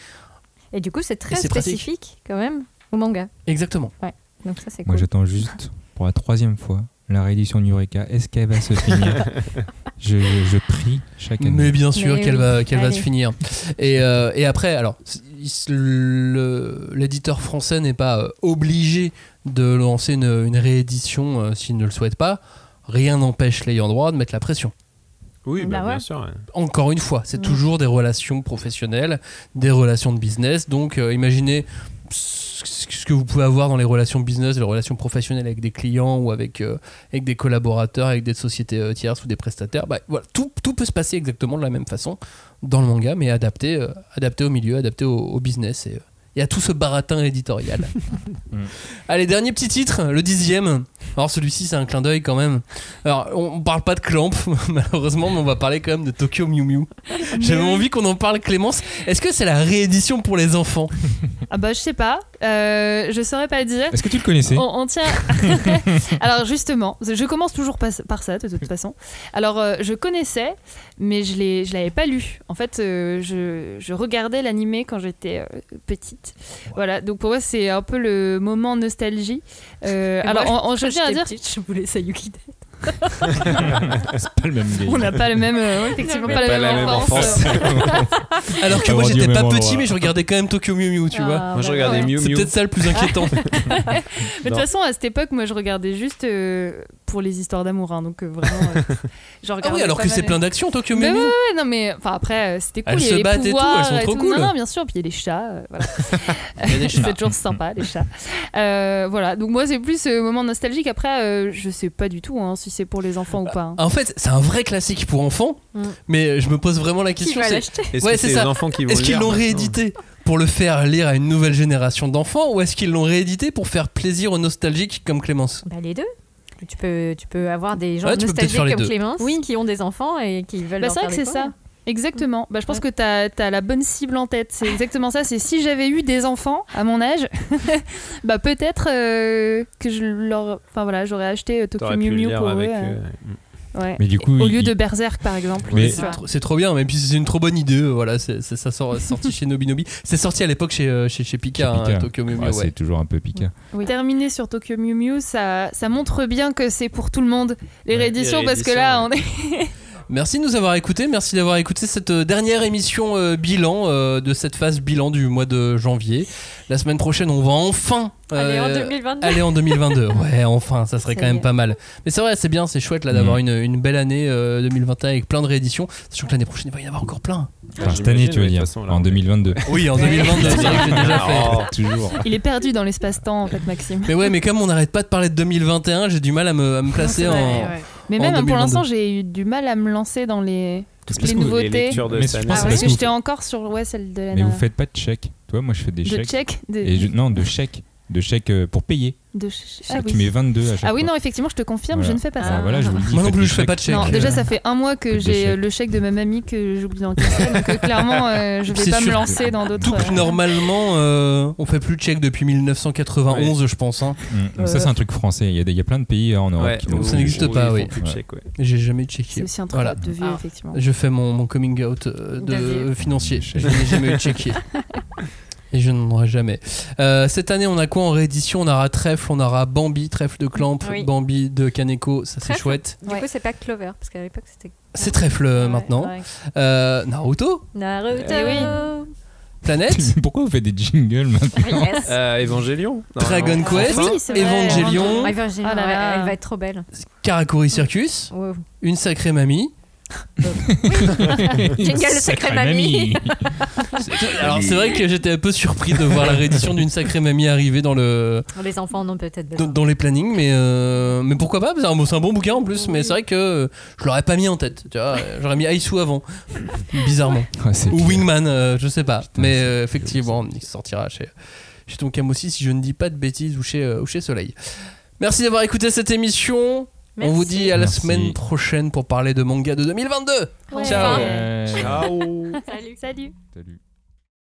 S12: Et du coup, c'est très
S1: pratique.
S12: spécifique quand même au manga.
S1: Exactement.
S12: Donc ça, c'est
S9: Moi, j'attends juste pour la troisième fois la réédition de Eureka. Est-ce qu'elle va se finir? [laughs] Je, je prie chaque année.
S1: Mais bien sûr qu'elle
S12: oui.
S1: va, qu'elle va se finir. Et, euh, et après, alors, l'éditeur français n'est pas euh, obligé de lancer une, une réédition euh, s'il ne le souhaite pas. Rien n'empêche l'ayant droit de mettre la pression.
S2: Oui, bah,
S12: Bah ouais.
S2: bien sûr. ouais.
S1: Encore une fois, c'est toujours des relations professionnelles, des relations de business. Donc, euh, imaginez ce que vous pouvez avoir dans les relations business, les relations professionnelles avec des clients ou avec, euh, avec des collaborateurs, avec des sociétés euh, tierces ou des prestataires. Bah, voilà, tout, tout peut se passer exactement de la même façon dans le manga, mais adapté, euh, adapté au milieu, adapté au, au business et, euh, et à tout ce baratin éditorial. [laughs]
S9: Mm.
S1: Allez, dernier petit titre, le dixième. Alors celui-ci, c'est un clin d'œil quand même. Alors, on parle pas de Clamp, [laughs] malheureusement, mais on va parler quand même de Tokyo Mew Mew. J'avais envie qu'on en parle, Clémence. Est-ce que c'est la réédition pour les enfants? [laughs]
S11: Ah bah je sais pas, euh, je saurais pas dire.
S9: Est-ce que tu le connaissais?
S11: On, on tient. Alors justement, je commence toujours par, ça de toute façon. Alors euh, je connaissais, mais je l'ai, je l'avais pas lu. En fait, euh, je, je regardais l'animé quand j'étais Voilà, donc pour moi c'est un peu le moment nostalgie. Euh, alors
S12: moi,
S11: on, on- je tiens à dire,
S12: petite, je voulais Sayuki Dead. [laughs]
S9: C'est pas le même game.
S11: on n'a pas le même, euh, ouais, effectivement
S12: On
S11: pas, la
S2: pas
S11: même
S2: la même
S11: enfance. [laughs]
S1: Alors que moi, j'étais pas petit,
S9: endroit.
S1: mais je regardais quand même Tokyo Mew Mew, tu vois.
S12: Ah,
S2: Moi, je
S12: bah,
S2: regardais
S12: ouais.
S2: Mew
S1: C'est
S2: Mew.
S1: peut-être ça le plus inquiétant. [laughs]
S11: Mais de toute façon, à cette époque, moi, je regardais juste euh, pour les histoires d'amour. hein, donc, euh, vraiment. euh,
S1: ah oui, alors que c'est plein d'actions, Tokyo Mew
S11: ouais,
S1: Mew.
S11: ouais, non, mais enfin, après, euh, c'était cool.
S1: Elles
S11: il y
S1: se
S11: avait les
S1: battent et tout, elles sont trop
S11: tout.
S1: cool.
S11: Non, non, bien sûr. Puis il y a les chats. voilà. C'est toujours sympa, les chats. Voilà. Donc, moi, c'est plus ce moment nostalgique. Après, je sais pas du tout hein, si c'est pour les enfants ou pas. hein.
S1: En fait, c'est un vrai classique pour enfants,
S12: Mm.
S1: mais je me pose vraiment la
S12: Qui
S1: question.
S12: va
S1: c'est-
S12: l'acheter
S2: Est-ce
S1: Ouais,
S2: que
S1: c'est
S2: c'est les
S1: ça.
S2: enfants qui vont
S1: Est-ce qu'ils
S2: lire
S1: l'ont
S2: maintenant
S1: réédité pour le faire lire à une nouvelle génération d'enfants ou est-ce qu'ils l'ont réédité pour faire plaisir aux nostalgiques comme Clémence?
S12: Bah, les deux. tu peux, tu peux avoir des gens
S1: Ouais, tu peux peut-être
S12: nostalgiques
S1: faire les
S12: comme
S1: deux.
S12: Clémence
S11: Oui.
S12: qui ont des enfants et qui veulent
S11: Bah,
S12: leur
S11: c'est vrai
S12: faire
S11: que c'est ça.
S12: découvrir.
S11: Exactement. Bah, je pense
S12: Ouais.
S11: que tu as, la bonne cible en tête. C'est exactement ça. C'est si j'avais eu des enfants à mon âge, [laughs] bah peut-être euh, que je leur, enfin voilà, j'aurais acheté euh, Tokyo Mew Mew pour eux. euh,
S2: eux.
S11: ouais.
S9: Mais du coup,
S11: au
S9: il-
S11: lieu de Berserk par exemple.
S1: C'est trop- bien, mais puis c'est une trop bonne idée. Voilà, ça sort sorti chez Nobinobi. C'est sorti à l'époque chez, chez, chez Pika, hein,
S9: Pika.
S1: Tokyo Mew Mew,
S9: Ouais,
S1: ouais.
S9: C'est toujours un peu Pika.
S11: Oui. Terminer sur Tokyo Mew Mew, ça, ça montre bien que c'est pour tout le monde les rééditions
S2: les
S11: parce que là on
S2: rééditions,
S11: est. [laughs]
S1: Merci de nous avoir écoutés, merci d'avoir écouté cette euh, dernière émission euh, bilan euh, de cette phase bilan du mois de janvier. La semaine prochaine, on va enfin
S12: Allez, en
S1: euh,
S12: 2022.
S1: aller en 2022. [laughs] Ouais, enfin, ça serait quand même pas mal. Mais c'est vrai, c'est bien, c'est chouette là d'avoir
S9: Mhm.
S1: une, une belle année euh, 2021 avec plein de rééditions. Sachant que l'année prochaine, il va y en avoir encore plein.
S9: Enfin, cette année, tu veux dire,
S2: toute façon, là,
S9: en
S2: on est-
S9: 2022.
S1: Oui, en 2022, c'est vrai que déjà fait.
S2: Oh.
S9: Toujours.
S11: Il est perdu dans l'espace-temps en fait, Maxime.
S1: Mais ouais, mais comme on n'arrête pas de parler de 2021, j'ai du mal à me, à me [laughs] placer en.
S11: Mais même hein, pour
S1: 2022.
S11: l'instant, j'ai eu du mal à me lancer dans les toutes nouveautés.
S2: lectures de
S9: Mais
S2: cette
S9: je pense
S11: Ah
S2: année.
S11: ouais,
S9: parce que
S11: j'étais encore sur ouais celle de la
S9: Mais vous faites pas de chèque. Toi, moi, je fais des
S11: de
S9: chèques.
S11: check de
S9: Et je- non, de chèques. De chèques euh, pour payer.
S11: De
S9: Tu
S11: ah oui.
S9: mets 22 à chaque
S11: Ah oui
S9: fois.
S11: non effectivement je te confirme
S9: Voilà.
S11: je ne fais pas
S9: Ah,
S11: ça.
S9: voilà, je vous le dis.
S1: Moi non plus, je fais
S9: chèques.
S1: pas de chèque.
S11: Non, déjà ça fait un mois que j'ai euh, le chèque de ma mamie que j'oublie d'encaisser, donc euh, clairement euh, je vais pas me lancer dans d'autres.
S1: Que
S11: euh,
S1: normalement, euh, on fait plus de chèques depuis 1991, je pense. hein.
S9: Mm. Donc Ça, c'est un truc français. Il y, a des- il y a plein de pays en Europe
S2: Ouais,
S9: qui
S1: donc ça n'existe pas, oui.
S2: font plus de
S9: Ouais.
S2: ouais.
S1: J'ai jamais checké.
S11: C'est aussi un truc
S1: Voilà.
S11: de vieux
S12: Ah.
S11: effectivement.
S1: Je fais mon, mon coming out de
S12: De
S1: financier. Je n'ai jamais eu checké. [laughs] Et je n'en aurai jamais. Euh, cette année, on a quoi en réédition? On aura Trèfle, on aura Bambi, Trèfle de Clamp,
S12: Oui.
S1: Bambi de Kaneko, ça c'est
S12: Trèfle.
S1: chouette.
S12: Du
S11: Ouais.
S12: coup, c'est pas Clover, parce qu'à l'époque, c'était.
S1: C'est Trèfle
S12: Ouais,
S1: maintenant.
S12: ouais.
S1: Euh, Naruto,
S12: Naruto.
S11: Eh oui.
S1: Planète, [laughs]
S9: Pourquoi vous faites des jingles maintenant
S12: Yes.
S2: Euh, Evangelion
S1: Dragon. Quest,
S11: Oui.
S1: Evangelion,
S12: Ah,
S11: Ah là.
S12: elle va être trop belle.
S1: Karakuri Circus,
S12: Wow.
S1: Une sacrée mamie.
S12: Jingle le secret mamie.
S1: Alors c'est vrai que j'étais un peu surpris de voir la réédition d'une sacrée mamie arriver dans le
S12: Les enfants en ont peut-être
S1: dans,
S12: besoin.
S1: dans les plannings, mais euh, mais pourquoi pas C'est un, bon- c'est un bon bouquin en plus, mais c'est vrai que je l'aurais pas mis en tête. Tu vois, j'aurais mis Aisu avant, bizarrement. [laughs] Ou
S9: pire.
S1: Wingman, euh, je sais pas.
S9: Putain,
S1: mais euh, effectivement, il sortira chez chez Tonkam aussi si je ne dis pas de bêtises ou chez euh, ou chez Soleil. Merci d'avoir écouté cette émission. On vous dit à la
S9: Merci.
S1: semaine prochaine pour parler de manga de 2022.
S12: Ouais.
S1: Ciao.
S9: Ouais.
S2: Ciao
S12: Salut.
S11: Salut.
S9: Salut.